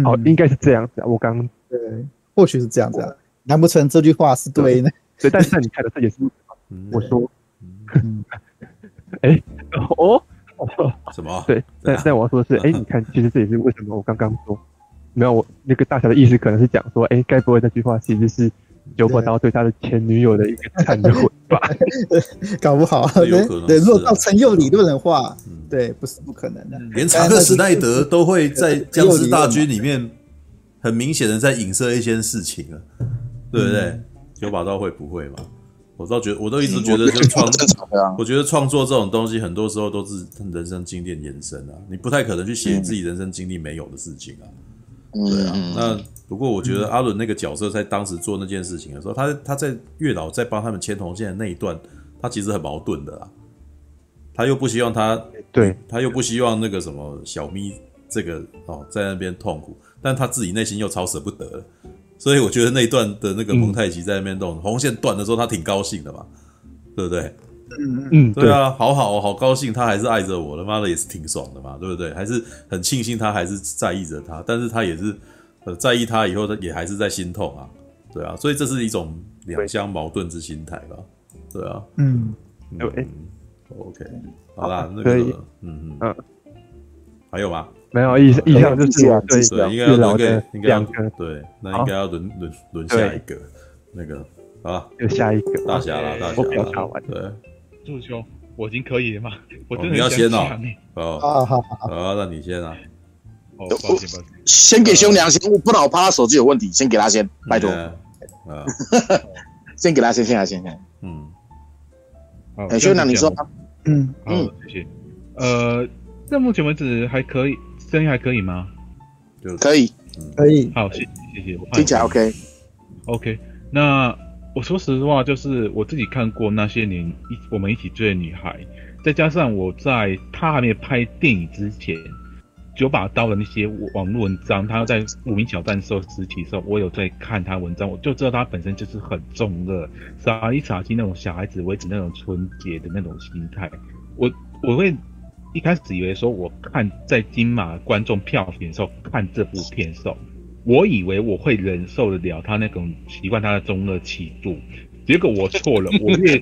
好，应该是这样子啊。我刚刚对，或许是这样子啊。难不成这句话是对呢？对，但是你看的这也是，我说，哎、嗯，哦，什么？对，但但我要说的是，哎，你看，其实这也是为什么我刚刚说，没有我那个大侠的意思，可能是讲说，哎，该不会那句话其实是九把刀对他的前女友的一个忏悔吧？搞不好，对对，如果照陈佑理论的话，对，不是不可能的。连查克史奈德都会在僵尸大军里面很明显的在影射一些事情啊，对不对？九把刀会不会嘛？我倒觉得，我都一直觉得，就创，我觉得创作这种东西，很多时候都是人生经验延伸啊。你不太可能去写自己人生经历没有的事情啊。对啊。那不过，我觉得阿伦那个角色在当时做那件事情的时候，他他在月老在帮他们牵红线的那一段，他其实很矛盾的啦。他又不希望他，对，他又不希望那个什么小咪这个哦在那边痛苦，但他自己内心又超舍不得。所以我觉得那一段的那个蒙太奇在那边动、嗯、红线断的时候，他挺高兴的嘛，对不对？嗯嗯，对啊，好好好高兴，他还是爱着我的，妈的也是挺爽的嘛，对不对？还是很庆幸他还是在意着他，但是他也是呃在意他以后，他也还是在心痛啊，对啊，所以这是一种两相矛盾之心态吧，对啊，嗯，对、嗯、，OK，好啦，那个，嗯嗯。嗯，还有吗？没有，意意向就是对，对，应该要轮给应该要对，那应该要轮轮轮下一个那个啊，就下一个。大侠了，大侠了，对，祝兄，我已经可以了吗？我你要先哦，哦，好好好，那你先啊，我先给兄娘先，我不然我怕他手机有问题，先给他先，拜托，啊，先给他先，先来先先，嗯，好，兄娘你说，嗯嗯，谢谢，呃，到目前为止还可以。声音还可以吗？可以，可以。好，谢谢，谢谢。听起来 OK。OK，那我说实话，就是我自己看过那些年一我们一起追的女孩，再加上我在她还没有拍电影之前，九把刀的那些网络文章，她在无名小站时时期的时候，我有在看她文章，我就知道她本身就是很中二，傻里傻气那种小孩子维持那种纯洁的那种心态。我我会。一开始以为说，我看在金马观众票选的时候看这部片的时候，我以为我会忍受得了他那种习惯他的中二气度，结果我错了。我越，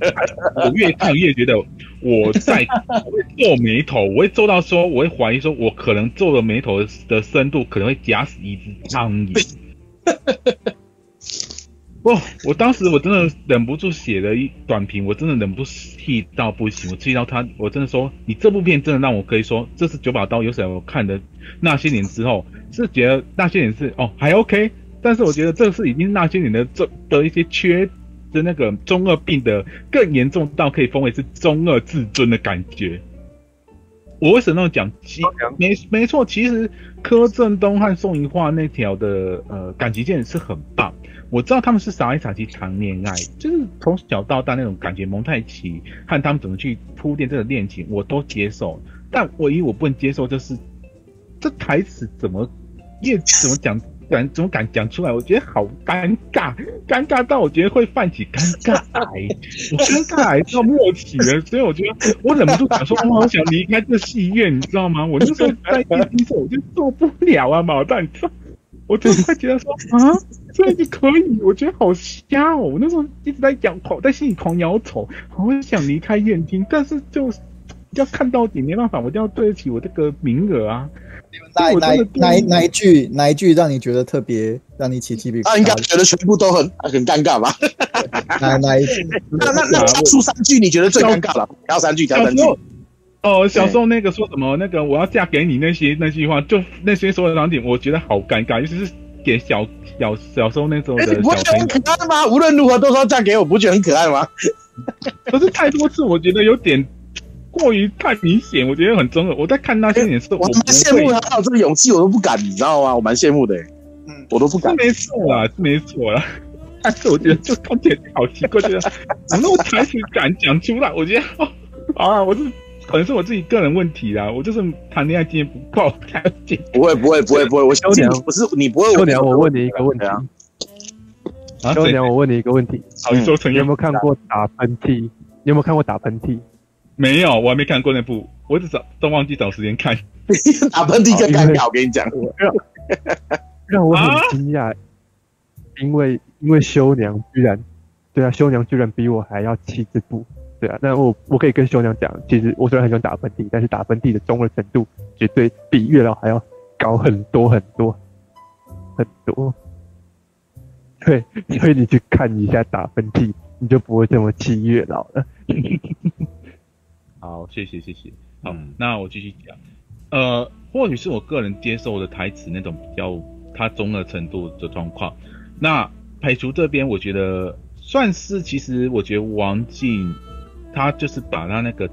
我越看越觉得我在我会皱眉头，我会皱到说，我会怀疑说，我可能皱的眉头的深度可能会夹死一只苍蝇。哦，我当时我真的忍不住写了一短评，我真的忍不住气到不行，我气到他，我真的说，你这部片真的让我可以说，这是九把刀有什么看的那些年之后，是觉得那些年是哦还 OK，但是我觉得这是已经那些年的这的一些缺的那个中二病的更严重到可以封为是中二自尊的感觉。我为什么那么讲？其没没错，其实柯震东和宋芸樺那条的呃感情线是很棒。我知道他们是傻里傻气谈恋爱，就是从小到大那种感觉蒙太奇和他们怎么去铺垫这个恋情，我都接受。但唯一我不能接受就是这台词怎么越怎么讲敢怎么敢讲出来，我觉得好尴尬，尴尬到我觉得会泛起尴尬癌，我尴尬癌到末期了，所以我觉得我忍不住想说，我好想离开这戏院，你知道吗？我那时候在电梯上我就受不了啊，毛蛋，我真的会觉得说啊。所以你可以，我觉得好瞎哦！我那时候一直在摇头，在心里狂摇头，好想离开燕厅，但是就要看到底，没办法，我一定要对得起我这个名额啊！哪哪哪哪一句哪一句让你觉得特别让你起鸡皮疙瘩？他应该觉得全部都很很尴尬吧？哪哪一句？那那那挑出三句你觉得最尴尬了？挑三句，挑三句。哦，小时候那个说什么那个我要嫁给你那些那句话，就那些所有的场景，我觉得好尴尬，尤其是给小。小小时候那种的，你不会觉得很可爱吗？无论如何都说嫁给我，不觉得很可爱吗？可是太多次，我觉得有点过于太明显，我觉得很中二。我在看那些年，是我蛮羡慕他有这个勇气，我都不敢，你知道吗？我蛮羡慕的，嗯，我都不敢。是没错啦，是没错啦，但是我觉得就看起来好奇怪，觉得怎么我台词敢讲出来？我觉得啊，我是。可能是我自己个人问题啦，我就是谈恋爱经验不够。不会不会不会不会，我修娘不是你不会。修娘，我问你一个问题啊。修娘，我问你一个问题。好，你说陈有没有看过打喷嚏？你有没有看过打喷嚏？没有，我还没看过那部，我只找都忘记找时间看。打喷嚏更尴尬，我跟你讲。让我很惊讶，因为因为修娘居然，对啊，修娘居然比我还要气这部。对啊，那我我可以跟兄长讲，其实我虽然很喜欢打喷嚏，但是打喷嚏的中二程度绝对比月老还要高很多很多很多。对，所以你去看一下打喷嚏，你就不会这么气月老了。好，谢谢谢谢。好，嗯、那我继续讲。呃，或许是我个人接受的台词那种比较他中二程度的状况。那排除这边，我觉得算是，其实我觉得王静他就是把他那个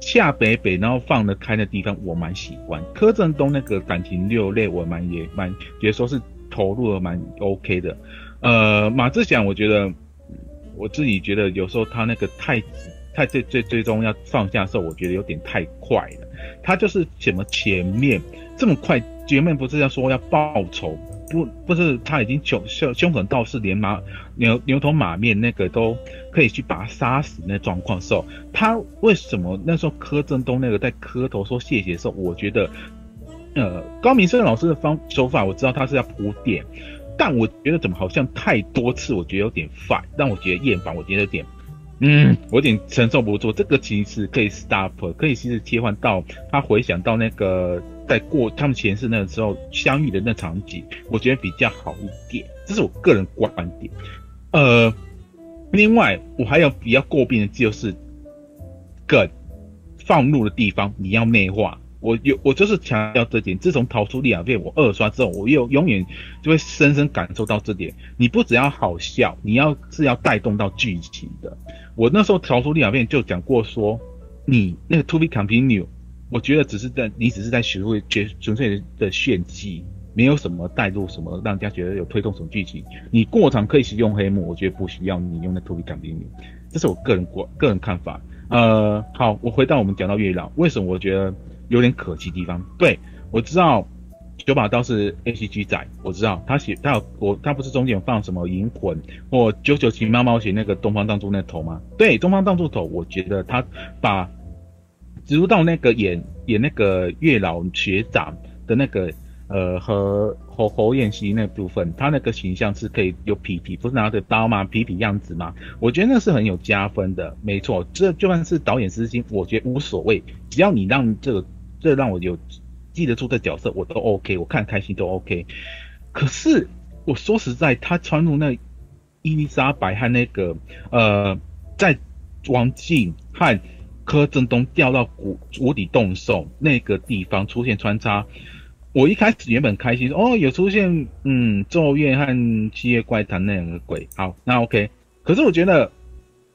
下北北，然后放得开的地方，我蛮喜欢。柯震东那个感情六泪，我蛮也蛮觉得说是投入的蛮 OK 的。呃，马志祥，我觉得我自己觉得有时候他那个太太最最最终要放下的时候，我觉得有点太快了。他就是什么前面这么快，前面不是要说要报仇，不不是他已经凶凶凶狠到是连马牛牛头马面那个都可以去把他杀死那状况的时候，他为什么那时候柯震东那个在磕头说谢谢的时候，我觉得呃高明生老师的方手法，我知道他是要铺垫。但我觉得怎么好像太多次，我觉得有点烦，让我觉得厌烦，我觉得有点，嗯，我有点承受不住。这个其实可以 stop，可以其实切换到他回想到那个在过他们前世那个时候相遇的那场景，我觉得比较好一点。这是我个人观点。呃，另外我还有比较诟病的就是梗放入的地方，你要内化。我有，我就是强调这点。自从逃出利亚片我二刷之后，我又永远就会深深感受到这点。你不只要好笑，你要是要带动到剧情的。我那时候逃出利亚片就讲过说，你那个 to be continue，我觉得只是在你只是在学会纯纯粹的炫技，没有什么带入什么让人家觉得有推动什么剧情。你过场可以使用黑幕，我觉得不需要你用那 to be continue，这是我个人过个人看法。呃，好，我回到我们讲到月老，为什么我觉得？有点可惜地方，对，我知道九把刀是 A C G 仔，我知道他写他有我他不是中间有放什么银魂或九九七猫猫写那个东方当助那头吗？对，东方当助头，我觉得他把植入到那个演演那个月老学长的那个呃和侯侯彦希那部分，他那个形象是可以有痞痞，不是拿着刀吗？痞痞样子吗？我觉得那是很有加分的，没错，这就算是导演私心，我觉得无所谓，只要你让这个。这让我有记得住的角色，我都 OK，我看开心都 OK。可是我说实在，他穿入那伊丽莎白和那个呃，在王静和柯震东掉到谷谷底洞时候那个地方出现穿插，我一开始原本开心哦，有出现嗯咒怨和七夜怪谈那两个鬼，好，那 OK。可是我觉得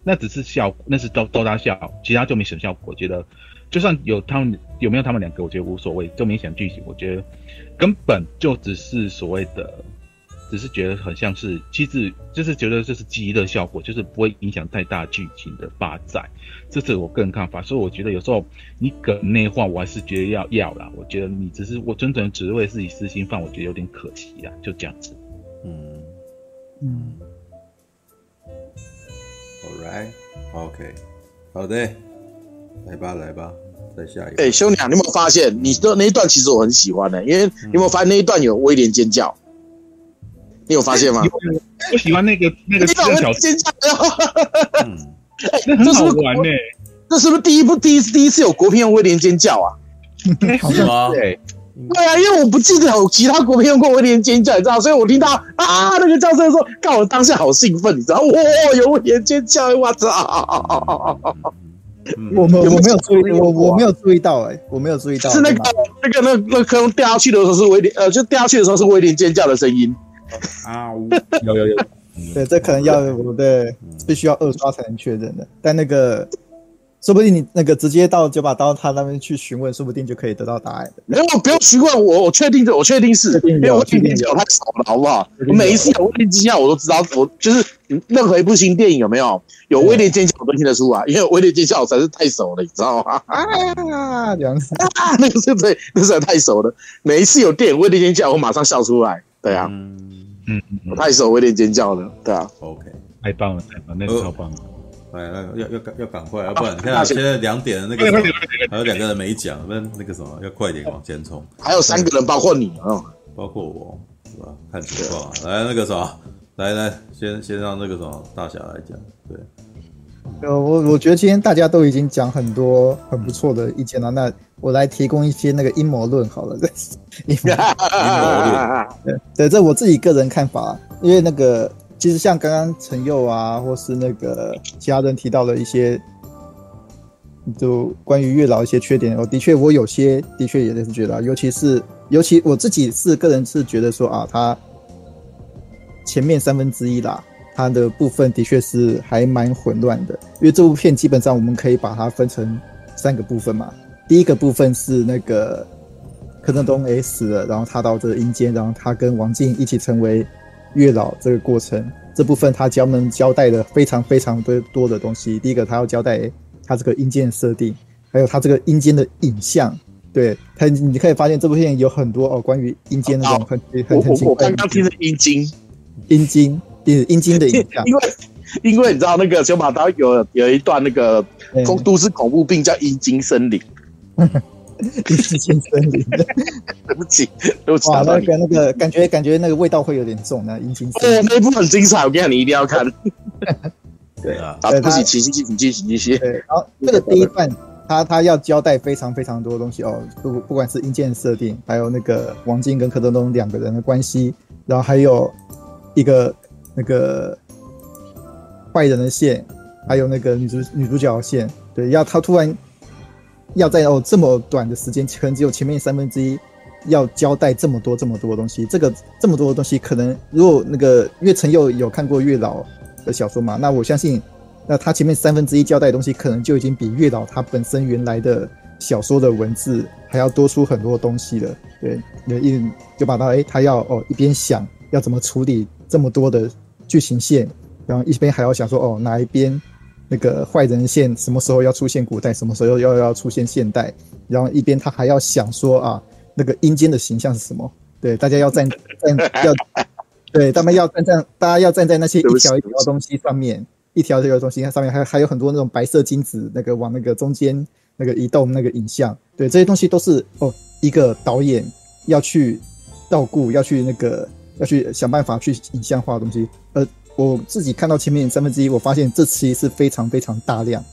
那只是笑，那是逗逗他笑，其他就没什么效果，我觉得。就算有他们有没有他们两个，我觉得无所谓。就明显剧情，我觉得根本就只是所谓的，只是觉得很像是，其实就是觉得这是记忆的效果，就是不会影响太大剧情的发展。这是我个人看法，所以我觉得有时候你梗内化，我还是觉得要要啦。我觉得你只是我真正只为自己私心放，我觉得有点可惜啦。就这样子。嗯嗯。All right. OK. 好的。来吧，来吧，再下一个。哎、欸，兄弟啊，你有没有发现，你的那一段其实我很喜欢的、欸，因为你有没有发现那一段有威廉尖叫？你有发现吗？我喜欢那个那个小尖叫，嗯，哎、欸，这是不是玩呢？这是不是第一部第一次第一次有国片用威廉尖叫啊？是吗？对，对啊，因为我不记得有其他国片用过威廉尖叫，你知道，所以我听到啊那个叫声的时候，看我当下好兴奋，你知道，哇，有威廉尖叫，我操！我们我没有注意，我我没有注意到哎，我没有注意到，是那个那个那那坑掉下去的时候是威廉，呃，就掉下去的时候是威廉尖叫的声音啊，有有有，对，这可能要我对必须要二刷才能确认的，但那个。说不定你那个直接到九把刀他那边去询问，说不定就可以得到答案的。没有，不用询问我，我确定的，我确定是，因为我确定有太少了，好不好？我每一次有威廉尖叫，我都知道，我就是任何一部新电影有没有有威廉尖叫，我都听得出啊，因为威廉尖叫实在是太熟了，你知道吗？啊，这样子啊，那个是对，那实在太熟了。每一次有电影威廉尖叫，我马上笑出来。对啊，嗯嗯，我太熟威廉尖叫了，对啊。OK，太棒了，太棒，那个超棒了。哎，那个要要赶要赶快，要不然你看现在两点的那个还有两个人没讲，那那个什么要快点往前冲。还有三个人，包括你啊，包括我，是吧？看情况。来那个什么，来来，先先让那个什么大侠来讲。对，呃，我我觉得今天大家都已经讲很多很不错的意见了，那我来提供一些那个阴谋论好了。阴谋论，对对，这我自己个人看法，因为那个其实像刚刚陈佑啊，或是那个其他人提到的一些，就关于月老一些缺点，我的确我有些的确也是觉得，尤其是尤其我自己是个人是觉得说啊，他前面三分之一啦。它的部分的确是还蛮混乱的，因为这部片基本上我们可以把它分成三个部分嘛。第一个部分是那个柯震东死了，然后他到这个阴间，然后他跟王静一起成为月老这个过程，这部分他专门交代了非常非常多多的东西。第一个他要交代他这个阴间的设定，还有他这个阴间的影像。对他，你可以发现这部片有很多哦关于阴间那种很很很奇怪。我刚刚听的阴经，阴经。阴茎的影像，因为因为你知道那个小马刀有有一段那个恐都市恐怖病叫阴茎森林，阴茎森林，对不起，对不起，哇，那个那个感觉感觉那个味道会有点重，那阴茎森林，哦，那一部很精彩，我跟你讲，你一定要看。对啊，对不起，请继续，请继续，继续。对，然后这个第一段，他他要交代非常非常多的东西哦，不不管是阴间设定，还有那个王晶跟柯震东两个人的关系，然后还有一个。那个坏人的线，还有那个女主女主角的线，对，要他突然要在哦这么短的时间，可能只有前面三分之一要交代这么多这么多东西，这个这么多的东西，可能如果那个因为陈佑有看过月老的小说嘛，那我相信，那他前面三分之一交代的东西，可能就已经比月老他本身原来的小说的文字还要多出很多东西了，对，一就把他哎，他要哦一边想要怎么处理这么多的。剧情线，然后一边还要想说，哦，哪一边那个坏人线什么时候要出现古代，什么时候要要出现现代，然后一边他还要想说啊，那个阴间的形象是什么？对，大家要站站要，对，他们要站站，大家要站在那些一条一条东西上面，一条一条东西上面还还有很多那种白色金子，那个往那个中间那个移动那个影像，对，这些东西都是哦，一个导演要去照顾，要去那个。要去想办法去影像化的东西，呃，我自己看到前面三分之一，我发现这期是非常非常大量，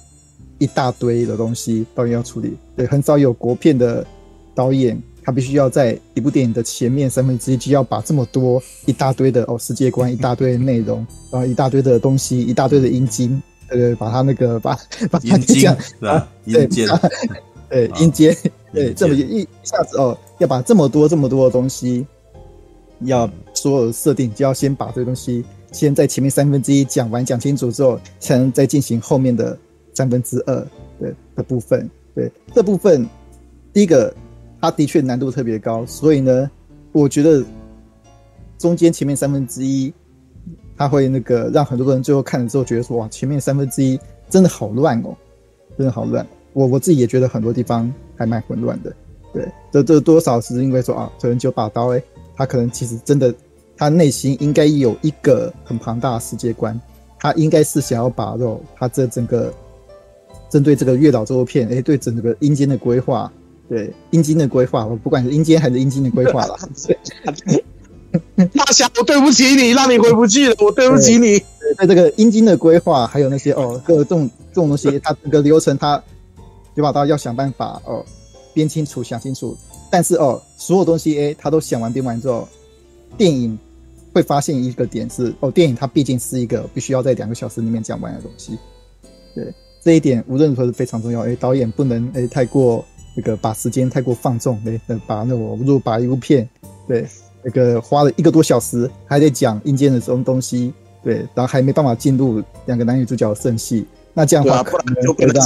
一大堆的东西导演要处理。对，很少有国片的导演，他必须要在一部电影的前面三分之一就要把这么多一大堆的哦世界观、一大堆的内容，然后一大堆的东西、一大堆的阴经，对对，把他那个把把他这样啊，对，对阴间，对，这么一一下子哦，要把这么多这么多的东西。要所有设定，就要先把这个东西先在前面三分之一讲完讲清楚之后，才能再进行后面的三分之二对的部分。对，这部分，第一个，它的确难度特别高，所以呢，我觉得中间前面三分之一，它会那个让很多人最后看了之后觉得说，哇，前面三分之一真的好乱哦，真的好乱。我我自己也觉得很多地方还蛮混乱的。对，这这多少是因为说啊，可能九把刀哎。他可能其实真的，他内心应该有一个很庞大的世界观，他应该是想要把肉，他这整个针对这个月岛这部片，哎，对整个阴间的规划，对阴间的规划，我不管是阴间还是阴间的规划啦。大侠，我对不起你，让你回不去了，我对不起你。对，对这个阴间的规划，还有那些哦，各种这种东西，它整个流程，他九把刀要想办法哦，编清楚，想清楚。但是哦，所有东西哎，他都想完编完之后，电影会发现一个点是哦，电影它毕竟是一个必须要在两个小时里面讲完的东西。对，这一点无论如何是非常重要。哎，导演不能哎太过那个把时间太过放纵，哎，把那我如果把一部片对那个花了一个多小时还得讲阴间的这种东西，对，然后还没办法进入两个男女主角的正戏，那这样的话可能会让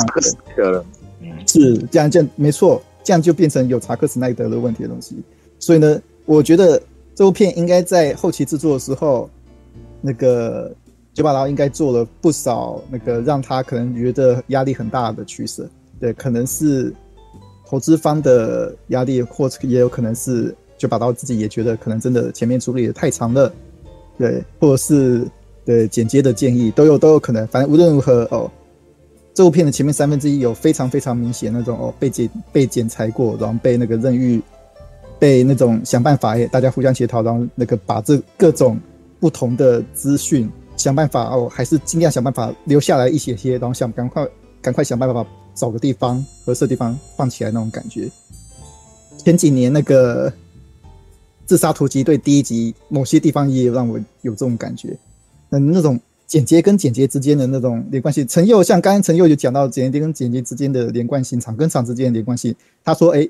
是这样这样没错。这样就变成有查克·史奈德的问题的东西，所以呢，我觉得这部片应该在后期制作的时候，那个九把刀应该做了不少那个让他可能觉得压力很大的取舍。对，可能是投资方的压力，或者也有可能是九把刀自己也觉得可能真的前面处理的太长了，对，或者是对剪接的建议都有 都有可能。反正无论如何哦。这部片的前面三分之一有非常非常明显那种哦，被剪被剪裁过，然后被那个任务被那种想办法，大家互相协调，然后那个把这各种不同的资讯想办法哦，还是尽量想办法留下来一些些，然后想赶快赶快想办法找个地方合适的地方放起来那种感觉。前几年那个自杀突击队第一集，某些地方也让我有这种感觉，那那种简洁跟简洁之间的那种连贯性，陈佑像刚刚陈佑就讲到简洁跟简洁之间的连贯性，场跟场之间的连贯性，他说，哎，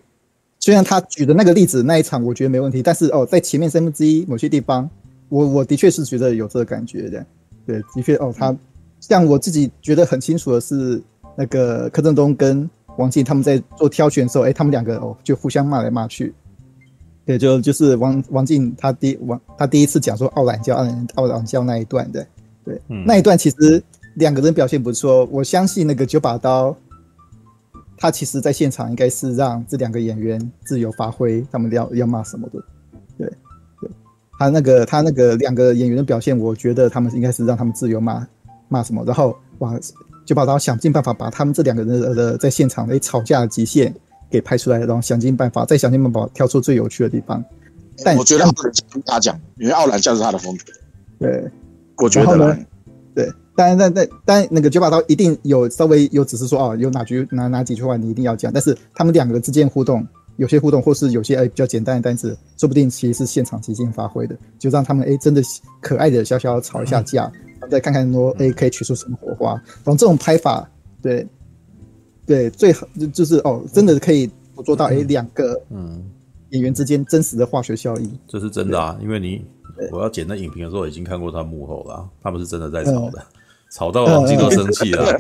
虽然他举的那个例子那一场我觉得没问题，但是哦，在前面三分之一某些地方，我我的确是觉得有这个感觉的。对，的确哦，他像我自己觉得很清楚的是，那个柯震东跟王静他们在做挑选的时候，哎，他们两个哦就互相骂来骂去。对，就就是王王静他第王他第一次讲说傲懒教傲懒傲懒教那一段的，对，嗯、那一段其实两个人表现不错，我相信那个九把刀，他其实在现场应该是让这两个演员自由发挥，他们要要骂什么的，对。对他那个，他那个两个演员的表现，我觉得他们应该是让他们自由骂骂什么，然后哇，就把他想尽办法把他们这两个人的在现场的吵架的极限给拍出来，然后想尽办法再想尽办法挑出最有趣的地方。但我觉得不能跟大家讲，因为奥兰教是他的风格。对，我觉得当然，但但但那个九把刀一定有稍微有只是说哦，有哪句哪哪几句话你一定要讲，但是他们两个之间互动。有些互动，或是有些哎比较简单的单词，说不定其实是现场即兴发挥的，就让他们哎真的可爱的小小吵一下架，再看看说哎可以取出什么火花。然后这种拍法，对对，最好就就是哦，真的可以捕捉到哎两个嗯演员之间真实的化学效应。这是真的啊，因为你我要剪那影评的时候已经看过他幕后了，他们是真的在吵的，吵到王静都生气了。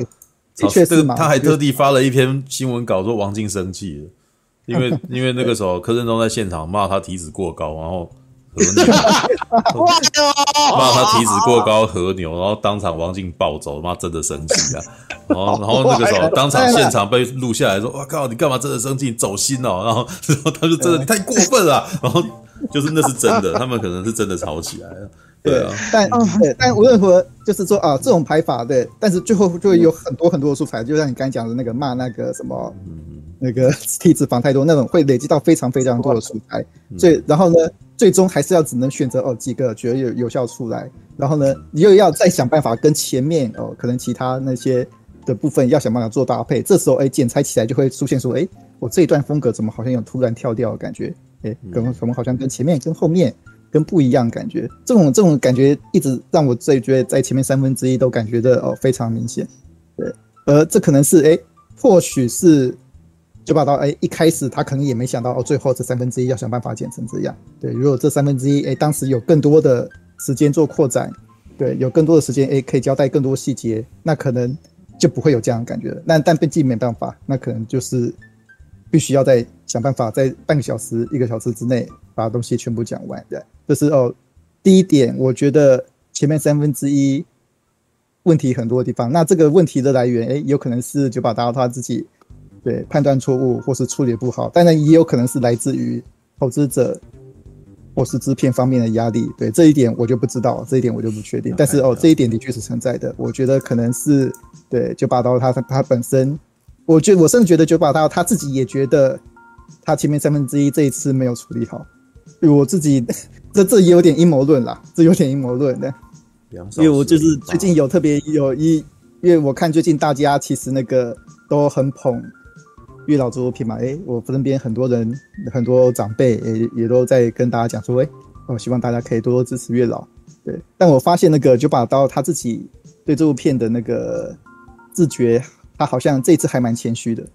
这个，他还特地发了一篇新闻稿说王静生气了。因为 因为那个时候柯震东在现场骂他体脂过高，然后和牛骂他体脂过高和牛，然后当场王静暴走，妈真的生气啊！然后然后那个时候当场现场被录下来说：“我靠，你干嘛真的生气？走心哦！”然后然后他就真的你太过分了，然后就是那是真的，他们可能是真的吵起来了。对啊，但对，但无论如何就是说啊，这种排法对，但是最后就会有很多很多的素材，就像你刚才讲的那个骂那个什么。那个体脂肪太多，那种会累积到非常非常多的素材，最、嗯、然后呢，最终还是要只能选择哦几个觉得有有效出来，然后呢，你又要再想办法跟前面哦可能其他那些的部分要想办法做搭配，这时候哎剪裁起来就会出现说哎我这一段风格怎么好像有突然跳掉的感觉，哎跟什么好像跟前面跟后面跟不一样感觉，这种这种感觉一直让我最觉得在前面三分之一都感觉的哦非常明显，对，而这可能是哎或许是。九把刀哎，一开始他可能也没想到哦，最后这三分之一要想办法剪成这样。对，如果这三分之一哎，当时有更多的时间做扩展，对，有更多的时间哎，可以交代更多细节，那可能就不会有这样的感觉了。那但毕竟没办法，那可能就是必须要在想办法，在半个小时、一个小时之内把东西全部讲完。对，这是哦，第一点，我觉得前面三分之一问题很多的地方。那这个问题的来源哎，有可能是九把刀他自己。对，判断错误或是处理不好，当然也有可能是来自于投资者或是制片方面的压力。对，这一点我就不知道，这一点我就不确定。但是哦，这一点的确是存在的。我觉得可能是对九把刀他他本身，我觉我甚至觉得九把刀他自己也觉得他前面三分之一这一次没有处理好。我自己这这也有点阴谋论啦，这有点阴谋论的。因为我就是最近有特别有一，因为我看最近大家其实那个都很捧。月老这部片嘛，哎，我身边很多人，很多长辈也也都在跟大家讲说，哎，我希望大家可以多多支持月老。对，但我发现那个九把刀他自己对这部片的那个自觉，他好像这次还蛮谦虚的。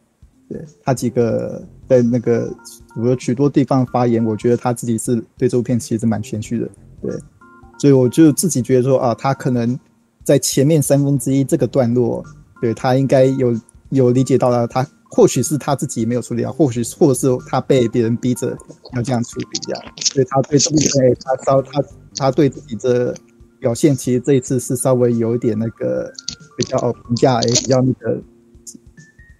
对，他几个在那个有许多地方发言，我觉得他自己是对这部片其实蛮谦虚的。对，所以我就自己觉得说啊，他可能在前面三分之一这个段落，对，他应该有有理解到了他。或许是他自己没有处理好，或许或者是他被别人逼着要这样处理这样，所以他对这部分，他稍他他对自己的表现，其实这一次是稍微有一点那个比较评价，哎，比较那个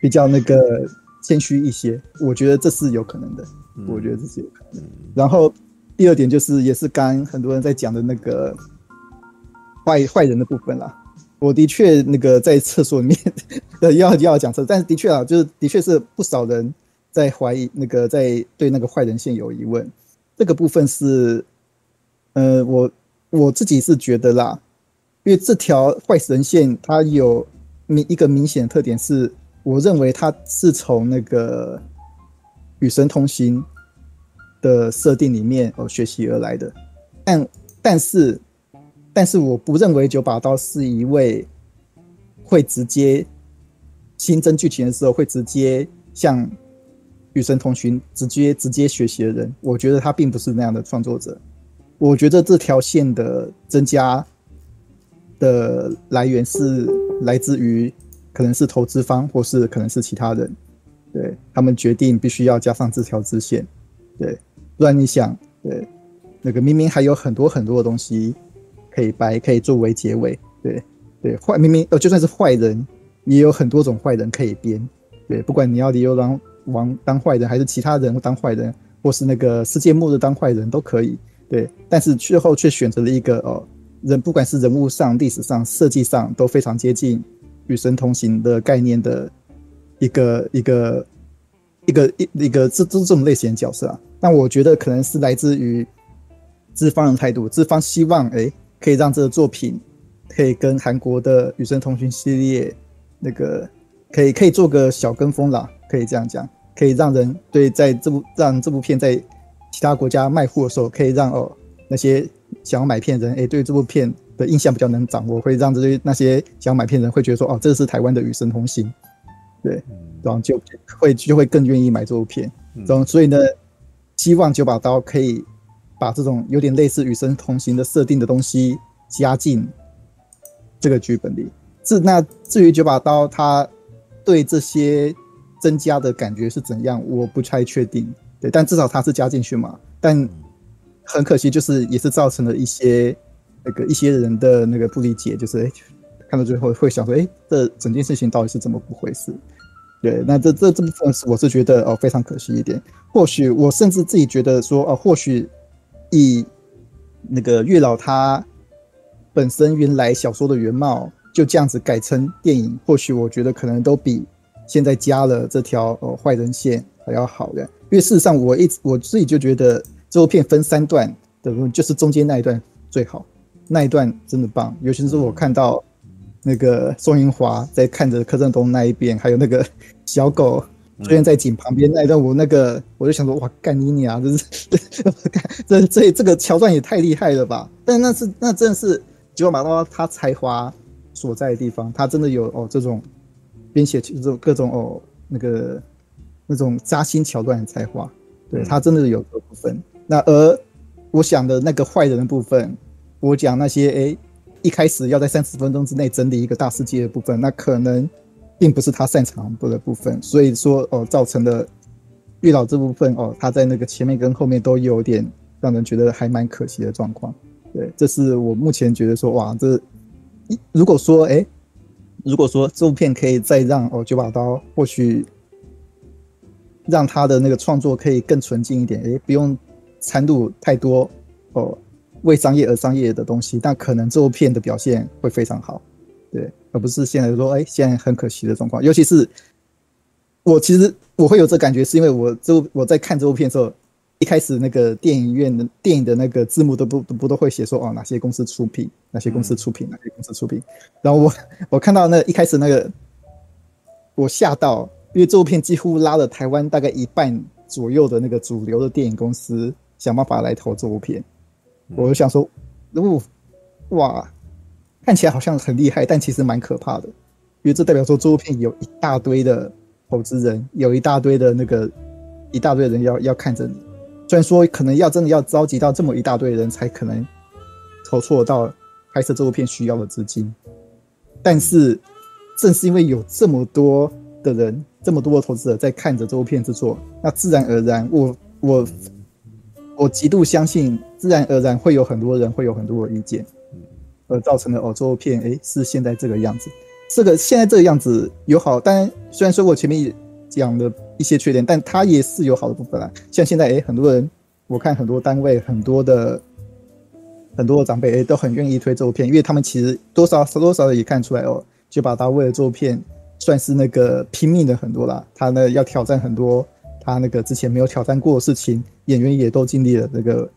比较那个谦虚一些。我觉得这是有可能的，我觉得这是有可能的。然后第二点就是，也是刚刚很多人在讲的那个坏坏人的部分啦。我的确那个在厕所里面 呃要要讲厕，但是的确啊，就是的确是不少人在怀疑那个在对那个坏人线有疑问。这个部分是，呃，我我自己是觉得啦，因为这条坏神线它有明一个明显的特点是，我认为它是从那个《与神同行》的设定里面哦学习而来的，但但是但是我不认为九把刀是一位会直接新增剧情的时候会直接像《与神同行》直接直接学习的人，我觉得他并不是那样的创作者。我觉得这条线的增加的来源是来自于可能是投资方，或是可能是其他人，对，他们决定必须要加上这条支线，对，不然你想，对，那个明明还有很多很多的东西可以掰，可以作为结尾，对对，坏明明呃就算是坏人，也有很多种坏人可以编，对，不管你要李由当王当坏人，还是其他人当坏人，或是那个世界末日当坏人都可以。对，但是最后却选择了一个哦，人不管是人物上、历史上、设计上都非常接近与神同行的概念的一个一个一个一一个这这这种类型的角色啊。但我觉得可能是来自于资方的态度，资方希望哎可以让这个作品可以跟韩国的与神同行系列那个可以可以做个小跟风啦，可以这样讲，可以让人对在这部让这部片在。其他国家卖货的时候，可以让哦那些想要买片的人，哎、欸，对这部片的印象比较能掌握，会让这些那些想要买片的人会觉得说，哦，这个是台湾的《与神同行》，对，然后就会就会更愿意买这部片。然后所以呢，希望九把刀可以把这种有点类似《与神同行》的设定的东西加进这个剧本里。至那至于九把刀他对这些增加的感觉是怎样，我不太确定。对，但至少他是加进去嘛。但很可惜，就是也是造成了一些那个一些人的那个不理解，就是哎，看到最后会想说，哎，这整件事情到底是怎么不回事？对，那这这这部分我是觉得哦非常可惜一点。或许我甚至自己觉得说，哦，或许以那个月老他本身原来小说的原貌就这样子改成电影，或许我觉得可能都比现在加了这条哦坏人线还要好的。因为事实上，我一直我自己就觉得这部片分三段的就是中间那一段最好，那一段真的棒。尤其是我看到那个宋英华在看着柯震东那一边，还有那个小狗出现在井旁边那一段，我那个我就想说，哇，干你娘！这是这这这个桥段也太厉害了吧？但那是那真的是九把刀他才华所在的地方，他真的有哦这种编写这种各种哦那个。那种扎心桥段的才华，对，他真的是有这部分。那而我想的那个坏人的部分，我讲那些哎、欸，一开始要在三十分钟之内整理一个大世界的部分，那可能并不是他擅长的部分。所以说哦，造成了月老这部分哦，他在那个前面跟后面都有点让人觉得还蛮可惜的状况。对，这是我目前觉得说哇，这如果说哎、欸，如果说这部片可以再让哦九把刀或许。让他的那个创作可以更纯净一点，诶，不用掺入太多哦为商业而商业的东西，但可能这部片的表现会非常好，对，而不是现在说，诶，现在很可惜的状况。尤其是我其实我会有这感觉，是因为我这我在看这部片的时候，一开始那个电影院的电影的那个字幕都不都不都会写说哦哪些公司出品，哪些公司出品，哪些公司出品，然后我 我看到那一开始那个我吓到。因为这部片几乎拉了台湾大概一半左右的那个主流的电影公司想办法来投这部片，我就想说，如果哇，看起来好像很厉害，但其实蛮可怕的，因为这代表说这部片有一大堆的投资人，有一大堆的那个一大堆人要要看着你。虽然说可能要真的要召集到这么一大堆人才可能筹措到拍摄这部片需要的资金，但是正是因为有这么多的人。这么多的投资者在看着这部片制作，那自然而然我，我我我极度相信，自然而然会有很多人会有很多的意见，而造成的哦，这部片哎是现在这个样子。这个现在这个样子有好，当然虽然说我前面讲的一些缺点，但它也是有好的部分啦。像现在哎，很多人我看很多单位，很多的很多的长辈哎都很愿意推这部片，因为他们其实多少多少也看出来哦，就把他为了这部片。算是那个拼命的很多啦，他呢要挑战很多他那个之前没有挑战过的事情，演员也都尽力了。那个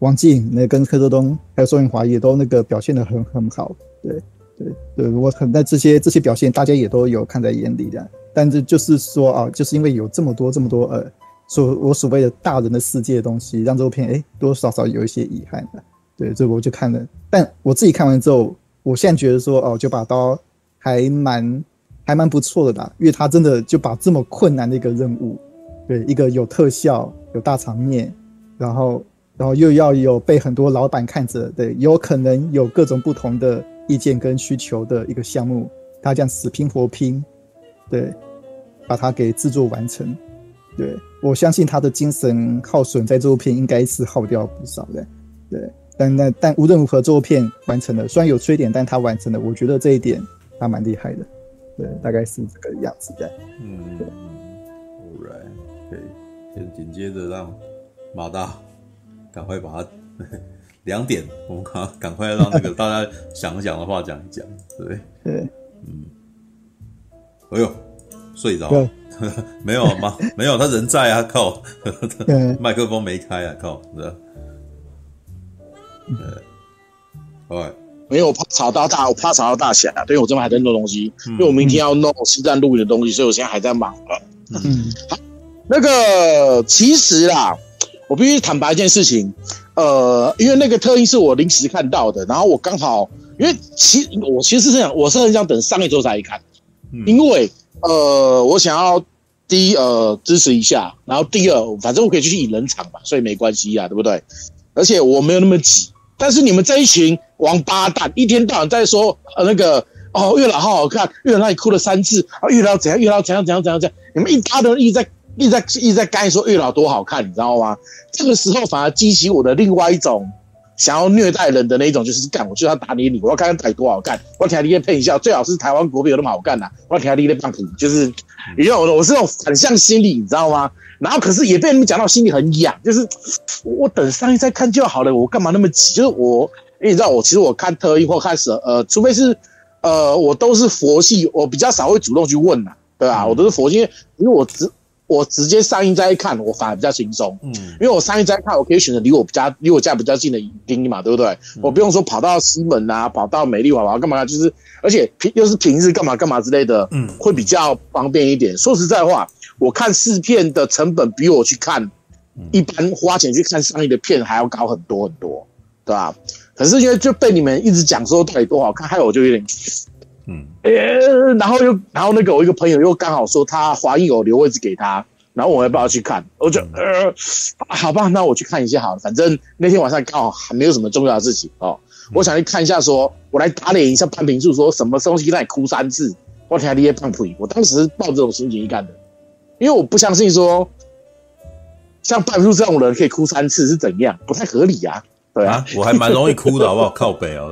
王净、那、跟柯震东还有宋芸樺也都那个表现得很很好，对对对，我可能在这些这些表现，大家也都有看在眼里的。但是就是说啊，就是因为有这么多这么多呃，所我所谓的大人的世界的东西，让这部片哎多多少少有一些遗憾的。对，这我就看了，但我自己看完之后，我现在觉得说哦，九把刀还蛮还蛮不错的啦，因为他真的就把这么困难的一个任务，对，一个有特效、有大场面，然后然后又要有被很多老板看着，对，有可能有各种不同的意见跟需求的一个项目，他这样死拼活拼。对，把它给制作完成。对，我相信他的精神耗损在这部片应该是耗掉不少的。对，但那但无论如何，这部片完成了，虽然有缺点，但他完成了，我觉得这一点他蛮厉害的。对，大概是这个样子的。嗯，紧接着让马大赶快把它两点，我们赶赶快让那个大家想想的话讲一讲。对，对，嗯。哎呦，睡着了？没有吗？没有，他人在啊！靠，麦克风没开啊！靠，是吧？对，哎，没有，我怕吵到大，我怕吵到大侠，对，我这边还在弄东西，嗯、因为我明天要弄实战录影的东西，所以我现在还在忙啊。嗯，好，那个其实啦，我必须坦白一件事情，呃，因为那个特映是我临时看到的，然后我刚好，因为其我其实是这样，我是很想等上一周才看。因为呃，我想要第一呃支持一下，然后第二，反正我可以去引人场嘛，所以没关系啊，对不对？而且我没有那么急。但是你们这一群王八蛋，一天到晚在说呃那个哦月老好好看，月老那里哭了三次啊，月老怎样，月老怎样怎样怎样怎样，你们一大堆人一直在一直在一直在干说月老多好看，你知道吗？这个时候反而激起我的另外一种。想要虐待人的那一种，就是干，我就要打你你，我要看看台多好看，我要听他你配一下，最好是台湾国片有那么好看呐、啊，我要听他你的棒皮，就是，你知道我是那种反向心理，你知道吗？然后可是也被你们讲到心里很痒，就是我等上映再看就好了，我干嘛那么急？就是我，你知道我其实我看特异或看什呃，除非是呃，我都是佛系，我比较少会主动去问呐，对吧？我都是佛系，因为我只。我直接上映再看，我反而比较轻松，嗯，因为我上映再看，我可以选择离我比较离我家比较近的影厅嘛，对不对？嗯、我不用说跑到西门啊，跑到美丽华华干嘛，就是而且平又是平日干嘛干嘛之类的，嗯，会比较方便一点。说实在话，我看试片的成本比我去看一般花钱去看上映的片还要高很多很多，对吧？可是因为就被你们一直讲说到底多好看，害我就有点。嗯，呃、欸，然后又，然后那个我一个朋友又刚好说他华映有留位置给他，然后我要不要去看？我就呃，好吧，那我去看一下好了。反正那天晚上刚好还没有什么重要的事情哦，我想去看一下说，说我来打脸一下半瓶醋，说什么东西让你哭三次，我天，那些胖腿，我当时抱这种心情去看的，因为我不相信说像潘平柱这种人可以哭三次是怎样，不太合理呀、啊。对啊，我还蛮容易哭的，好不好？靠北哦，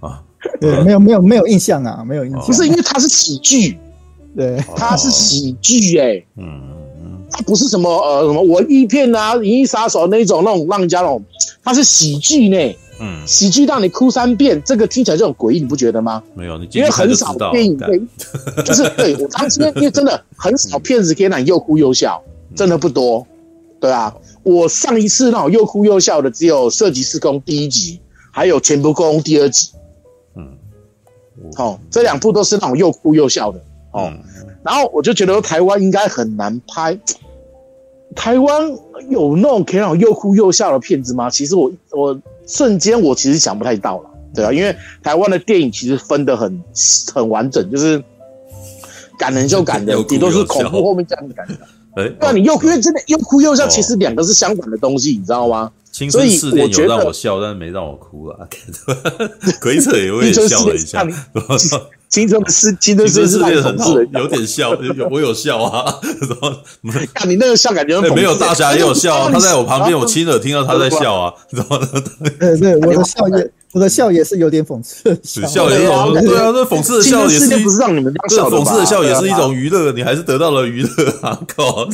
那啊。对，没有没有没有印象啊，没有印象。不是因为它是喜剧，对，它是喜剧哎，嗯。嗯，它不是什么呃什么文艺片啊，《银翼杀手》那种那种让人家那种，它是喜剧呢，嗯，喜剧让你哭三遍，这个听起来就很诡异，你不觉得吗？没有，你因为很少电影可以，就是对我当时因为真的很少片子可以让你又哭又笑，真的不多，对啊，我上一次那种又哭又笑的只有《射击四空》第一集，还有《全部工》第二集。哦，这两部都是那种又哭又笑的哦。嗯、然后我就觉得台湾应该很难拍。台湾有那种可以让我又哭又笑的片子吗？其实我我瞬间我其实想不太到了，对啊，因为台湾的电影其实分得很很完整，就是感人就感人，顶多是恐怖后面这样的感觉。哎、欸，对啊，你又因为真的又哭又笑，其实两个是相反的东西，你知道吗？青春试炼有让我笑，但是没让我哭啊！鬼扯也会笑了一下。青春是青春试炼很好，有点笑，有我有笑啊。看你那个笑感觉没有大侠也有笑啊，他在我旁边，我亲耳听到他在笑啊。对对，我的笑也。我的笑也是有点讽刺，笑也是种对啊，这讽刺的笑也是不是让你们这样笑的，讽刺的笑也是一种娱乐，你还是得到了娱乐啊！靠，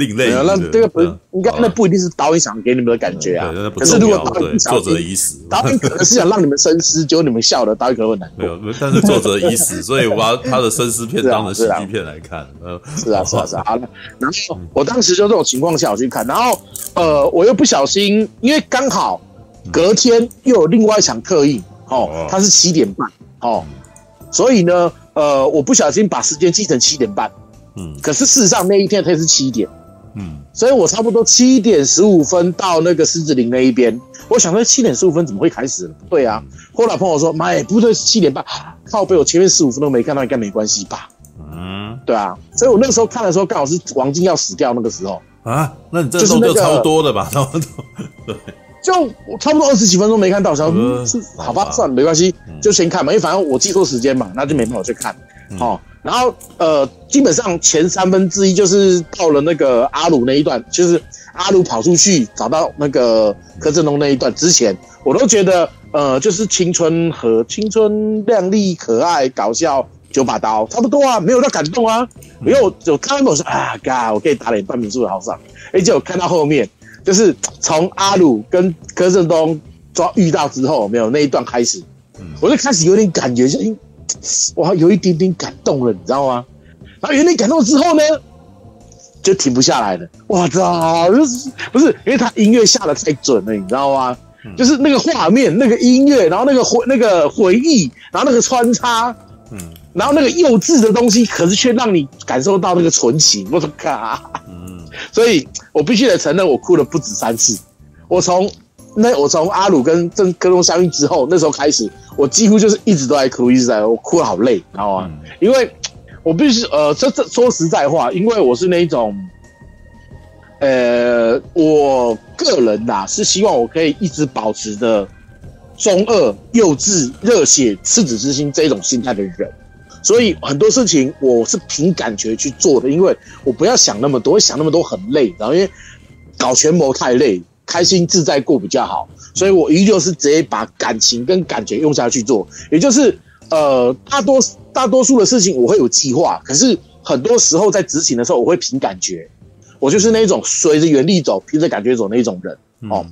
另类。那这个不是应该那不一定是导演想给你们的感觉啊。可是如果导演作者已死，导演可能是想让你们深思，结果你们笑了，导演可能会难过。没有，但是作者已死，所以我把他的深思片当成喜剧片来看。是啊，是啊，是啊。好了，然后我当时就这种情况下我去看，然后呃，我又不小心，因为刚好。隔天又有另外一场特映，哦，它是七点半，哦，所以呢，呃，我不小心把时间记成七点半，嗯，可是事实上那一天它是七点，嗯，所以我差不多七点十五分到那个狮子林那一边，我想说七点十五分怎么会开始？不对啊，后来朋友说，妈耶，不对，是七点半，靠背，我前面十五分钟没看到，应该没关系吧？嗯，对啊，所以我那个时候看的时候，刚好是王静要死掉那个时候啊，那你这时候就超多的吧？差不多，对。就我差不多二十几分钟没看到，想说是好吧，算了，没关系，就先看嘛，因为反正我记错时间嘛，那就没办法去看。好，然后呃，基本上前三分之一就是到了那个阿鲁那一段，就是阿鲁跑出去找到那个柯震东那一段之前，我都觉得呃，就是青春和青春靓丽、可爱、搞笑，九把刀差不多啊，没有到感动啊。因为我就看到我说啊，God，我可以打脸半民宿的豪爽，而且我看到后面。就是从阿鲁跟柯震东抓遇到之后，没有那一段开始，我就开始有点感觉，就哇，有一点点感动了，你知道吗？然后有点感动之后呢，就停不下来了。我操，就是不是因为他音乐下的太准了，你知道吗？就是那个画面、那个音乐，然后那个回那个回忆，然后那个穿插，嗯，然后那个幼稚的东西，可是却让你感受到那个纯情。我说靠，嗯，所以。我必须得承认，我哭了不止三次。我从那我从阿鲁跟郑柯东相遇之后，那时候开始，我几乎就是一直都在哭，一直在我哭得好累，知道吗？嗯、因为我必须呃，这这说实在话，因为我是那一种，呃，我个人呐是希望我可以一直保持着中二、幼稚、热血、赤子之心这一种心态的人。所以很多事情我是凭感觉去做的，因为我不要想那么多，想那么多很累，然后因为搞权谋太累，开心自在过比较好，所以我依旧是直接把感情跟感觉用下去做，也就是呃，大多大多数的事情我会有计划，可是很多时候在执行的时候我会凭感觉，我就是那种随着原力走，凭着感觉走那种人哦，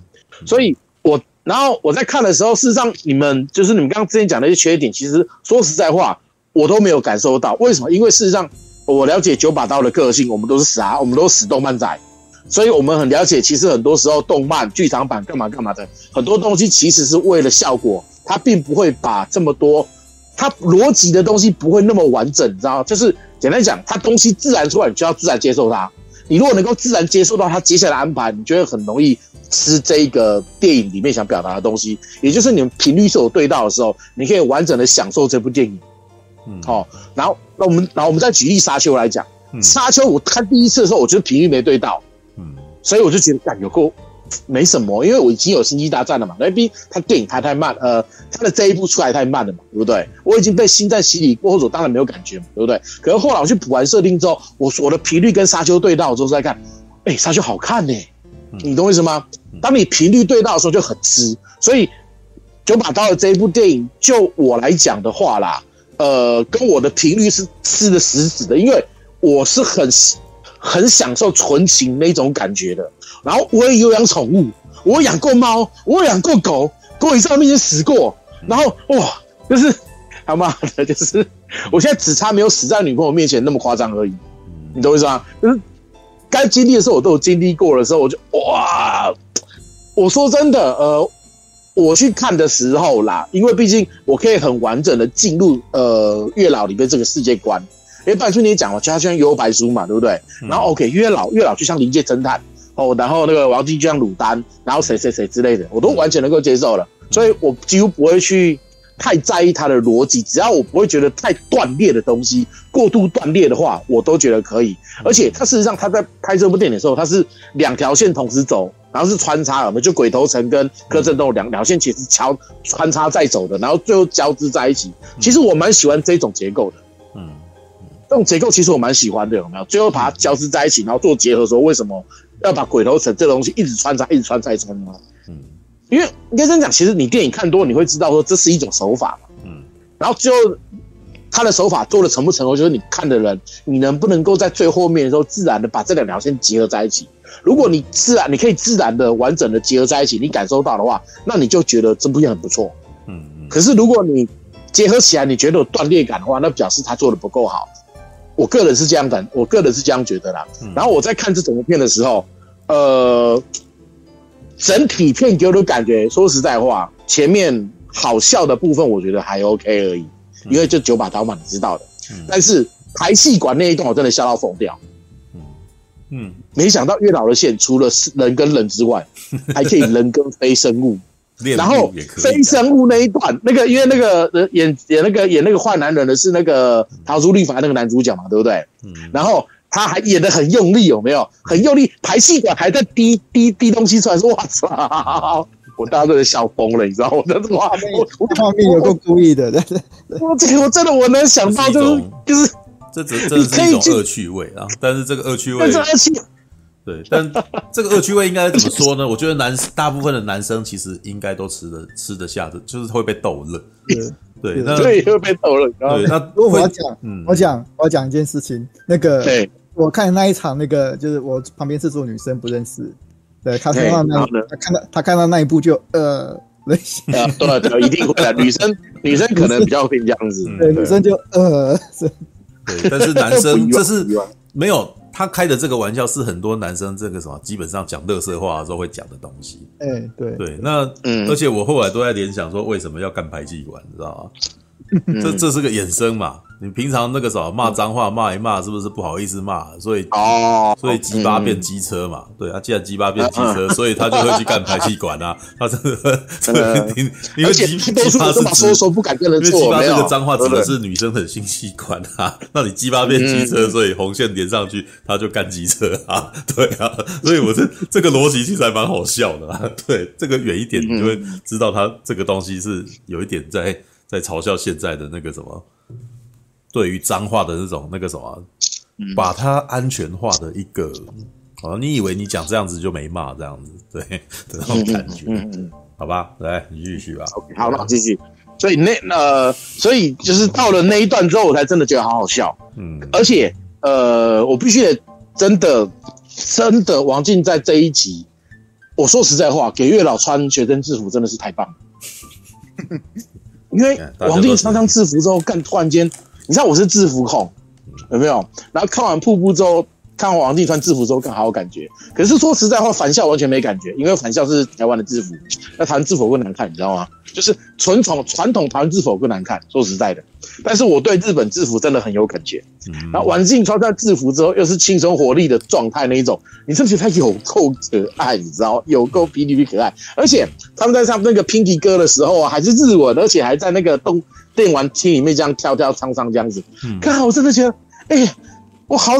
所以我然后我在看的时候，事实上你们就是你们刚刚之前讲的一些缺点，其实说实在话。我都没有感受到，为什么？因为事实上，我了解九把刀的个性，我们都是死啊，我们都是死动漫仔，所以我们很了解。其实很多时候，动漫剧场版干嘛干嘛的，很多东西其实是为了效果，它并不会把这么多，它逻辑的东西不会那么完整，你知道？就是简单讲，它东西自然出来，你就要自然接受它。你如果能够自然接受到它接下来安排，你就会很容易吃这个电影里面想表达的东西，也就是你们频率是有对到的时候，你可以完整的享受这部电影。嗯，好，然后那我们，然后我们再举例沙丘来讲，沙丘我看第一次的时候，我觉得频率没对到，嗯，所以我就觉得感觉够 没什么，因为我已经有星际大战了嘛，那毕竟它电影拍太慢，呃，它的这一部出来太慢了嘛，对不对？我已经被星战洗礼过后，我当然没有感觉嘛，对不对？可是后来我去补完设定之后，我我的频率跟沙丘对到之后再看，哎，沙丘好看呢，你懂我意思吗？当你频率对到的时候就很吃，所以九把刀的这一部电影，就我来讲的话啦。呃，跟我的频率是吃的死死的，因为我是很很享受纯情那种感觉的。然后我也有养宠物，我养过猫，我养过狗，狗也在面前死过。然后哇，就是他妈的，就是我现在只差没有死在女朋友面前那么夸张而已。你懂我意思吗？就是该经历的时候我都有经历过的时候，我就哇，我说真的，呃。我去看的时候啦，因为毕竟我可以很完整的进入呃月老里面这个世界观。因为半叔你也讲了，就他像幽白书嘛，对不对？嗯、然后 OK，月老月老就像灵界侦探哦，然后那个王晶就像鲁丹，然后谁谁谁之类的，我都完全能够接受了。所以我几乎不会去太在意他的逻辑，只要我不会觉得太断裂的东西，过度断裂的话，我都觉得可以。而且他事实上他在拍这部电影的时候，他是两条线同时走。然后是穿插了嘛，就鬼头城跟柯震东两两线其实桥穿插在走的，然后最后交织在一起。其实我蛮喜欢这种结构的，嗯，这种结构其实我蛮喜欢的，有没有？最后把它交织在一起，然后做结合，说为什么要把鬼头城这个东西一直穿插，一直穿插，一直穿插？嗯，因为应该这样讲，其实你电影看多，你会知道说这是一种手法嘛，嗯，然后最后。他的手法做的成不成功，就是你看的人，你能不能够在最后面的时候自然的把这两条线结合在一起？如果你自然，你可以自然的完整的结合在一起，你感受到的话，那你就觉得这部片很不错。嗯嗯。可是如果你结合起来，你觉得有断裂感的话，那表示他做的不够好。我个人是这样感，我个人是这样觉得啦。然后我在看这整部片的时候，呃，整体片给我的感觉，说实在话，前面好笑的部分我觉得还 OK 而已。因为就九把刀嘛，你知道的。但是排气管那一段我真的笑到疯掉。嗯，没想到月老的线除了人跟人之外，还可以人跟非生物。然后非生物那一段，那个因为那个演演那个演那个坏男人的是那个逃出律法那个男主角嘛，对不对？嗯。然后他还演得很用力，有没有？很用力，排气管还在滴滴滴东西出来，说我操！我大家都在笑疯了，你知道吗？我这画面，我画面有够故意的，对对。我这个我真的我能想到就是就是。这这这是一种恶趣味啊！但是这个恶趣味，对，但这个恶趣味应该怎么说呢？我觉得男大部分的男生其实应该都吃得吃得下的，就是会被逗乐。对对，那对会被逗乐。对，那如果我要讲，嗯，我讲我讲一件事情，那个，对，我看那一场，那个就是我旁边是坐女生不认识，对，他看到那，他看到他看到那一部就呃，对对对，一定会的。女生女生可能比较会这样子，对，女生就呃。对，但是男生这是没有他开的这个玩笑，是很多男生这个什么基本上讲垃圾话的时候会讲的东西。哎、欸，对对，那、嗯、而且我后来都在联想说，为什么要干排气管，你知道吗？嗯、这这是个衍生嘛。你平常那个什么骂脏话骂一骂，是不是不好意思骂？所以哦，所以鸡巴变机车嘛，对啊，既然鸡巴变机车，所以他就会去干排气管啊。他真的，真的，因为鸡鸡巴是说说不敢跟人做，因为鸡巴这个脏话指的是女生的性器官啊。那你鸡巴变机车，所以红线连上去，他就干机车啊，对啊。所以我这这个逻辑其实还蛮好笑的啊。对，这个远一点，你就会知道他这个东西是有一点在在嘲笑现在的那个什么。对于脏话的那种那个什么，把它安全化的一个，哦，你以为你讲这样子就没骂这样子，对的那种感觉，嗯嗯，好吧，来你继续吧。好，那我继续。所以那呃，所以就是到了那一段之后，我才真的觉得好好笑。嗯，而且呃，我必须得真的真的，王静在这一集，我说实在话，给月老穿学生制服真的是太棒了。因为王静穿上制服之后，干突然间。你知道我是制服控，有没有？然后看完瀑布之后，看完王净穿制服之后更好有感觉。可是说实在话，返校完全没感觉，因为返校是台湾的制服，那台湾制服更难看，你知道吗？就是纯统传统台湾制服更难看。说实在的，但是我对日本制服真的很有感觉。然后王静穿上制服之后，又是青春活力的状态那一种，你是不是觉得他有够可爱？你知道有够霹雳霹可爱。而且他们在唱那个 Pinky 歌的时候啊，还是日文，而且还在那个东。电玩厅里面这样跳跳唱唱这样子，刚好我真的觉得，哎、欸，我好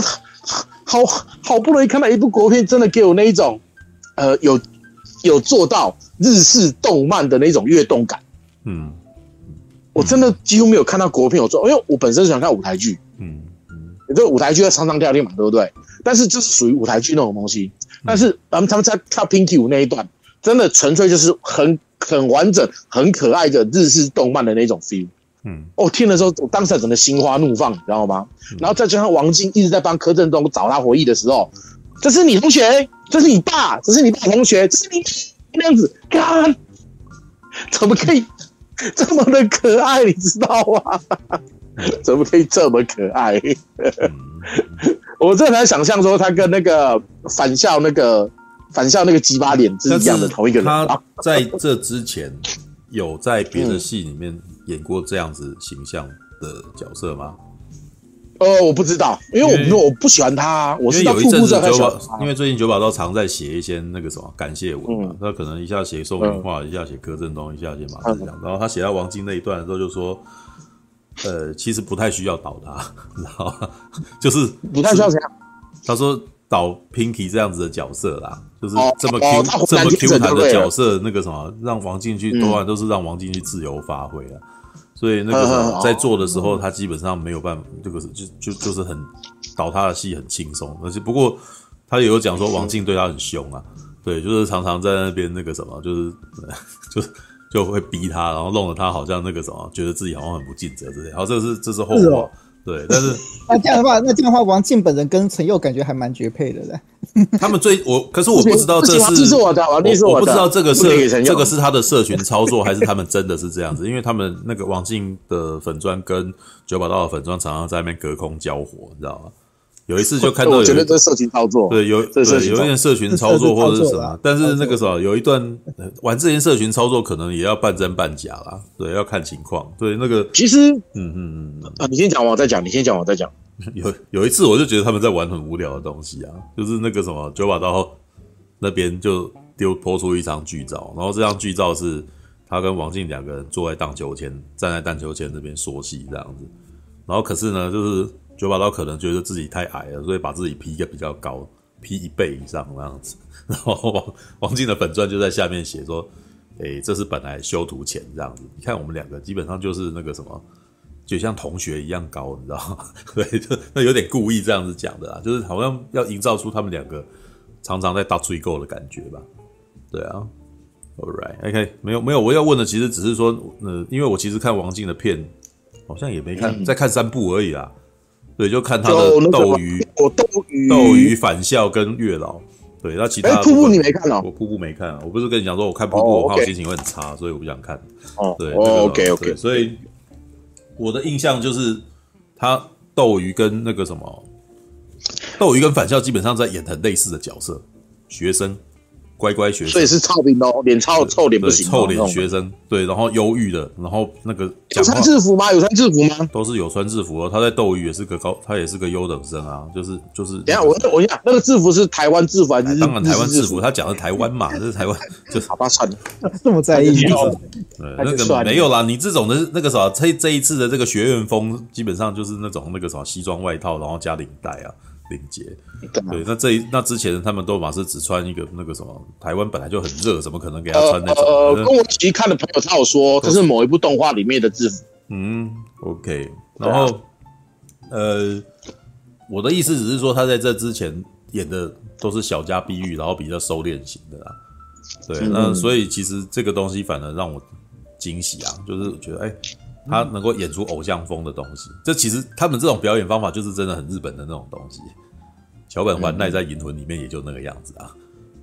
好好不容易看到一部国片，真的给我那一种，呃，有有做到日式动漫的那种跃动感。嗯，我真的几乎没有看到国片有做，因为我本身喜欢看舞台剧。嗯嗯，也就舞台剧在唱唱跳跳嘛，对不对？但是这是属于舞台剧那种东西。但是他们他们在跳 Pinky 舞那一段，真的纯粹就是很很完整、很可爱的日式动漫的那种 feel。嗯，我、哦、听的时候，我当时整个心花怒放，你知道吗？嗯、然后再加上王晶一直在帮柯震东找他回忆的时候，这是你同学，这是你爸，这是你爸同学，这是你那样子，看，怎么可以这么的可爱？你知道吗？怎么可以这么可爱？嗯、我真的很难想象说他跟那个返校那个返校那个鸡巴脸是一样的同一个人。他在这之前有在别的戏里面、嗯。演过这样子形象的角色吗？呃，我不知道，因为我不我不喜欢他。我是有一阵子九把，因为最近九把刀常在写一些那个什么感谢文嘛，他可能一下写宋芸樺，一下写柯震东，一下写马志强，然后他写到王晶那一段的时候就说，呃，其实不太需要导他，你知道吗？就是不太需要这样。他说导 Pinky 这样子的角色啦，就是这么 Q 这么 Q 弹的角色，那个什么让王净去，多半都是让王净去自由发挥啊。所以那个在做的时候，他基本上没有办法，这个是就就就是很倒他的戏很轻松，而且不过他也有讲说王静对他很凶啊，对，就是常常在那边那个什么，就是 就就会逼他，然后弄得他好像那个什么，觉得自己好像很不尽责之类。然后，这个是这是后话。对，但是 那这样的话，那这样的话，王静本人跟陈佑感觉还蛮绝配的嘞。他们最我，可是我不知道这是，是我的，我不知道这个是这个是他的社群操作，还是他们真的是这样子？因为他们那个王静的粉砖跟九把刀的粉砖常常在那边隔空交火，你知道吗？有一次就看到，我觉得这是社群操作，对，有对有一点社群操作或者是什么，但是那个时候有一段玩这些社群操作，可能也要半真半假啦，对，要看情况。对，那个其实，嗯嗯嗯啊，你先讲，我再讲，你先讲，我再讲。有有一次，我就觉得他们在玩很无聊的东西啊，就是那个什么九把刀那边就丢抛出一张剧照，然后这张剧照是他跟王静两个人坐在荡秋千，站在荡秋千这边说戏这样子，然后可是呢，就是。九把刀可能觉得自己太矮了，所以把自己 P 一个比较高，P 一倍以上那样子。然后王王静的粉钻就在下面写说：“诶、欸，这是本来修图前这样子。你看我们两个基本上就是那个什么，就像同学一样高，你知道吗？对，就那有点故意这样子讲的啦，就是好像要营造出他们两个常常在打追够的感觉吧？对啊，All right，OK，okay, 没有没有，我要问的其实只是说，呃，因为我其实看王静的片好像也没看，在看三部而已啦。”对，就看他的斗鱼，我斗鱼，斗鱼返校跟月老。对，那其他瀑布你没看哦？我瀑布没看啊，我不是跟你讲说，我看瀑布的话，我心情会很差，所以我不想看。哦，对，OK OK。所以我的印象就是他斗鱼跟那个什么，斗鱼跟返校基本上在演很类似的角色，学生。乖乖学生，所以是臭脸哦，脸臭臭脸不行，臭脸学生对，然后忧郁的，然后那个有穿制服吗？有穿制服吗？都是有穿制服哦。他在斗鱼也是个高，他也是个优等生啊，就是就是。等下我我讲那个制服是台湾制服还是？当然台湾制服，他讲的台湾嘛，这是台湾，就好吧，算了，这么在意。对，那个没有啦，你这种的那个啥，这这一次的这个学院风，基本上就是那种那个啥西装外套，然后加领带啊。领结，对，那这一那之前他们都嘛是只穿一个那个什么，台湾本来就很热，怎么可能给他穿那种？呃，跟我一起看的朋友他有说，这是某一部动画里面的制服。嗯，OK，然后、啊、呃，我的意思只是说，他在这之前演的都是小家碧玉，然后比较收敛型的啦。对，嗯、那所以其实这个东西反而让我惊喜啊，就是觉得哎。欸他能够演出偶像风的东西，这其实他们这种表演方法就是真的很日本的那种东西。桥本环奈在《银魂》里面也就那个样子啊，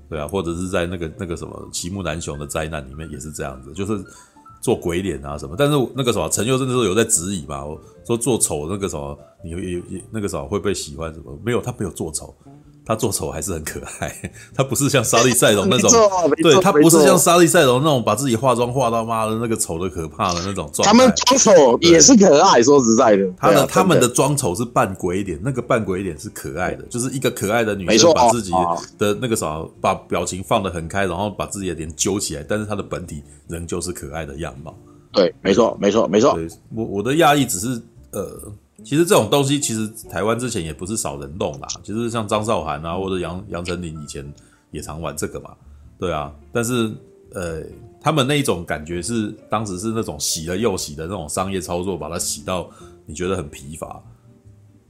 对啊，或者是在那个那个什么《齐木楠雄的灾难》里面也是这样子，就是做鬼脸啊什么。但是那个什么陈佑正那时候有在质疑嘛，说做丑那个什么，你有那个什么会不会喜欢什么？没有，他没有做丑。他做丑还是很可爱，他不是像莎莉赛隆那种，对他不是像莎莉赛隆那种把自己化妆化到妈的那个丑的可怕的那种状态。他们装丑也是可爱，说实在的，他的他们的装丑是扮鬼脸，那个扮鬼脸是可爱的，就是一个可爱的女生把自己的那个啥，把表情放得很开，然后把自己的脸揪起来，但是她的本体仍旧是可爱的样貌。对，没错，没错，没错。我我的讶异只是呃。其实这种东西，其实台湾之前也不是少人弄啦。其实像张韶涵啊，或者杨杨丞琳以前也常玩这个嘛，对啊。但是呃，他们那一种感觉是当时是那种洗了又洗的那种商业操作，把它洗到你觉得很疲乏。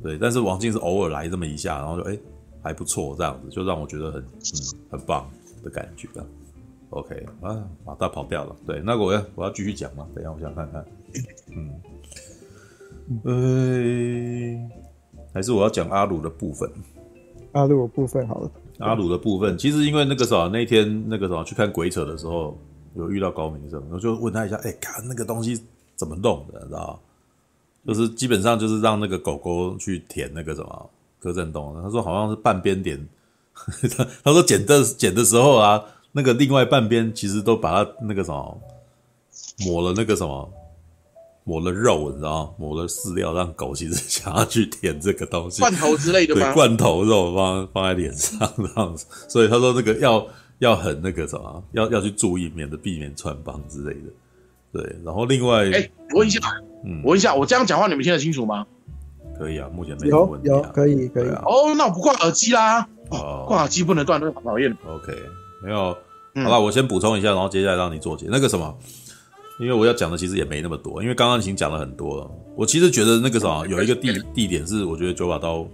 对，但是王静是偶尔来这么一下，然后就哎还不错，这样子就让我觉得很嗯很棒的感觉啊。OK 啊，马大跑掉了。对，那个我要我要继续讲嘛，等一下我想看看，嗯。呃，还是我要讲阿鲁的部分。阿鲁的部分好了。阿鲁的部分，其实因为那个啥，那天那个啥去看鬼扯的时候，有遇到高明生，我就问他一下，哎、欸，看那个东西怎么弄的，你知道？就是基本上就是让那个狗狗去舔那个什么柯震东，他说好像是半边脸，他说剪的剪的时候啊，那个另外半边其实都把它那个什么抹了那个什么。抹了肉，你知道吗？抹了饲料，让狗其实想要去舔这个东西，罐头之类的吗？对，罐头肉放放在脸上这样子。所以他说这个要要很那个什么，要要去注意，免得避免穿帮之类的。对，然后另外，哎、欸，我问一下，嗯，我问一下，我这样讲话你们听得清楚吗？可以啊，目前没有问题、啊有，有可以可以。啊、哦，那我不挂耳机啦。哦，挂耳机不能断，那好讨厌。OK，没有，好了，我先补充一下，然后接下来让你做解那个什么。因为我要讲的其实也没那么多，因为刚刚已经讲了很多了。我其实觉得那个什么有一个地地点是，我觉得九把刀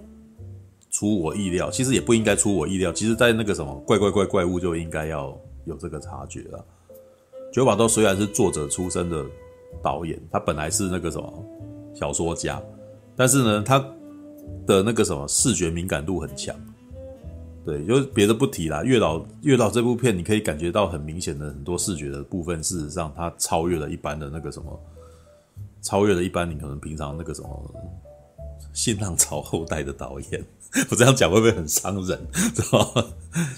出我意料，其实也不应该出我意料。其实，在那个什么怪怪怪怪物就应该要有这个察觉了。九把刀虽然是作者出身的导演，他本来是那个什么小说家，但是呢，他的那个什么视觉敏感度很强。对，就别的不提啦。月老，月老这部片，你可以感觉到很明显的很多视觉的部分，事实上它超越了一般的那个什么，超越了一般你可能平常那个什么新浪潮后代的导演。我这样讲会不会很伤人？知道吗？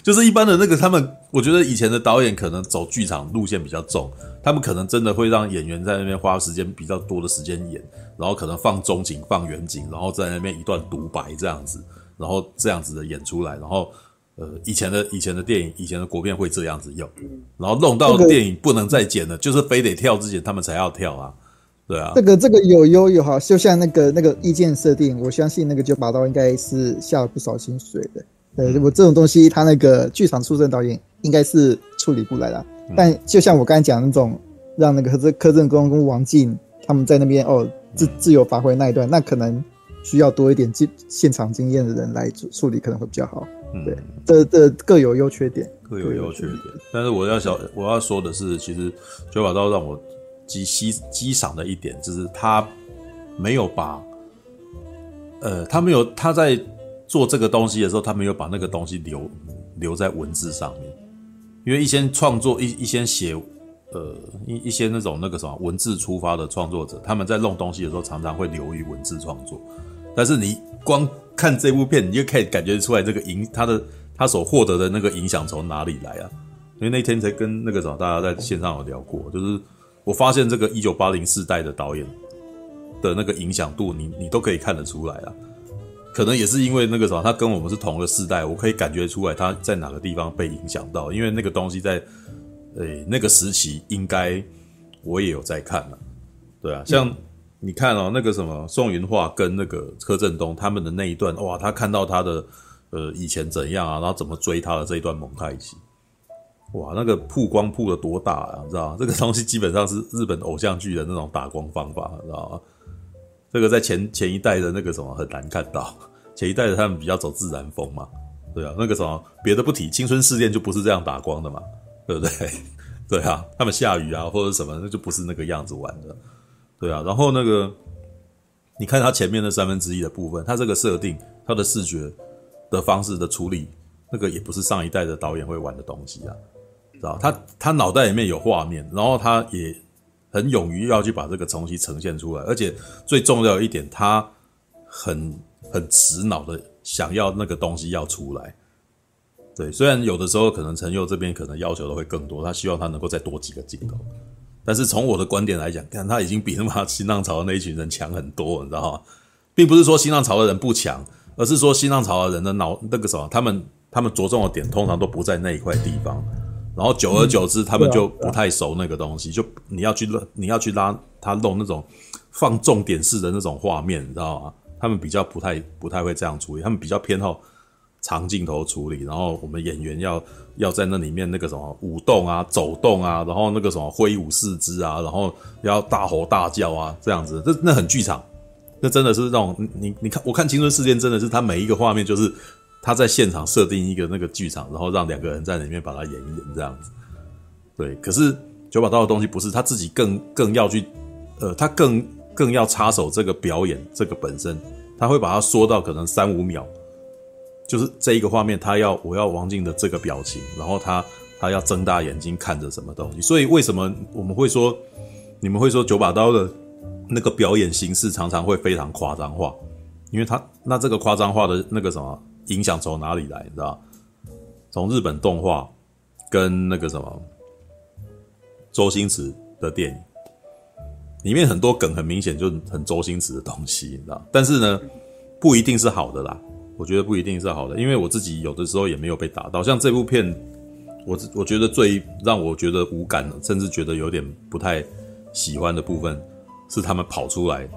就是一般的那个他们，我觉得以前的导演可能走剧场路线比较重，他们可能真的会让演员在那边花时间比较多的时间演，然后可能放中景、放远景，然后在那边一段独白这样子，然后这样子的演出来，然后呃，以前的以前的电影、以前的国片会这样子用，然后弄到电影不能再剪了，就是非得跳之前他们才要跳啊。对啊，这个这个有优有好，就像那个那个意见设定，我相信那个九把刀应该是下了不少心水的。对，我这种东西，他那个剧场出身导演应该是处理不来的。但就像我刚才讲那种，让那个柯柯震东跟王静他们在那边哦自自由发挥那一段，那可能需要多一点经现场经验的人来处理，可能会比较好。对，这这各有优缺点，各有优缺点。但是我要想我要说的是，其实九把刀让我。极稀激赏的一点就是他没有把，呃，他没有他在做这个东西的时候，他没有把那个东西留留在文字上面，因为一些创作一一些写，呃，一一些那种那个什么文字出发的创作者，他们在弄东西的时候常常会流于文字创作，但是你光看这部片，你就可以感觉出来这个影他的他所获得的那个影响从哪里来啊？因为那天才跟那个什么大家在线上有聊过，就是。我发现这个一九八零世代的导演的那个影响度你，你都可以看得出来啊。可能也是因为那个什么，他跟我们是同个世代，我可以感觉出来他在哪个地方被影响到。因为那个东西在，诶那个时期应该我也有在看了，对啊，像你看哦，那个什么宋芸樺跟那个柯震东他们的那一段，哇，他看到他的呃以前怎样啊，然后怎么追他的这一段蒙太奇。哇，那个曝光曝的多大啊，你知道吗？这个东西基本上是日本偶像剧的那种打光方法，你知道吗？这个在前前一代的那个什么很难看到，前一代的他们比较走自然风嘛，对啊，那个什么别的不提，青春试炼就不是这样打光的嘛，对不对？对啊，他们下雨啊或者什么，那就不是那个样子玩的，对啊。然后那个你看他前面的三分之一的部分，他这个设定，他的视觉的方式的处理，那个也不是上一代的导演会玩的东西啊。知道他他脑袋里面有画面，然后他也很勇于要去把这个东西呈现出来，而且最重要一点，他很很直脑的想要那个东西要出来。对，虽然有的时候可能陈佑这边可能要求的会更多，他希望他能够再多几个镜头，但是从我的观点来讲，看他已经比他妈新浪潮的那一群人强很多，你知道吗？并不是说新浪潮的人不强，而是说新浪潮的人的脑那个什么，他们他们着重的点通常都不在那一块地方。然后久而久之，他们就不太熟那个东西，就你要去拉，你要去拉他弄那种放重点式的那种画面，你知道吗？他们比较不太不太会这样处理，他们比较偏好长镜头处理。然后我们演员要要在那里面那个什么舞动啊、走动啊，然后那个什么挥舞四肢啊，然后要大吼大叫啊，这样子，这那很剧场，那真的是那种你你看，我看《青春事件》真的是他每一个画面就是。他在现场设定一个那个剧场，然后让两个人在里面把它演一演这样子。对，可是九把刀的东西不是他自己更更要去，呃，他更更要插手这个表演这个本身，他会把它缩到可能三五秒，就是这一个画面，他要我要王静的这个表情，然后他他要睁大眼睛看着什么东西。所以为什么我们会说，你们会说九把刀的那个表演形式常常会非常夸张化？因为他那这个夸张化的那个什么？影响从哪里来？你知道？从日本动画跟那个什么周星驰的电影里面很多梗，很明显就很周星驰的东西，你知道？但是呢，不一定是好的啦。我觉得不一定是好的，因为我自己有的时候也没有被打到。像这部片，我我觉得最让我觉得无感，甚至觉得有点不太喜欢的部分，是他们跑出来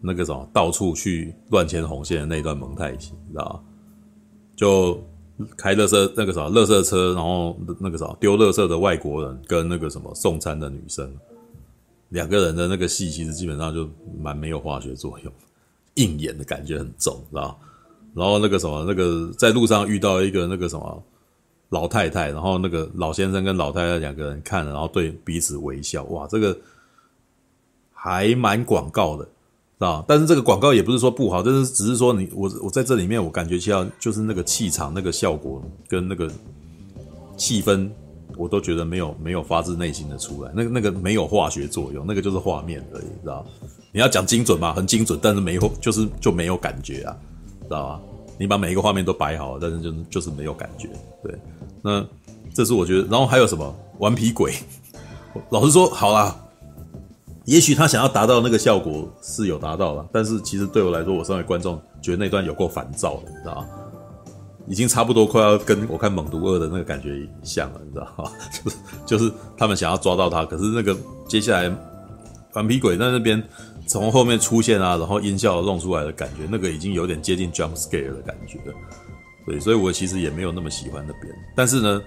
那个什么到处去乱牵红线的那一段蒙太奇，你知道？就开垃圾那个啥，垃圾车，然后那个什么丢垃圾的外国人跟那个什么送餐的女生，两个人的那个戏其实基本上就蛮没有化学作用，硬演的感觉很重，知道？然后那个什么那个在路上遇到一个那个什么老太太，然后那个老先生跟老太太两个人看，然后对彼此微笑，哇，这个还蛮广告的。知道！但是这个广告也不是说不好，但是只是说你我我在这里面，我感觉起来就是那个气场、那个效果跟那个气氛，我都觉得没有没有发自内心的出来。那个那个没有化学作用，那个就是画面而已，知道？你要讲精准嘛，很精准，但是没有，就是就没有感觉啊，知道吧？你把每一个画面都摆好，但是就就是没有感觉。对，那这是我觉得，然后还有什么顽皮鬼？老实说，好啦，也许他想要达到那个效果是有达到了，但是其实对我来说，我身为观众觉得那段有够烦躁的，你知道吗？已经差不多快要跟我看《猛毒二》的那个感觉像了，你知道吗？就是就是他们想要抓到他，可是那个接下来顽皮鬼在那边。从后面出现啊，然后音效弄出来的感觉，那个已经有点接近 jump scare 的感觉了。对，所以我其实也没有那么喜欢那边。但是呢，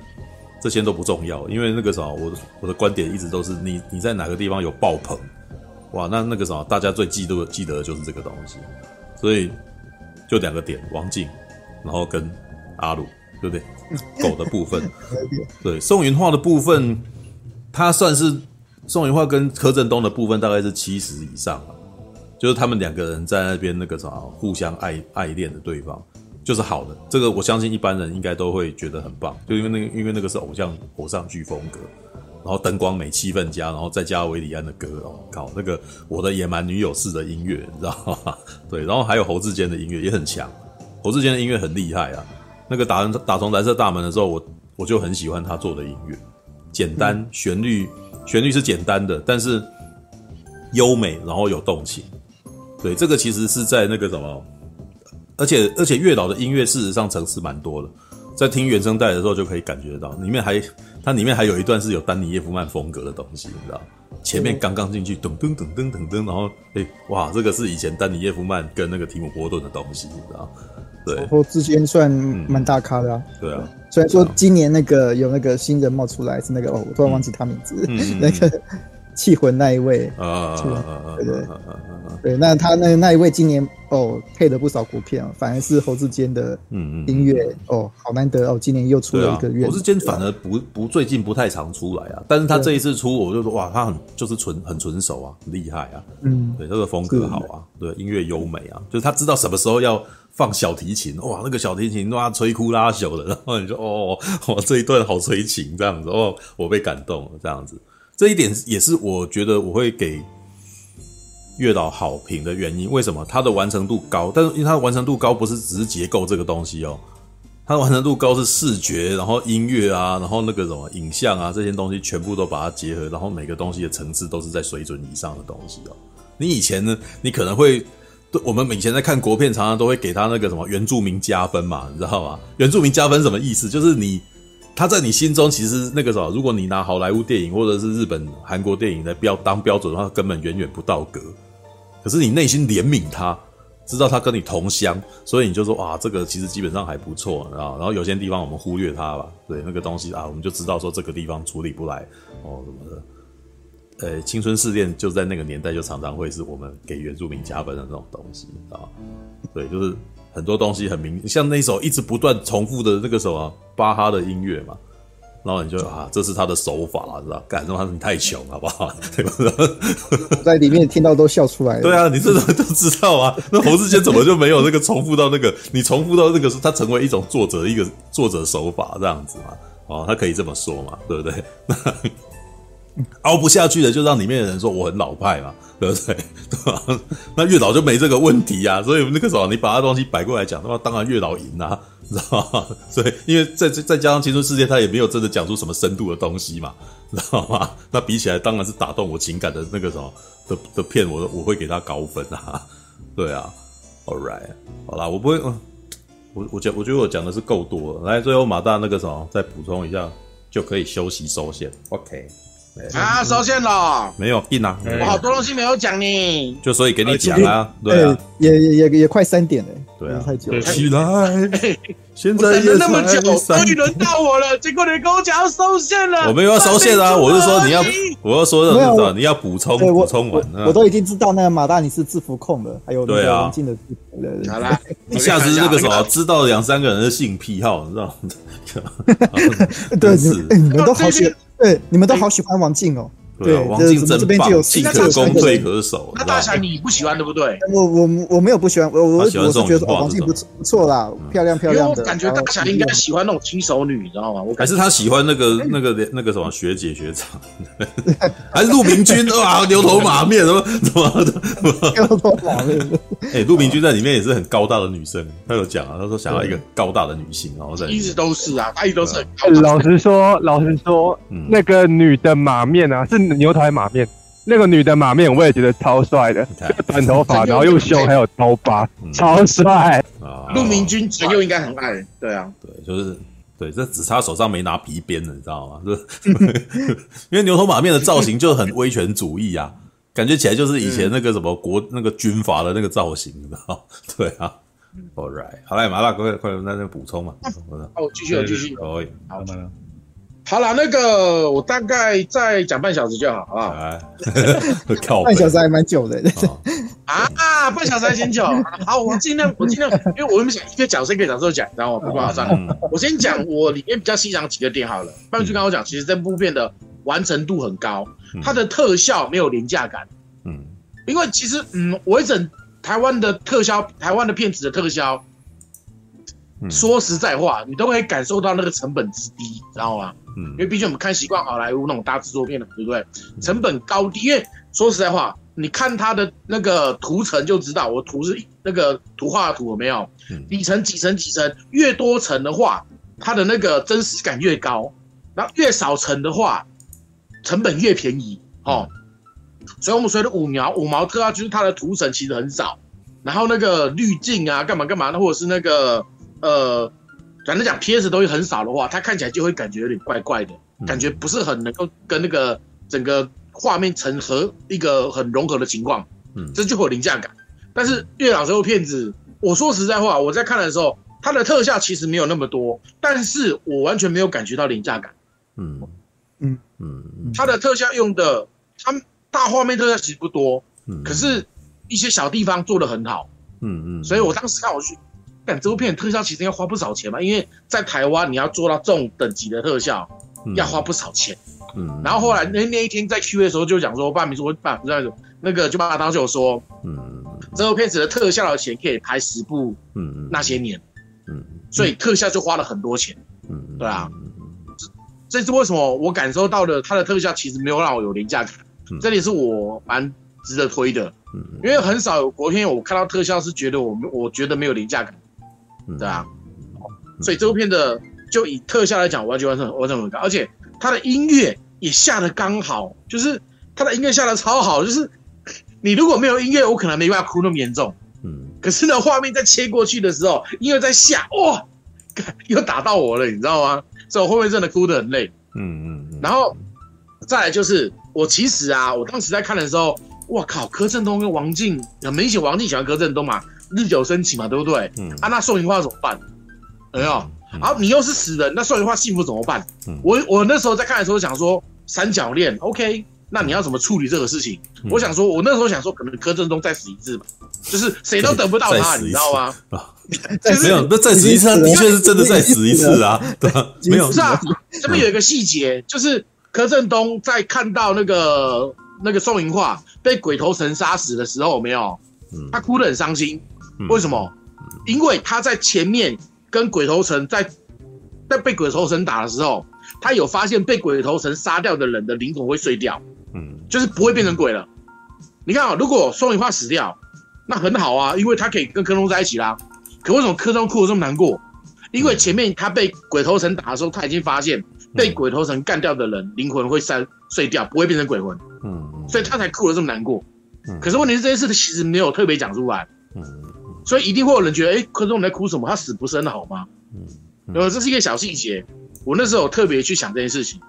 这些都不重要，因为那个啥，我我的观点一直都是你你在哪个地方有爆棚，哇，那那个啥，大家最记得记得的就是这个东西。所以就两个点，王静，然后跟阿鲁，对不对？狗的部分，对，宋云画的部分，他算是。宋云化跟柯震东的部分大概是七十以上啊，就是他们两个人在那边那个啥，互相爱爱恋的对方，就是好的。这个我相信一般人应该都会觉得很棒，就因为那个因为那个是偶像偶像剧风格，然后灯光美、气氛佳，然后再加韦礼安的歌哦，靠，那个我的野蛮女友式的音乐，你知道吗？对，然后还有侯志坚的音乐也很强，侯志坚的音乐很厉害啊。那个打打从蓝色大门的时候，我我就很喜欢他做的音乐，简单旋律。旋律是简单的，但是优美，然后有动情。对，这个其实是在那个什么，而且而且月老的音乐事实上层次蛮多的，在听原声带的时候就可以感觉到，里面还它里面还有一段是有丹尼耶夫曼风格的东西，你知道？前面刚刚进去，噔噔噔噔噔噔，然后哎哇，这个是以前丹尼耶夫曼跟那个提姆波顿的东西，你知道？对，然后之间算蛮大咖的，啊嗯，对啊。虽然说今年那个有那个新人冒出来，是那个哦，我突然忘记他名字，嗯、那个气魂那一位啊，对对对，那他那那一位今年哦配了不少国片，反而是侯志坚的嗯音乐哦好难得哦，今年又出了一个月，侯志坚反而不不最近不太常出来啊，但是他这一次出，我就说哇，他很就是纯很纯熟啊，很厉害啊，嗯，对，他的风格好啊，对，音乐优美啊，就是他知道什么时候要。放小提琴，哇，那个小提琴哇，摧枯拉朽的，然后你说哦，哦，这一段好催情，这样子哦，我被感动了，这样子，这一点也是我觉得我会给月老好评的原因。为什么？它的完成度高，但是因为它的完成度高，不是只是结构这个东西哦，它的完成度高是视觉，然后音乐啊，然后那个什么影像啊，这些东西全部都把它结合，然后每个东西的层次都是在水准以上的东西哦。你以前呢，你可能会。对，我们以前在看国片，常常都会给他那个什么原住民加分嘛，你知道吗？原住民加分什么意思？就是你他在你心中其实那个什么，如果你拿好莱坞电影或者是日本、韩国电影来标当标准的话，根本远远不到格。可是你内心怜悯他，知道他跟你同乡，所以你就说哇，这个其实基本上还不错啊。然后有些地方我们忽略他吧，对那个东西啊，我们就知道说这个地方处理不来哦什么的。呃，青春试炼就在那个年代，就常常会是我们给原住民加分的那种东西啊。对，就是很多东西很明，像那首一直不断重复的那个什么巴哈的音乐嘛，然后你就啊，这是他的手法了，知道？干什么？你太穷，好不好？对吧？在里面听到都笑出来了。对啊，你这种 都知道啊。那侯世坚怎么就没有那个重复到那个？你重复到那个是他成为一种作者一个作者手法这样子嘛？哦，他可以这么说嘛？对不对？那。熬不下去的，就让里面的人说我很老派嘛，对不对？对吧？那月老就没这个问题啊，所以那个时候你把他东西摆过来讲，那么当然月老赢啊，你知道吗？所以因为再再加上青春世界，他也没有真的讲出什么深度的东西嘛，知道吗？那比起来，当然是打动我情感的那个什么的的片，我我会给他高分啊，对啊，All right，好啦，我不会，我我讲，我觉得我讲的是够多了，来，最后马大那个什么再补充一下，就可以休息收线，OK。啊，收线了，没有硬啊，我好多东西没有讲呢，就所以给你讲啊，对啊，也也也也快三点了，对啊，太久了，起来，现在等了那么久，终于轮到我了，结果你跟我讲要收线了，我没有要收线啊，我是说你要，我要说的是你要补充补充完，我都已经知道那个马大你是制服控了，还有那个王静的制服了，好啦，一下子那个什么知道两三个人的性癖好，你知道吗？对，你们都好喜。对，你们都好喜欢王静哦。对啊，王静真棒，进可攻，退可守。那大侠你不喜欢对不对？我我我没有不喜欢，我我我是觉得王静不错不错啦，漂亮漂亮的。我感觉大侠应该喜欢那种轻熟女，你知道吗？我还是他喜欢那个那个那个什么学姐学长，还是陆明君哇，牛头马面什么什么的，牛头马面。哎，陆明君在里面也是很高大的女生，他有讲啊，他说想要一个高大的女性，然后在一直都是啊，他一直都是。老实说，老实说，那个女的马面啊，是牛头还马面？那个女的马面，我也觉得超帅的，短头发，然后又凶，还有刀疤，超帅。陆明君陈又应该很爱，对啊，对，就是对，这只差手上没拿皮鞭了，你知道吗？就 因为牛头马面的造型就很威权主义啊，感觉起来就是以前那个什么国那个军阀的那个造型，你知道？对啊，All right，好嘞，麻辣快快在那补充嘛。哦，继续，继续，可以，好的。好了，那个我大概再讲半小时就好，好不好？啊半小时还蛮久的。啊，半小时还嫌久。好，我尽量，我尽量，因为我们想一个角色一个角色讲，然后不夸张。我先讲我里面比较欣赏几个点好了。半句刚刚我讲，其实这部片的完成度很高，它的特效没有廉价感。嗯，因为其实，嗯，我一整台湾的特效，台湾的片子的特效，说实在话，你都可以感受到那个成本之低，知道吗？因为毕竟我们看习惯好莱坞那种大制作片了，对不对？成本高低，因为说实在话，你看它的那个图层就知道，我图是那个图画的图有没有？底层几层几层，越多层的话，它的那个真实感越高；然后越少层的话，成本越便宜哦。所以我们说的五毛五毛特效就是它的图层其实很少，然后那个滤镜啊，干嘛干嘛的，或者是那个呃。反正讲 PS 东西很少的话，它看起来就会感觉有点怪怪的，感觉不是很能够跟那个整个画面成合一个很融合的情况，嗯，这就会有凌驾感。但是月老这部片子，我说实在话，我在看的时候，它的特效其实没有那么多，但是我完全没有感觉到凌驾感，嗯嗯嗯，它的特效用的，它大画面特效其实不多，嗯，可是一些小地方做的很好，嗯嗯，所以我当时看我去。这部片特效其实要花不少钱嘛，因为在台湾你要做到这种等级的特效，要花不少钱。嗯，然后后来那那一天在 Q 的时候就讲说，爸米说爸不是那个就把他当时有说，嗯，这部片子的特效的钱可以拍十部，嗯那些年，嗯，所以特效就花了很多钱，嗯，对啊，这是为什么我感受到的它的特效其实没有让我有廉价感，这里是我蛮值得推的，嗯，因为很少有国片我看到特效是觉得我我觉得没有廉价感。对啊，所以这部片的就以特效来讲，完全完成完成很高，而且它的音乐也下的刚好，就是它的音乐下的超好，就是你如果没有音乐，我可能没办法哭那么严重。嗯，可是呢，画面在切过去的时候，音乐在下，哇，又打到我了，你知道吗？所以我后面真的哭得很累。嗯嗯，然后再来就是我其实啊，我当时在看的时候，哇靠，柯震东跟王静，很明显王静喜欢柯震东嘛。日久生情嘛，对不对？嗯啊，那宋银花怎么办？有没有？然后你又是死人，那宋银花幸福怎么办？嗯，我我那时候在看的时候想说三角恋，OK，那你要怎么处理这个事情？我想说，我那时候想说，可能柯震东再死一次吧，就是谁都得不到他，你知道吗？没有，那再死一次，的确是真的再死一次啊，对，没有。是啊，这边有一个细节，就是柯震东在看到那个那个宋银花被鬼头神杀死的时候，有没有？他哭得很伤心。为什么？因为他在前面跟鬼头神在在被鬼头神打的时候，他有发现被鬼头神杀掉的人的灵魂会碎掉，嗯，就是不会变成鬼了。你看啊，如果宋芸樺死掉，那很好啊，因为他可以跟柯东在一起啦。可为什么柯东哭得这么难过？因为前面他被鬼头神打的时候，他已经发现被鬼头神干掉的人灵魂会散碎掉，不会变成鬼魂，嗯，所以他才哭得这么难过。可是问题是这件事他其实没有特别讲出来，嗯。所以一定会有人觉得，哎，柯震东在哭什么？他死不是很好吗？嗯，呃，这是一个小细节，我那时候特别去想这件事情。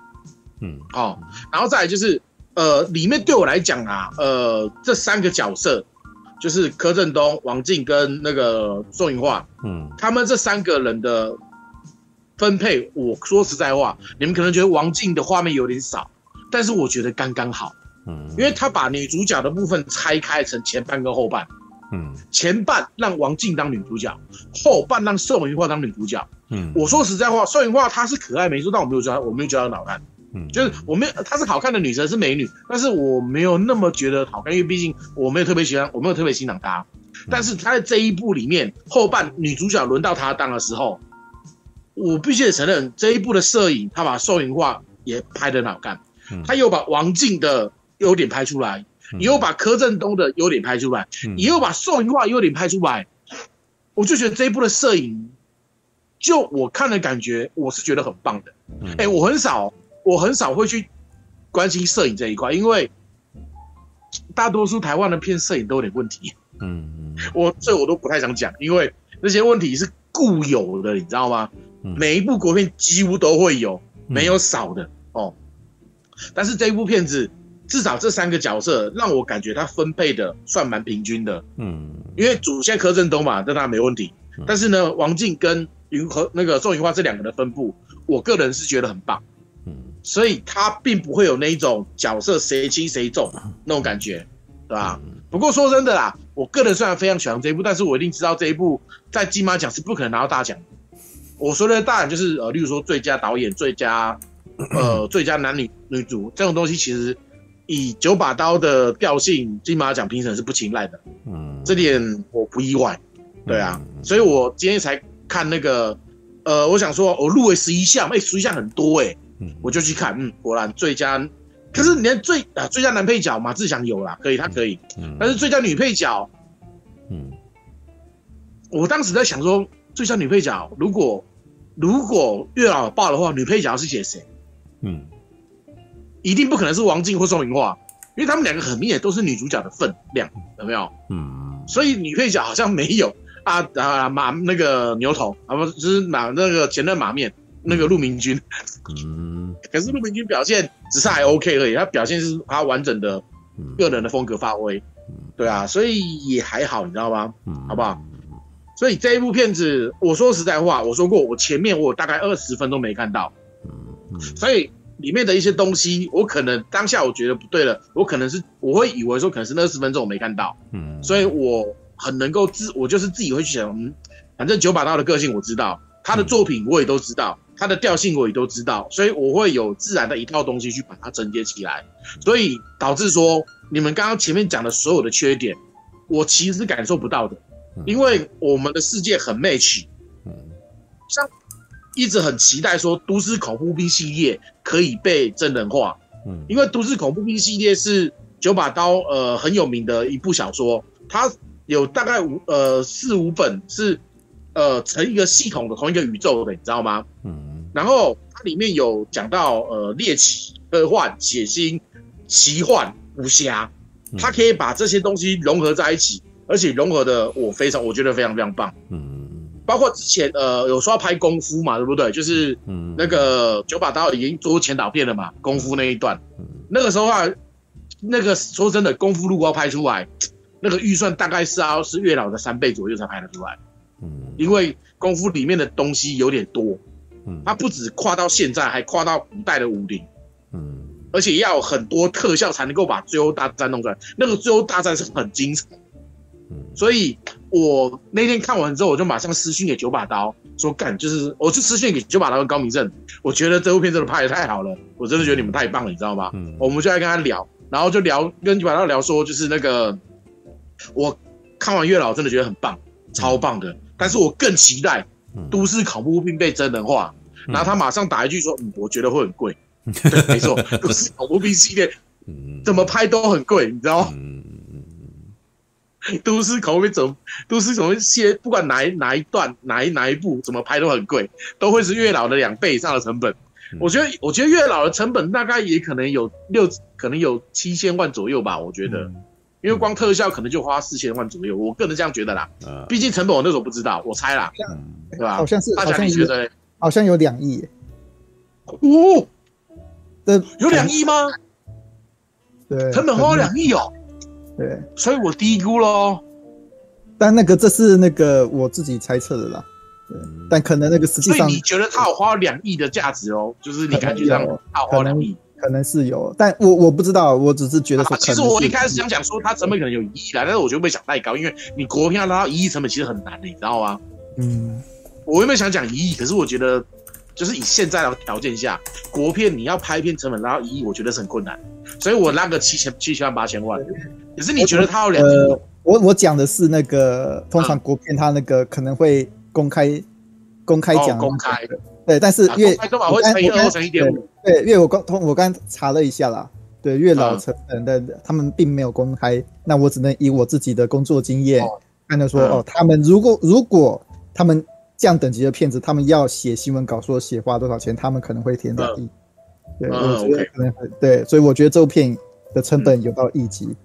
嗯，好，然后再来就是，呃，里面对我来讲啊，呃，这三个角色就是柯震东、王静跟那个宋芸樺，嗯，他们这三个人的分配，我说实在话，你们可能觉得王静的画面有点少，但是我觉得刚刚好，嗯，因为他把女主角的部分拆开成前半跟后半。嗯，前半让王静当女主角，后半让宋芸樺当女主角。嗯，我说实在话，宋芸樺她是可爱没错，但我没有觉得，我没有觉得她好看。嗯，就是我没有她是好看的女生，是美女，但是我没有那么觉得好看，因为毕竟我没有特别喜欢，我没有特别欣赏她。但是她在这一部里面后半女主角轮到她当的时候，我必须得承认这一部的摄影，她把宋芸樺也拍得很好看，她又把王静的优点拍出来，也有把柯震东的优点拍出来，你又把宋云化优点拍出来，我就觉得这一部的摄影。就我看的感觉，我是觉得很棒的。哎、欸，我很少，我很少会去关心摄影这一块，因为大多数台湾的片摄影都有点问题。嗯嗯，我这我都不太想讲，因为那些问题是固有的，你知道吗？每一部国片几乎都会有，没有少的哦。但是这一部片子，至少这三个角色让我感觉他分配的算蛮平均的。嗯，因为主线柯震东嘛，那当然没问题。但是呢，王静跟云和那个宋云花这两个的分布，我个人是觉得很棒，嗯，所以他并不会有那一种角色谁轻谁重那种感觉，对吧？不过说真的啦，我个人虽然非常喜欢这一部，但是我一定知道这一部在金马奖是不可能拿到大奖。我说的大奖就是呃，例如说最佳导演、最佳呃 最佳男女女主这种东西，其实以九把刀的调性，金马奖评审是不青睐的，嗯，这点我不意外，对啊，所以我今天才。看那个，呃，我想说，我入围十一项，哎、欸，十一项很多哎、欸，嗯，我就去看，嗯，果然最佳，可是连最啊最佳男配角马志祥有啦，可以，他可以，嗯，但是最佳女配角，嗯，我当时在想说，最佳女配角如果如果月老报的话，女配角是写谁？嗯，一定不可能是王静或宋明化，因为他们两个很明显都是女主角的分量，有没有？嗯，所以女配角好像没有。啊啊马那个牛头啊不就是马那个前任马面那个陆明君，嗯，可是陆明君表现只是还 OK 而已，他表现是他完整的个人的风格发挥，对啊，所以也还好，你知道吗？好不好？所以这一部片子，我说实在话，我说过我前面我大概二十分都没看到，所以里面的一些东西，我可能当下我觉得不对了，我可能是我会以为说可能是那二十分钟我没看到，嗯，所以我。很能够自，我就是自己会去想，嗯，反正九把刀的个性我知道，他的作品我也都知道，他的调性我也都知道，所以我会有自然的一套东西去把它承接起来，所以导致说你们刚刚前面讲的所有的缺点，我其实是感受不到的，因为我们的世界很 match，嗯，像一直很期待说都市恐怖兵系列可以被真人化，嗯，因为都市恐怖兵系列是九把刀呃很有名的一部小说，它。有大概五呃四五本是呃成一个系统的同一个宇宙的，你知道吗？嗯。然后它里面有讲到呃猎奇、科幻、血腥、奇幻、武侠，它可以把这些东西融合在一起，而且融合的我非常我觉得非常非常棒。嗯。包括之前呃有说要拍功夫嘛，对不对？就是嗯。那个九把刀已经做前导片了嘛，功夫那一段。那个时候啊，那个说真的，功夫如果要拍出来。那个预算大概是要是月老的三倍左右才拍得出来，嗯，因为功夫里面的东西有点多，嗯，它不止跨到现在，还跨到古代的武林，嗯，而且要有很多特效才能够把最后大战弄出来，那个最后大战是很精彩，嗯，所以我那天看完之后，我就马上私信给九把刀说干，就是我就私信给九把刀跟高明正，我觉得这部片真的拍的太好了，我真的觉得你们太棒了，你知道吗？嗯，我们就来跟他聊，然后就聊跟九把刀聊说，就是那个。我看完月老真的觉得很棒，超棒的。但是我更期待都市恐怖片被真人化。然后他马上打一句说：“嗯，我觉得会很贵。”对，没错，都市恐怖片系列怎么拍都很贵，你知道吗？都市恐怖兵怎么都市恐怖兵系，不管哪一哪一段哪一哪一部怎么拍都很贵，都会是月老的两倍以上的成本。我觉得，我觉得月老的成本大概也可能有六，可能有七千万左右吧。我觉得。因为光特效可能就花四千万左右，我个人这样觉得啦。嗯，毕竟成本我那时候不知道，我猜啦，对吧？好像是，大家你觉得？好像有两亿。哦，的有两亿吗？对，成本花两亿哦。对，所以我低估喽。但那个这是那个我自己猜测的啦。对，但可能那个实际上，所以你觉得他有花两亿的价值哦？就是你感觉上他花两亿。可能是有，但我我不知道，我只是觉得说、啊。其实我一开始想讲说，它成本可能有一亿啦，但是我觉得不会想太高，因为你国片要拉到一亿成本其实很难的，你知道吗？嗯，我原本想讲一亿，可是我觉得就是以现在的条件下，国片你要拍片成本拉到一亿，我觉得是很困难。所以我拉个七千七千万八千万。可是你觉得他有两亿？呃，我我讲的是那个通常国片他那个可能会公开、嗯、公开讲、哦、公开对，但是月公开会乘以二乘一点五。对，因为我刚通我刚查了一下啦，对越老成本的、嗯、他们并没有公开，那我只能以我自己的工作经验。哦看到说哦，他们如果如果他们这样等级的片子，他们要写新闻稿说写花多少钱，他们可能会填两亿。对，我觉得可能会对，所以我觉得这部片的成本有到一级，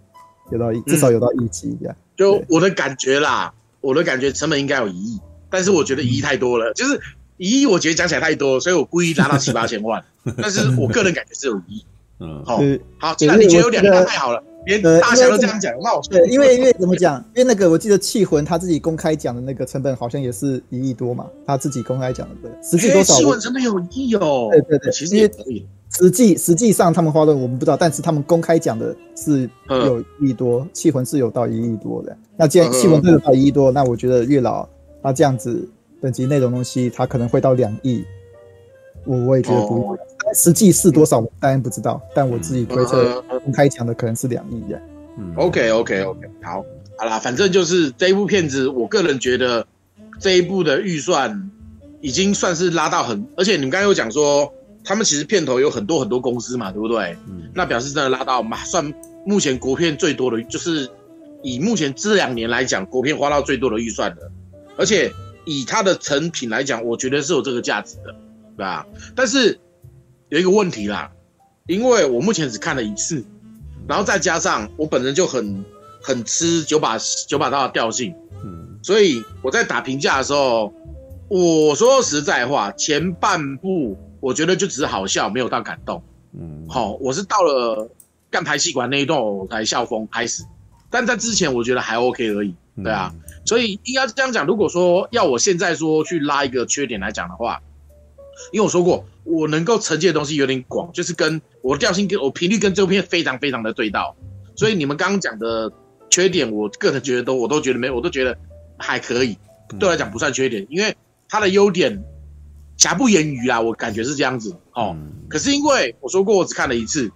有到一，至少有到一级这样。就我的感觉啦，我的感觉成本应该有一亿，但是我觉得一亿太多了，就是一亿我觉得讲起来太多，所以我故意拉到七八千万。但是我个人感觉是有一亿。嗯，好，好，既然你觉得有两个太好了。连大侠都这样讲，那我对，因为因为怎么讲？因为那个我记得气魂他自己公开讲的那个成本好像也是一亿多嘛，他自己公开讲的对，实际多少？气魂成本有一亿哦。对对对，其实也可以。实际实际上他们花的我们不知道，但是他们公开讲的是有一亿多，气魂是有到一亿多的。那既然气魂是有到一亿多，那我觉得月老他这样子等级内容东西，他可能会到两亿。我我也觉得不会，实际是多少我当然不知道，但我自己推测公开讲的可能是两亿的。嗯，OK OK OK，好，好啦，反正就是这一部片子，我个人觉得这一部的预算已经算是拉到很，而且你们刚刚有讲说，他们其实片头有很多很多公司嘛，对不对？嗯，那表示真的拉到嘛，算目前国片最多的，就是以目前这两年来讲，国片花到最多的预算的，而且以它的成品来讲，我觉得是有这个价值的，对吧？但是有一个问题啦，因为我目前只看了一次。然后再加上我本人就很很吃九把九把刀的调性，嗯，所以我在打评价的时候，我说实在话，前半部我觉得就只是好笑，没有到感动，嗯，好，我是到了干排气管那一段我才笑疯开始，但在之前我觉得还 OK 而已，对啊，所以应该这样讲，如果说要我现在说去拉一个缺点来讲的话，因为我说过。我能够承接的东西有点广，就是跟我的调性跟我频率跟这部片非常非常的对到，所以你们刚刚讲的缺点，我个人觉得都我都觉得没，我都觉得还可以，对我来讲不算缺点，因为它的优点瑕不掩瑜啊，我感觉是这样子哦。可是因为我说过我只看了一次，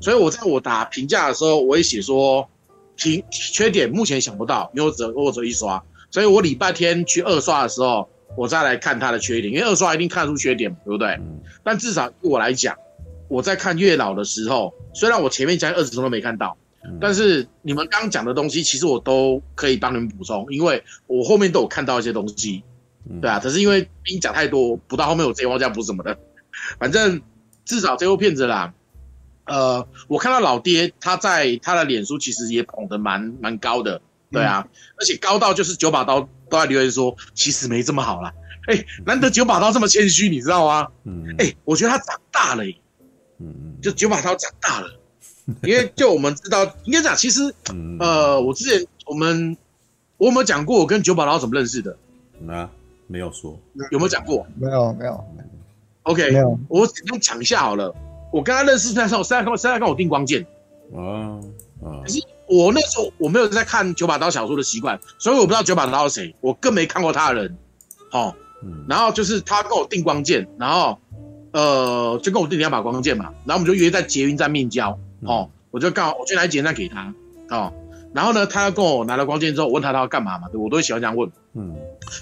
所以我在我打评价的时候，我也写说评缺点目前想不到，因为我只我只一刷，所以我礼拜天去二刷的时候。我再来看它的缺点，因为二刷一定看出缺点，对不对？嗯、但至少对我来讲，我在看月老的时候，虽然我前面将近二十分钟都没看到，嗯、但是你们刚讲的东西，其实我都可以帮你们补充，因为我后面都有看到一些东西，嗯、对啊。可是因为兵讲太多，补到后面我直接忘记补什么的。反正至少这部片子啦，呃，我看到老爹他在他的脸书其实也捧得蛮蛮高的，对啊，嗯、而且高到就是九把刀。都在留言说，其实没这么好啦。哎、欸，难得九把刀这么谦虚，你知道吗？嗯，哎、欸，我觉得他长大了、欸，嗯嗯，就九把刀长大了，因为就我们知道，应该讲，其实，呃，我之前我们我有没有讲过我跟九把刀怎么认识的？啊，没有说，有没有讲过？没有，没有。OK，没有。我简单讲一下好了。我跟他认识那时候，现在跟我现在跟我订光剑。啊啊。可是。我那时候我没有在看九把刀小说的习惯，所以我不知道九把刀是谁，我更没看过他的人。好、哦，嗯、然后就是他跟我订光剑，然后呃就跟我订两把光剑嘛，然后我们就约在捷运站面交。哦，我就刚好我就拿捷运站给他。哦，然后呢，他要跟我拿了光剑之后，我问他他要干嘛嘛？对，我都会喜欢这样问。嗯，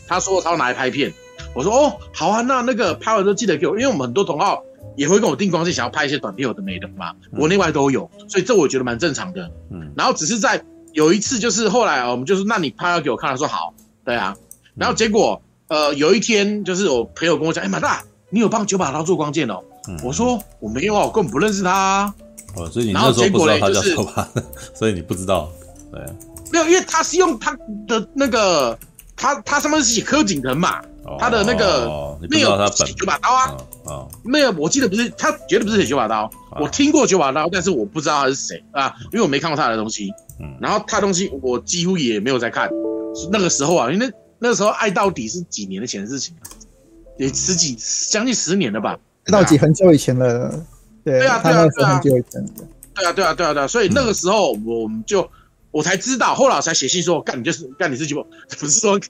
他说他要拿来拍片，我说哦好啊，那那个拍完之后记得给我，因为我们很多同好。也会跟我订光剑，想要拍一些短片，有的没的嘛，国内外都有，所以这我觉得蛮正常的。嗯，然后只是在有一次，就是后来我们就是，那你拍要给我看，他说好，对啊，然后结果呃有一天，就是我朋友跟我讲，哎马大，你有帮九把刀做光剑哦？我说我没有啊，我根本不认识他。哦，所以你那时候不知道他叫 所以你不知道，对。啊，没有，因为他是用他的那个，他他上面是写柯景腾嘛。他的那个没有写九把刀啊，啊，没有，我记得不是他绝对不是写九把刀，我听过九把刀，但是我不知道他是谁啊，因为我没看过他的东西，嗯，然后他东西我几乎也没有在看，那个时候啊，因为那那个时候爱到底是几年的前的事情，也十几将近十年了吧，到底很久以前了，对，对啊，对啊，对啊，对啊，对啊，对啊，对啊，所以那个时候我们就我才知道，后来才写信说干你就是干你是九把，不是说。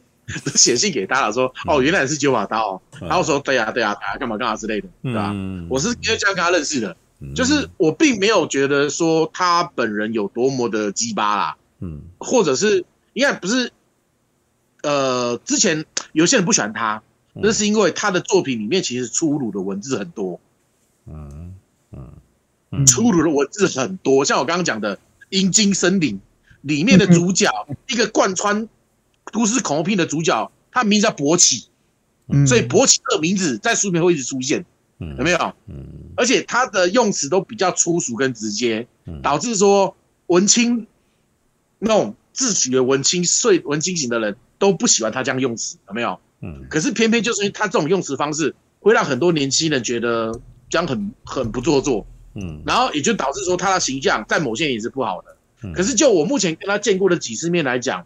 写信给他了，说哦，原来是九把刀，然后说对呀对呀，干嘛干嘛之类的，对吧？我是因为这样跟他认识的，就是我并没有觉得说他本人有多么的鸡巴啦，嗯，或者是应该不是，呃，之前有些人不喜欢他，那是因为他的作品里面其实粗鲁的文字很多，嗯嗯，粗鲁的文字很多，像我刚刚讲的《阴茎森林》里面的主角，一个贯穿。都市恐怖片的主角，他名字叫博奇，嗯、所以博奇的名字在书里面会一直出现，嗯、有没有？嗯、而且他的用词都比较粗俗跟直接，嗯、导致说文青那种自诩的文青、碎文青型的人都不喜欢他这样用词，有没有？嗯、可是偏偏就是因为他这种用词方式，会让很多年轻人觉得这样很很不做作，嗯，然后也就导致说他的形象在某些人也是不好的。嗯、可是就我目前跟他见过的几次面来讲。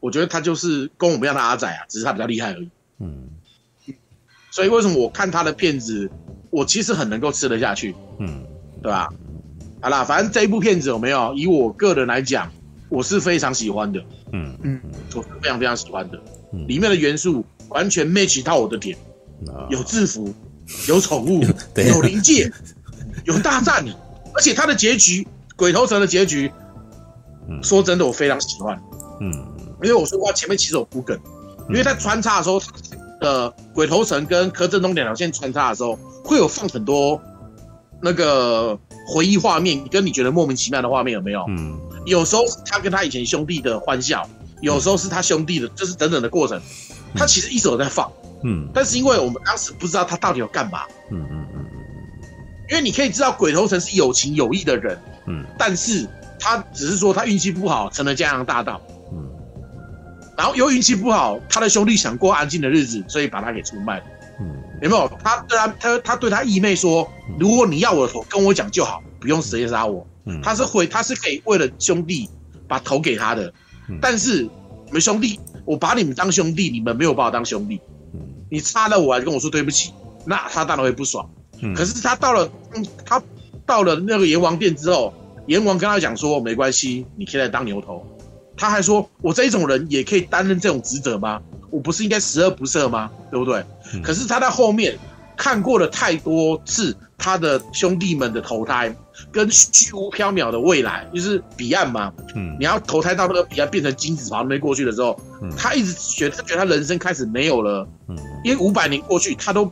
我觉得他就是跟我们一样的阿仔啊，只是他比较厉害而已。嗯，所以为什么我看他的片子，我其实很能够吃得下去。嗯，对吧？好啦，反正这一部片子有没有？以我个人来讲，我是非常喜欢的。嗯嗯，我是非常非常喜欢的。里面的元素完全 match 到我的点。有制服，有宠物，有灵界，有大战，而且他的结局，鬼头城的结局，说真的，我非常喜欢。嗯。因为我说过前面其实有铺梗，因为在穿插的时候，呃，鬼头城跟柯震东两条线穿插的时候，会有放很多那个回忆画面，跟你觉得莫名其妙的画面有没有？嗯，有时候是他跟他以前兄弟的欢笑，有时候是他兄弟的，就是等等的过程，他其实一直有在放，嗯，但是因为我们当时不知道他到底要干嘛，嗯嗯嗯嗯，因为你可以知道鬼头城是有情有义的人，嗯，但是他只是说他运气不好成了江洋大盗。然后又运气不好，他的兄弟想过安静的日子，所以把他给出卖了。嗯，有没有？他对他他他对他义妹说：“如果你要我的头，跟我讲就好，不用直接杀我。”嗯，他是会，他是可以为了兄弟把头给他的。嗯，但是你们兄弟，我把你们当兄弟，你们没有把我当兄弟。嗯，你杀了我还跟我说对不起，那他当然会不爽。嗯，可是他到了，嗯，他到了那个阎王殿之后，阎王跟他讲说：“没关系，你现在当牛头。”他还说：“我这一种人也可以担任这种职责吗？我不是应该十恶不赦吗？对不对？”嗯、可是他在后面看过了太多次他的兄弟们的投胎，跟虚无缥缈的未来，就是彼岸嘛。嗯，你要投胎到那个彼岸变成金子跑那边过去的时候，嗯、他一直觉得他觉得他人生开始没有了。嗯，因为五百年过去，他都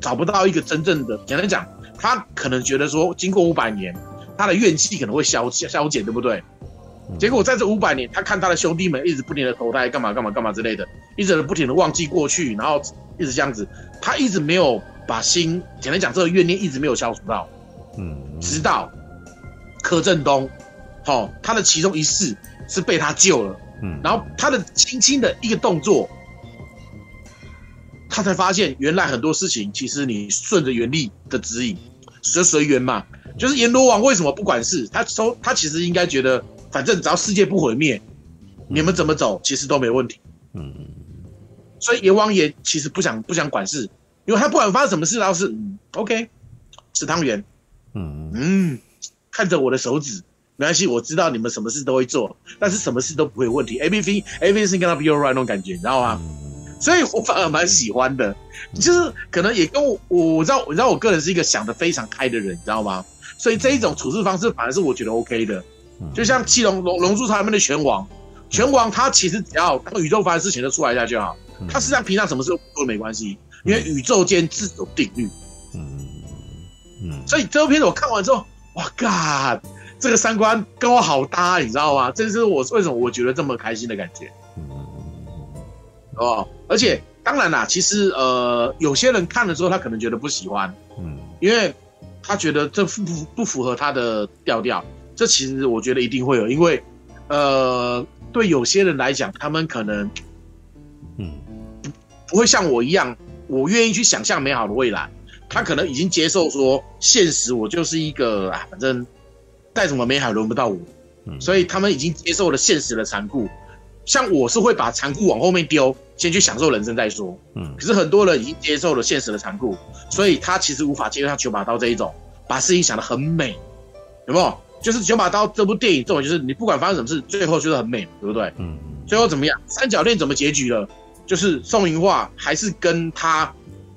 找不到一个真正的。简单讲，他可能觉得说，经过五百年，他的怨气可能会消消减，对不对？结果在这五百年，他看他的兄弟们一直不停的投胎，干嘛干嘛干嘛之类的，一直不停的忘记过去，然后一直这样子，他一直没有把心，简单讲，这个怨念一直没有消除到，嗯，直到柯震东，好、哦，他的其中一世是被他救了，嗯，然后他的轻轻的一个动作，他才发现原来很多事情其实你顺着原力的指引，随随缘嘛，就是阎罗王为什么不管事，他说他其实应该觉得。反正只要世界不毁灭，你们怎么走其实都没问题。嗯，所以阎王爷其实不想不想管事，因为他不管发生什么事，然后是嗯，OK，吃汤圆，嗯嗯，看着我的手指，没关系，我知道你们什么事都会做，但是什么事都不会有问题。Everything everything gonna be alright 那种感觉，你知道吗？所以我反而蛮喜欢的，就是可能也跟我我知道，我知道我个人是一个想得非常开的人，你知道吗？所以这一种处事方式反而是我觉得 OK 的。就像七龙龙龙珠超里面的拳王，拳王他其实只要当宇宙发生事情就出来一下就好，他实际上平常什么事都没关系，因为宇宙间自有定律。嗯嗯，所以这部片子我看完之后，哇嘎，这个三观跟我好搭，你知道吗？这是我为什么我觉得这么开心的感觉。哦，而且当然啦，其实呃，有些人看了之后他可能觉得不喜欢，嗯，因为他觉得这不不符合他的调调。这其实我觉得一定会有，因为，呃，对有些人来讲，他们可能，嗯，不不会像我一样，我愿意去想象美好的未来。他可能已经接受说，现实我就是一个啊，反正再怎么美好轮不到我，嗯，所以他们已经接受了现实的残酷。像我是会把残酷往后面丢，先去享受人生再说，嗯。可是很多人已经接受了现实的残酷，所以他其实无法接受像九把刀这一种，把事情想得很美，有没有？就是《九把刀》这部电影，这种就是你不管发生什么事，最后就是很美，对不对？嗯。最后怎么样？三角恋怎么结局了？就是宋芸樺还是跟他，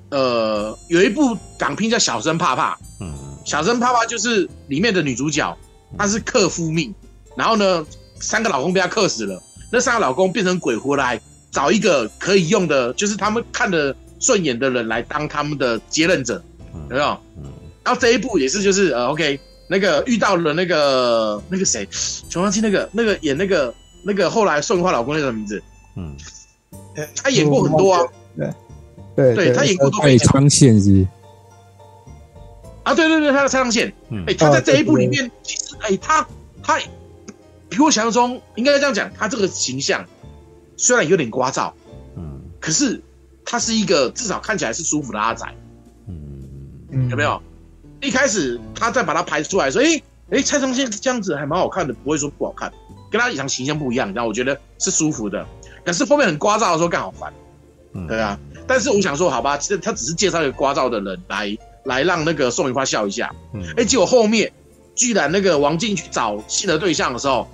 呃，有一部港片叫《小生怕怕》，嗯，小生怕怕就是里面的女主角，她是克夫命，然后呢，三个老公被她克死了，那三个老公变成鬼回来，找一个可以用的，就是他们看得顺眼的人来当他们的接任者，有没有？嗯，然后这一部也是，就是呃，OK，那个遇到了那个那个谁，琼忘记那个那个演那个那个后来宋芸樺老公那个名字，嗯。他演过很多啊，对，对，对他演过都可以昌县是啊，对对对，他的蔡昌宪，哎，他在这一部里面，其实哎，他他比我想象中应该这样讲，他这个形象虽然有点聒噪，嗯，可是他是一个至少看起来是舒服的阿仔，嗯，有没有？一开始他再把他排出来说，哎哎，蔡昌宪这样子还蛮好看的，不会说不好看，跟他以前形象不一样，然后我觉得是舒服的。可是后面很聒噪的时候，更好烦，嗯，对啊。但是我想说，好吧，其实他只是介绍一个聒噪的人来，来让那个宋雨花笑一下。嗯，哎，结果后面居然那个王静去找新的对象的时候，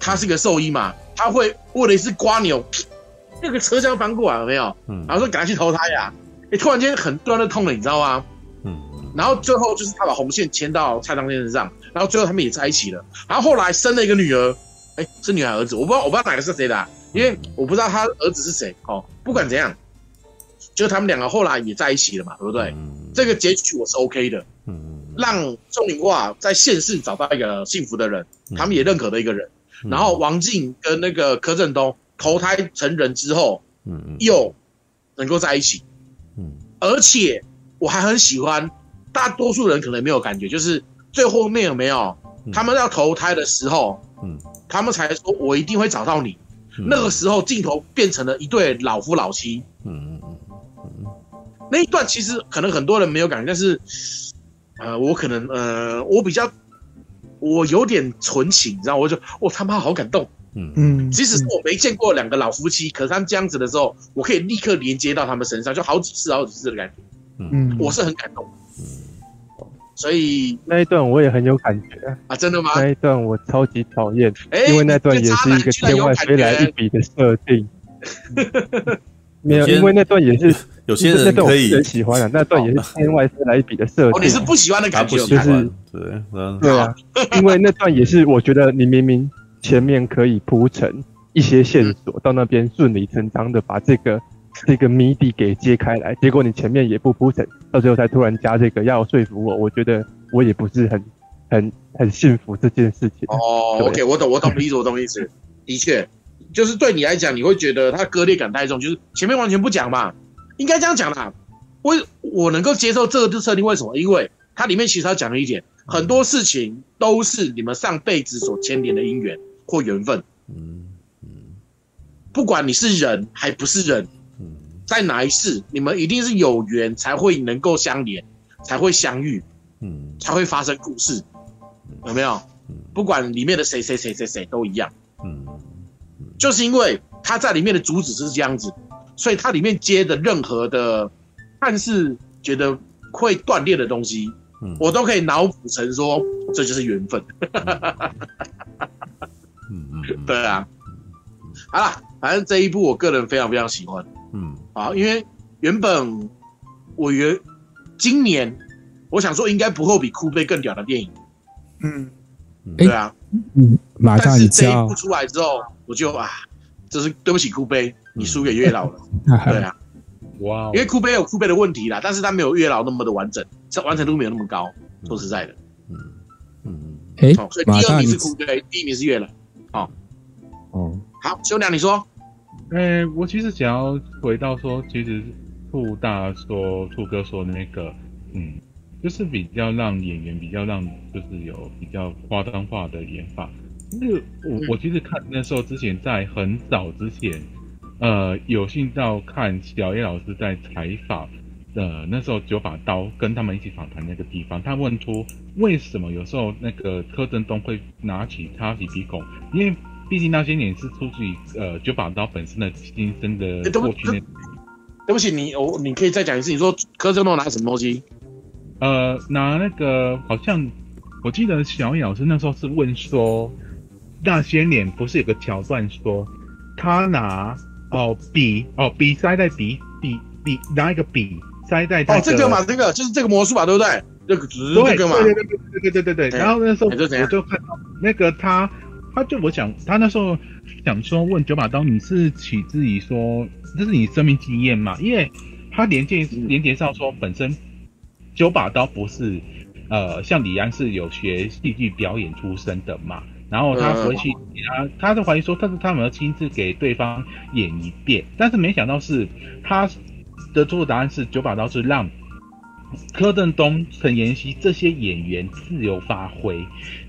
他是个兽医嘛，他会为了一只瓜牛，那个车厢翻过来了没有？嗯，然后说赶快去投胎呀。哎，突然间很断的痛了，你知道吗？嗯，然后最后就是他把红线牵到蔡昌先身上，然后最后他们也在一起了。然后后来生了一个女儿，哎，是女孩儿子，我不知道，我不知道哪个是谁的啊。因为我不知道他儿子是谁哦，不管怎样，就他们两个后来也在一起了嘛，对不对？嗯、这个结局我是 OK 的，嗯，让钟灵化在现世找到一个幸福的人，嗯、他们也认可的一个人。嗯、然后王静跟那个柯震东投胎成人之后，嗯，又能够在一起，嗯，而且我还很喜欢，大多数人可能没有感觉，就是最后面有没有他们要投胎的时候，嗯，他们才说我一定会找到你。那个时候镜头变成了一对老夫老妻，嗯嗯嗯，那一段其实可能很多人没有感觉，但是，呃，我可能呃，我比较，我有点纯情，你知道，我就我他妈好感动，嗯嗯，即使是我没见过两个老夫妻，可是他们这样子的时候，我可以立刻连接到他们身上，就好几次好几次的感觉，嗯，我是很感动。所以那一段我也很有感觉啊！真的吗？那一段我超级讨厌，因为那段也是一个天外飞来一笔的设定。没有，因为那段也是有些人可以很喜欢啊。那段也是天外飞来一笔的设定。哦，你是不喜欢的感觉，就是对，对啊。因为那段也是，我觉得你明明前面可以铺陈一些线索，到那边顺理成章的把这个。这个谜底给揭开来，结果你前面也不铺陈，到最后才突然加这个要说服我，我觉得我也不是很、很、很幸福这件事情。哦，OK，我懂，我懂意思，我懂意思。的确，就是对你来讲，你会觉得它割裂感太重，就是前面完全不讲嘛，应该这样讲啦。我我能够接受这个设定，为什么？因为它里面其实要讲了一点，很多事情都是你们上辈子所牵连的因缘或缘分。嗯嗯，不管你是人还不是人。在哪一世，你们一定是有缘才会能够相连，才会相遇，嗯，才会发生故事，有没有？不管里面的谁谁谁谁谁都一样，嗯，就是因为他在里面的主旨是这样子，所以它里面接的任何的看似觉得会断裂的东西，嗯，我都可以脑补成说这就是缘分，嗯嗯，对啊，好了，反正这一部我个人非常非常喜欢。嗯，好，因为原本我原今年我想说应该不会比哭悲更屌的电影，嗯，对啊，嗯，马上你知道，但是这一部出来之后，我就啊，这是对不起哭悲，你输给月老了，对啊，哇，因为哭悲有哭悲的问题啦，但是他没有月老那么的完整，这完成度没有那么高，说实在的，嗯嗯，哎，所以第二名是哭悲，第一名是月老，哦，哦，好，修良你说。哎、欸，我其实想要回到说，其实兔大说、兔哥说的那个，嗯，就是比较让演员比较让，就是有比较夸张化的演法。那个我我其实看那时候之前在很早之前，呃，有幸到看小叶老师在采访，呃，那时候九把刀跟他们一起访谈那个地方，他问出为什么有时候那个柯震东会拿起擦起鼻孔，因为。毕竟那些年是出自于呃九把刀本身的亲身的过去那、欸。对不起，你我你可以再讲一次，你说柯震东拿什么东西？呃，拿那个好像我记得小野老师那时候是问说，那些年不是有个桥段说，他拿哦笔哦笔塞在笔笔笔拿一个笔塞在哦这个嘛，这个就是这个魔术吧，对不对？这个只是这个嘛，对对对对对对对对对。然后那时候我就看到那个他，他就我想他那时候想说问九把刀，你是取自于说这是你生命经验嘛？因为他连接连接上说本身九把刀不是呃像李安是有学戏剧表演出身的嘛。然后他回去，他他就怀疑说，但是他们要亲自给对方演一遍，但是没想到是他得出的答案是九把刀是让。柯震东、陈妍希这些演员自由发挥，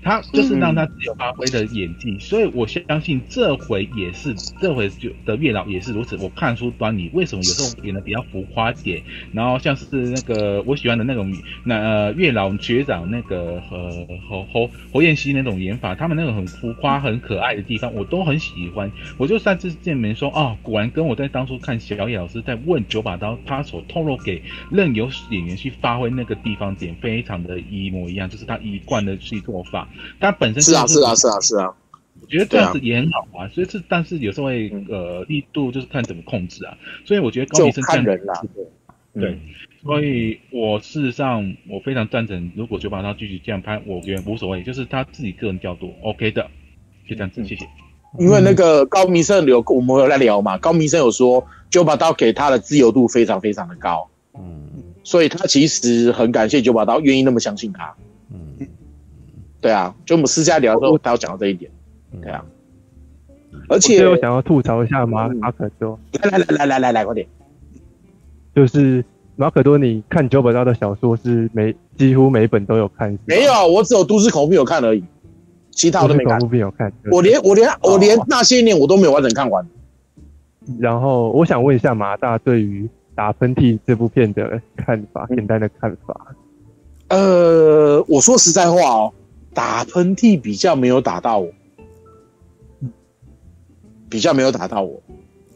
他就是让他自由发挥的演技，嗯、所以我相信这回也是这回就的月老也是如此。我看出端倪，为什么有时候演的比较浮夸点，然后像是那个我喜欢的那种那呃月老学长那个呃侯侯侯彦希那种演法，他们那种很浮夸、很可爱的地方，我都很喜欢。我就擅自见面说，哦，果然跟我在当初看小野老师在问九把刀，他所透露给任由演员去。发挥那个地方点非常的一模一样，就是他一贯的去做法。他本身是，是啊是啊是啊是啊，我觉得这样子也很好啊。所以是，但是有时候会呃力度就是看怎么控制啊。所以我觉得高明生这样子，对，所以我事实上我非常赞成，如果九把刀继续这样拍，我觉得无所谓，就是他自己个人调度 OK 的，就这样子，谢谢。因为那个高明生有我们有在聊嘛，高明生有说九把刀给他的自由度非常非常的高，嗯。所以他其实很感谢九把刀愿意那么相信他，嗯，对啊，就我们私下聊的时候，他有讲到这一点，对啊，而且我想要吐槽一下马马可多，来来来来来来来快点，就是马可多，你看九把刀的小说是每几乎每一本都有看，没有，我只有都市恐怖片有看而已，其他我都没看，恐怖片有看，我连我连我连那些年我都没有完整看完，然后我想问一下马大对于。打喷嚏这部片的看法，简单的看法。呃，我说实在话哦，打喷嚏比较没有打到我，比较没有打到我。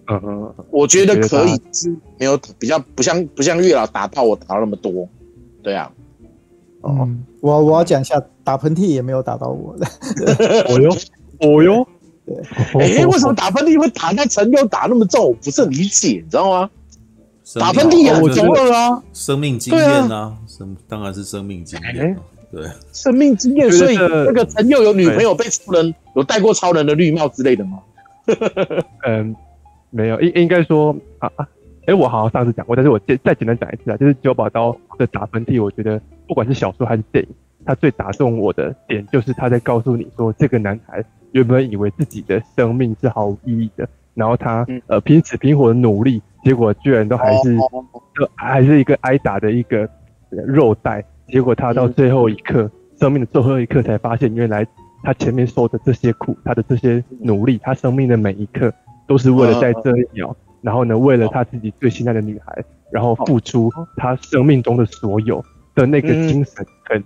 嗯嗯，我觉得可以是没有比较不像不像月老打到我打到那么多。对啊。哦，我我要讲一下，打喷嚏也没有打到我的。哦哟，哦哟。对。哎，为什么打喷嚏会打到陈六打那么重？我不是很理解，你知道吗？打喷嚏啊！我中二啊！生命经验啊，生当然是生命经验。对，生命经验。所以那个陈佑有女朋友被超人有戴过超人的绿帽之类的吗？嗯，没有，应应该说啊啊，哎，我好像上次讲过，但是我再再简单讲一次啊，就是九把刀的打喷嚏，我觉得不管是小说还是电影，他最打动我的点就是他在告诉你说，这个男孩原本以为自己的生命是毫无意义的，然后他呃拼死拼活的努力。结果居然都还是，还是一个挨打的一个肉袋。结果他到最后一刻，生命的最后一刻才发现，原来他前面受的这些苦，他的这些努力，他生命的每一刻，都是为了在这一秒，然后呢，为了他自己最心爱的女孩，然后付出他生命中的所有的那个精神，很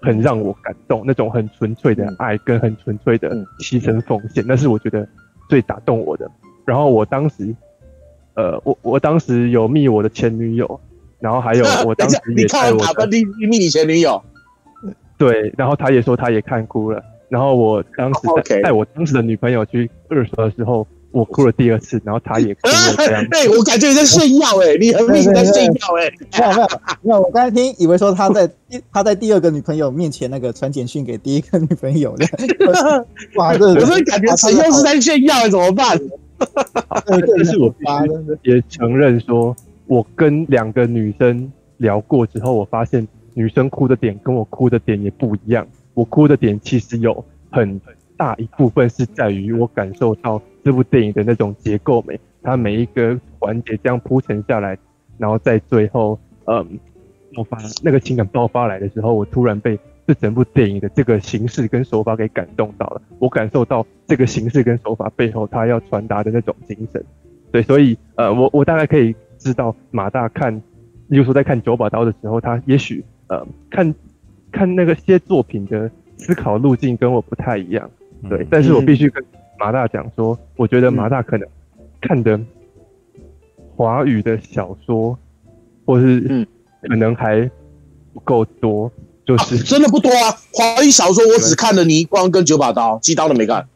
很让我感动，那种很纯粹的爱跟很纯粹的牺牲奉献，那是我觉得最打动我的。然后我当时。呃，我我当时有密我的前女友，然后还有我当时也看我的密密你前女友，对，然后他也说他也看哭了，然后我当时带 带我当时的女朋友去二刷的时候，我哭了第二次，然后他也哭了这样。对，我感觉你在炫耀哎，你很明显在炫耀哎。没有没有没有，我刚才听以为说他在他在第二个女朋友面前那个传简讯给第一个女朋友的，哇，这我是感觉陈又是在炫耀，怎么办？但是我也承认说，我跟两个女生聊过之后，我发现女生哭的点跟我哭的点也不一样。我哭的点其实有很大一部分是在于我感受到这部电影的那种结构美，它每一个环节这样铺陈下来，然后在最后，嗯，爆发那个情感爆发来的时候，我突然被。这整部电影的这个形式跟手法给感动到了，我感受到这个形式跟手法背后他要传达的那种精神，对，所以呃，我我大概可以知道马大看，例如说在看九把刀的时候，他也许呃看看那个些作品的思考路径跟我不太一样，对，但是我必须跟马大讲说，我觉得马大可能看的华语的小说，或是可能还不够多。就是、啊、真的不多啊！华语小说我只看了《倪匡》跟《九把刀》，其他的没看。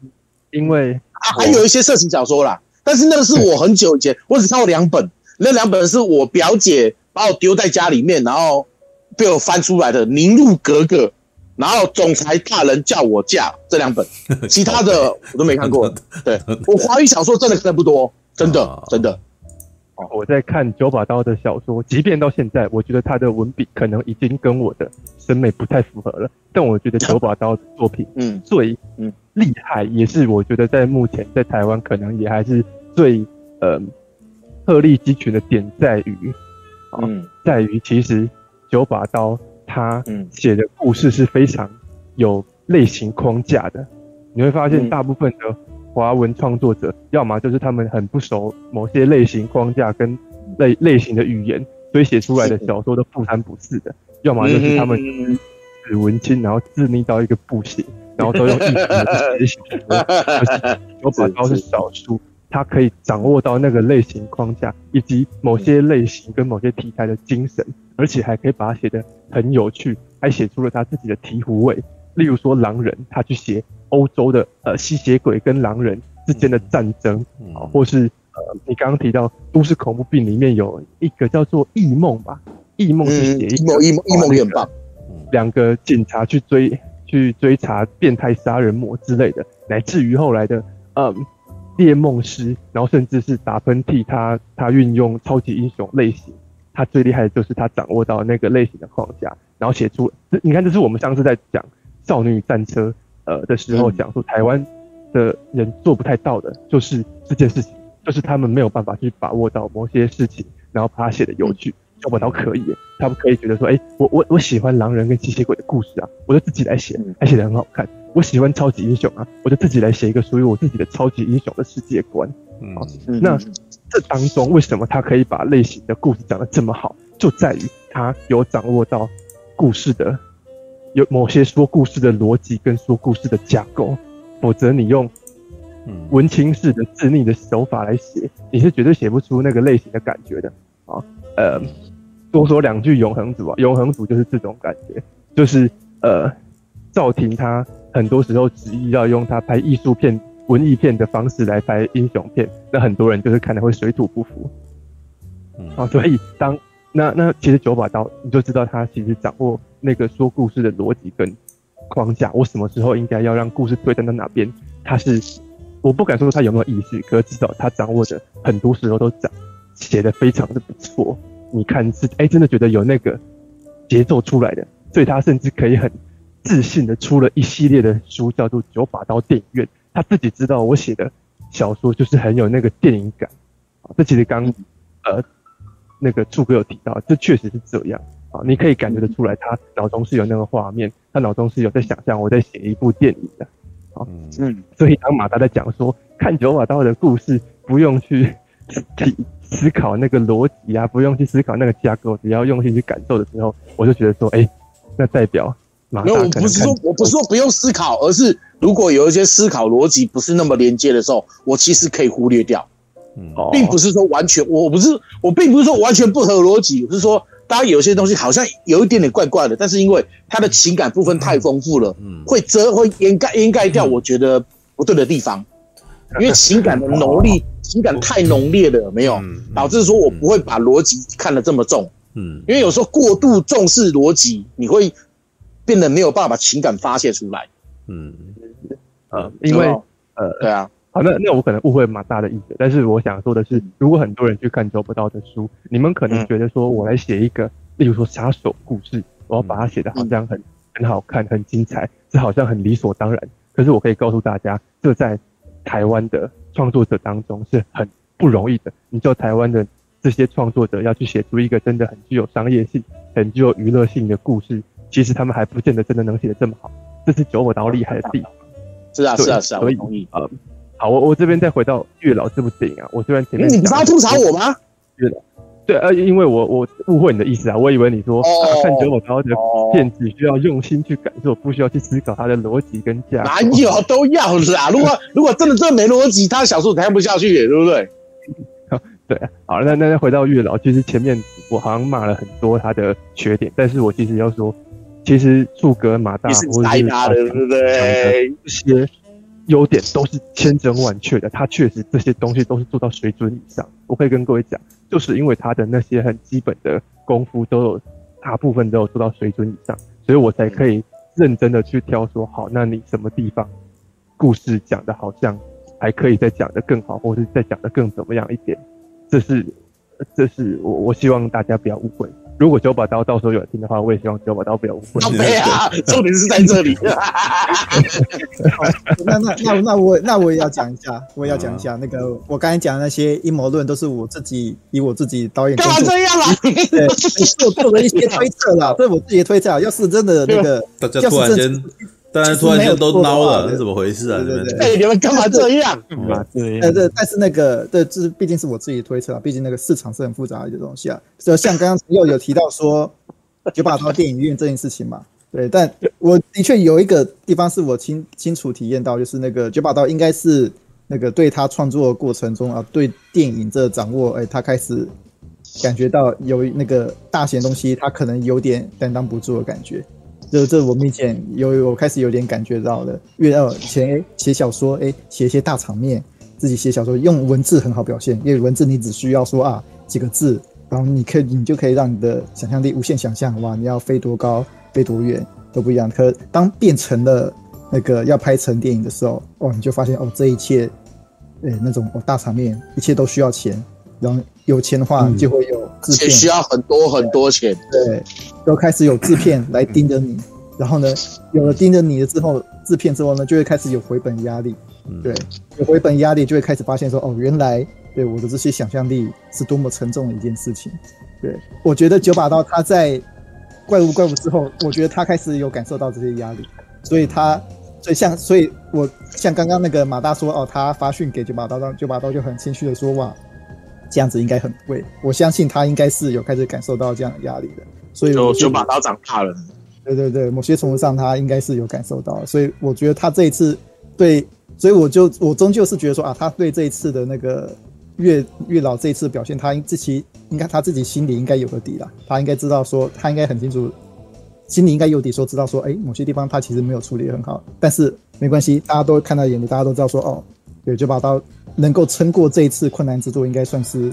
因为啊，还有一些色情小说啦，但是那个是我很久以前，我只看过两本，那两本是我表姐把我丢在家里面，然后被我翻出来的《凝露格格》，然后《总裁大人叫我嫁》这两本，其他的我都没看过。对，我华语小说真的看的不多，真的真的。我在看九把刀的小说，即便到现在，我觉得他的文笔可能已经跟我的审美不太符合了。但我觉得九把刀的作品，嗯，最嗯厉害，也是我觉得在目前在台湾可能也还是最呃鹤立鸡群的点在于，嗯，在于其实九把刀他写的故事是非常有类型框架的，你会发现大部分的。华文创作者，要么就是他们很不熟某些类型框架跟类类型的语言，所以写出来的小说都不三不四的；要么就是他们死文青，然后自溺到一个不行，然后都用异常的写小说。九把刀是少数，他可以掌握到那个类型框架以及某些类型跟某些题材的精神，而且还可以把它写得很有趣，还写出了他自己的醍醐味。例如说狼人，他去写。欧洲的呃吸血鬼跟狼人之间的战争啊，或是呃你刚刚提到都市恐怖病里面有一个叫做异梦吧，异梦是写异梦异梦异梦也棒，两个警察去追去追查变态杀人魔之类的，乃至于后来的嗯猎梦师，然后甚至是打喷嚏，他他运用超级英雄类型，他最厉害的就是他掌握到那个类型的框架，然后写出你看这是我们上次在讲少女战车。呃的时候讲说，台湾的人做不太到的，就是这件事情，就是他们没有办法去把握到某些事情，然后把它写的有趣。就我倒可以，他们可以觉得说，哎，我我我喜欢狼人跟吸血鬼的故事啊，我就自己来写，还写的很好看。我喜欢超级英雄啊，我就自己来写一个属于我自己的超级英雄的世界观。嗯，那这当中为什么他可以把类型的故事讲得这么好，就在于他有掌握到故事的。有某些说故事的逻辑跟说故事的架构，否则你用文青式的自命的手法来写，你是绝对写不出那个类型的感觉的啊。呃，多说两句永恒组啊，永恒组就是这种感觉，就是呃，赵婷他很多时候执意要用他拍艺术片、文艺片的方式来拍英雄片，那很多人就是看的会水土不服。啊，所以当那那其实九把刀你就知道他其实掌握。那个说故事的逻辑跟框架，我什么时候应该要让故事推展到哪边？他是我不敢说他有没有意识，可是至少他掌握着，很多时候都讲写的非常的不错。你看是哎、真的觉得有那个节奏出来的，所以他甚至可以很自信的出了一系列的书，叫做《九把刀电影院》。他自己知道我写的小说就是很有那个电影感。这其实刚呃那个柱哥有提到，这确实是这样。啊，你可以感觉得出来，他脑中是有那个画面，他脑中是有在想象我在写一部电影的。啊，嗯，所以当马达在讲说看九把刀的故事，不用去思思考那个逻辑啊，不用去思考那个架构，只要用心去感受的时候，我就觉得说，哎、欸，那代表马达。没有，我不是说我不是说不用思考，而是如果有一些思考逻辑不是那么连接的时候，我其实可以忽略掉。嗯，并不是说完全，我不是我并不是说完全不合逻辑，我是说。当然有些东西好像有一点点怪怪的，但是因为他的情感部分太丰富了，嗯，会遮会掩盖掩盖掉我觉得不对的地方，因为情感的浓烈，情感太浓烈了，没有？导致说我不会把逻辑看得这么重，嗯，因为有时候过度重视逻辑，你会变得没有办法把情感发泄出来，嗯，呃，因为呃，对啊。好，那那我可能误会马大的意思，但是我想说的是，如果很多人去看九把刀的书，你们可能觉得说我来写一个，例如说杀手故事，我要把它写得好像很很好看、很精彩，这好像很理所当然。可是我可以告诉大家，这在台湾的创作者当中是很不容易的。你知道台湾的这些创作者要去写出一个真的很具有商业性、很具有娱乐性的故事，其实他们还不见得真的能写得这么好。这是九把刀厉害的地方。是啊，是啊，是啊，我同意啊。好，我我这边再回到月老这部电影啊，我虽然前面你不是要吐槽我吗？月老，对，呃，因为我我误会你的意思啊，我以为你说、oh, 啊、看九把刀的片子需要用心去感受，不需要去思考它的逻辑跟架构。哪有都要啦，如果 如果真的真的没逻辑，他小说看不下去，对不对？对，好，那那再回到月老，其实前面我好像骂了很多他的缺点，但是我其实要说，其实树哥马大或者是他的对不对？优点都是千真万确的，他确实这些东西都是做到水准以上。我可以跟各位讲，就是因为他的那些很基本的功夫都有大部分都有做到水准以上，所以我才可以认真的去挑说，好，那你什么地方故事讲的好像还可以再讲的更好，或者是再讲的更怎么样一点？这是，这是我我希望大家不要误会。如果九把刀到时候有人听的话，我也希望九把刀不要误会。对啊，重点是在这里。那那那那我那我也要讲一下，我也要讲一下那个我刚才讲的那些阴谋论，都是我自己以我自己导演干嘛这样啊？对，是我做的一些推测啦，这是我自己的推测。要是真的那个，大家突然间。但是突然间都孬了，是怎么回事啊？对对对，哎，你们干嘛这样？干嘛这样？对对，但是那个，对，这毕竟是我自己推测啊，毕竟那个市场是很复杂的一个东西啊。就像刚刚又有提到说九把刀电影院这件事情嘛，对，但我的确有一个地方是我清清楚体验到，就是那个九把刀应该是那个对他创作的过程中啊，对电影这掌握，哎，他开始感觉到有那个大型东西，他可能有点担当不住的感觉。这这我明显有我开始有点感觉到了，因为以前哎写小说哎写一些大场面，自己写小说用文字很好表现，因为文字你只需要说啊几个字，然后你可以你就可以让你的想象力无限想象哇，你要飞多高飞多远都不一样。可当变成了那个要拍成电影的时候，哦你就发现哦这一切，哎那种哦大场面一切都需要钱，然后有钱的话就会有制片，需要很多很多钱，对。都开始有制片来盯着你，然后呢，有了盯着你的之后，制片之后呢，就会开始有回本压力。对，有回本压力，就会开始发现说，哦，原来对我的这些想象力是多么沉重的一件事情。对，我觉得九把刀他在怪物怪物之后，我觉得他开始有感受到这些压力，所以他，所以像，所以我像刚刚那个马大说，哦，他发讯给九把刀，让九把刀就很谦虚的说，哇，这样子应该很贵。我相信他应该是有开始感受到这样的压力的。所以就就把刀长大了，对对对，某些程度上他应该是有感受到，所以我觉得他这一次对，所以我就我终究是觉得说啊，他对这一次的那个月月老这一次表现，他自己应该他自己心里应该有个底了，他应该知道说他应该很清楚，心里应该有底，说知道说，哎，某些地方他其实没有处理得很好，但是没关系，大家都看到眼里，大家都知道说，哦，对，九把刀能够撑过这一次困难之作，应该算是。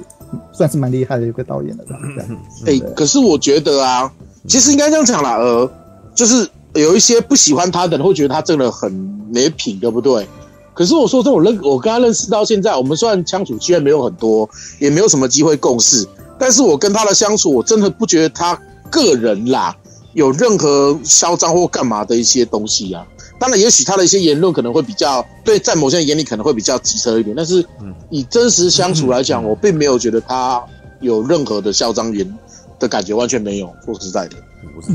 算是蛮厉害的一个导演了，这样。哎、欸，可是我觉得啊，其实应该这样讲啦，呃，就是有一些不喜欢他的人会觉得他真的很没品，对不对？可是我说这种认，我跟他认识到现在，我们虽然相处机会没有很多，也没有什么机会共事，但是我跟他的相处，我真的不觉得他个人啦有任何嚣张或干嘛的一些东西啊。当然，也许他的一些言论可能会比较对，在某些人眼里可能会比较机车一点，但是以真实相处来讲，我并没有觉得他有任何的嚣张言的感觉，完全没有。说实在的，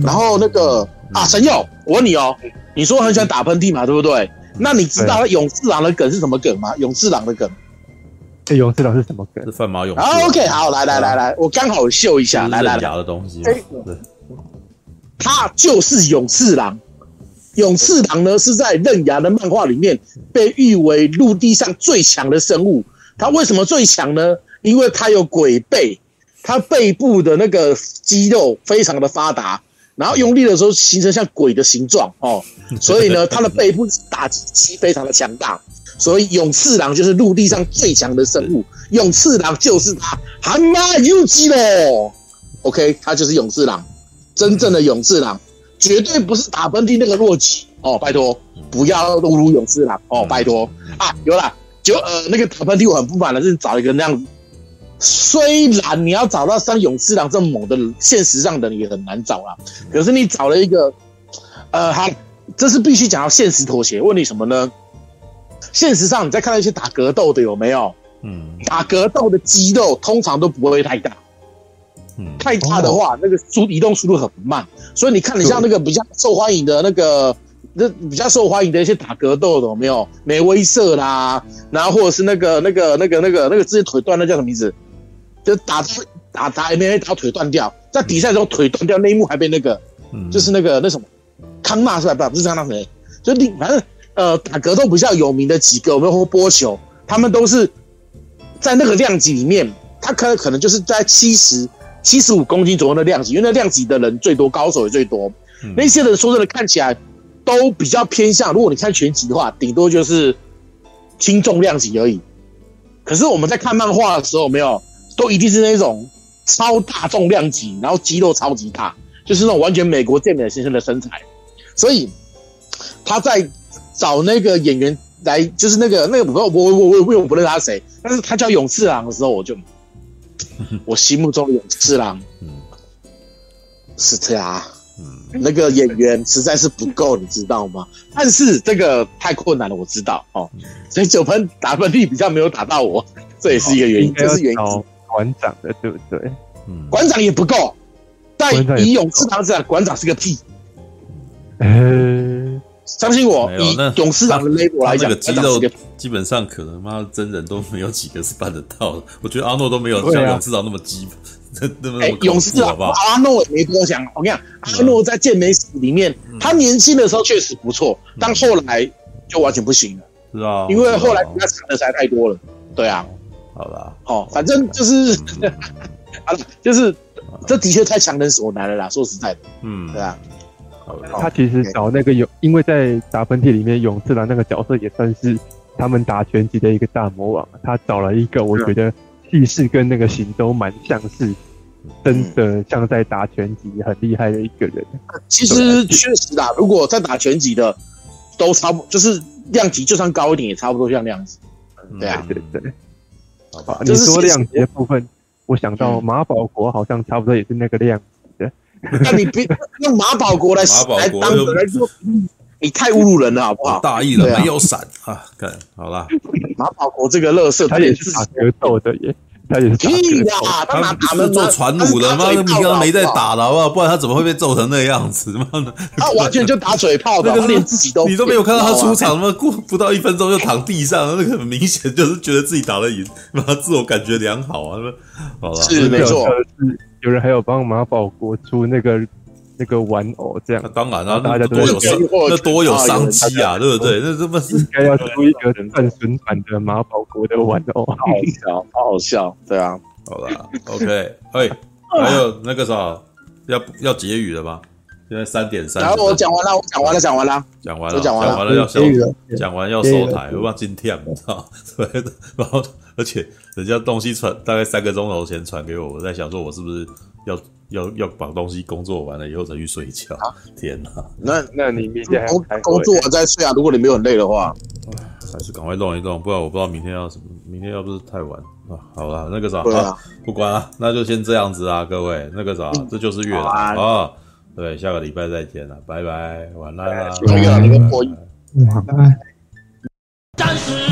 然后那个啊，神佑，我问你哦，你说很喜欢打喷嚏嘛，对不对？那你知道勇士郎的梗是什么梗吗？勇士郎的梗，哎，勇士郎是什么梗？是范马勇。啊，OK，好，来来来来，我刚好秀一下，来来来，假的东西，他就是勇士郎。勇次郎呢，是在刃牙的漫画里面被誉为陆地上最强的生物。他为什么最强呢？因为他有鬼背，他背部的那个肌肉非常的发达，然后用力的时候形成像鬼的形状哦。所以呢，他的背部打击机非常的强大。所以勇次郎就是陆地上最强的生物。勇次郎就是他，蛤蟆有机喽。OK，他就是勇次郎，真正的勇次郎。绝对不是打喷嚏那个洛基哦，拜托不要侮辱勇士郎哦，拜托。啊，有啦，就呃那个打喷嚏我很不满的是找一个那样，虽然你要找到像勇士郎这么猛的，现实上的也很难找啦，可是你找了一个，呃，好，这是必须讲到现实妥协。问你什么呢？现实上你在看到一些打格斗的有没有？嗯，打格斗的肌肉通常都不会太大。太大的话，那个速移动速度很慢，所以你看，你像那个比较受欢迎的那个，那比较受欢迎的一些打格斗的，有没有？梅威瑟啦，然后或者是那个那个那个那个那个之前腿断那叫什么名字？就打打打 MMA 打腿断掉，在比赛中腿断掉那一幕还被那个，就是那个那什么康纳是吧？不是康纳谁？就你反正呃打格斗比较有名的几个，有没有或波球？他们都是在那个量级里面，他可能可能就是在七十。七十五公斤左右的量级，因为那量级的人最多，高手也最多。嗯、那些人说真的看起来都比较偏向，如果你看全集的话，顶多就是轻重量级而已。可是我们在看漫画的时候，没有都一定是那种超大重量级，然后肌肉超级大，就是那种完全美国健美先生的身材。所以他在找那个演员来，就是那个那个我我我我我不认识他谁，但是他叫勇次郎的时候，我就 我心目中的勇次郎，嗯，是他。嗯，那个演员实在是不够，你知道吗？但是这个太困难了，我知道哦。所以九分打分率比较没有打到我，这也是一个原因，这是原因。馆长的对不对？嗯，馆长也不够。但以勇士长子，馆长是个屁。呃，相信我，以勇士长的 label 来讲，这个肌肉基本上可能妈真人都没有几个是办得到的。我觉得阿诺都没有像勇士长那么基本。哎、欸，勇士啊，阿诺也没多想。我跟你讲，阿诺在健美史里面，嗯、他年轻的时候确实不错，嗯、但后来就完全不行了。是啊，因为后来比他强的实在太多了。对啊，好吧，哦，反正 就是，啊、嗯，就是这的确太强人所难了啦。说实在的，嗯，对啊。他其实找那个勇，因为在打喷嚏里面，勇士郎那个角色也算是他们打拳击的一个大魔王。他找了一个，我觉得。气势跟那个型都蛮像是，真的像在打拳击很厉害的一个人。其实确实啦，如果在打拳击的都差不，就是量级就算高一点也差不多像那样子。对啊，对对对。好，你说量级的部分，我想到马保国好像差不多也是那个量级的。那你别用马保国来来当来说，你太侮辱人了，好不好？大意了，没有闪啊！看好了，马保国这个乐色，他也是打格斗的耶。他也是屁的，他拿他们做传武的，妈的，你刚刚没在打的好不好？不然他怎么会被揍成那样子？妈的，他完全就打嘴炮的，那个连自己都你都没有看到他出场，他妈过不到一分钟就躺地上，那个很明显就是觉得自己打得赢，妈自我感觉良好啊！好了，是没错，有人还有帮马保国出那个。那个玩偶这样，那当然啊，大家多有商，那多有商机啊，对不对？那这不是应该要出一个半损版的马保国的玩偶，好好笑，好好笑，对啊，好了，OK，哎，还有那个啥，要要结语了吗？现在三点三，然后我讲完了，我讲完了，讲完了，讲完了，讲完了，要收，讲完要收台，我忘今天，你知道？对，然后而且人家东西传大概三个钟头前传给我，我在想说，我是不是要？要要把东西工作完了以后再去睡觉。啊、天哪！那那你明天还工作完再睡啊？如果你没有很累的话，还是赶快弄一弄，不然我不知道明天要什么。明天要不是太晚啊，好了，那个啥，啊啊、不管了，那就先这样子啊，各位，那个啥，嗯、这就是月老啊，啊。对，下个礼拜再见了，拜拜，晚安啦，晚安。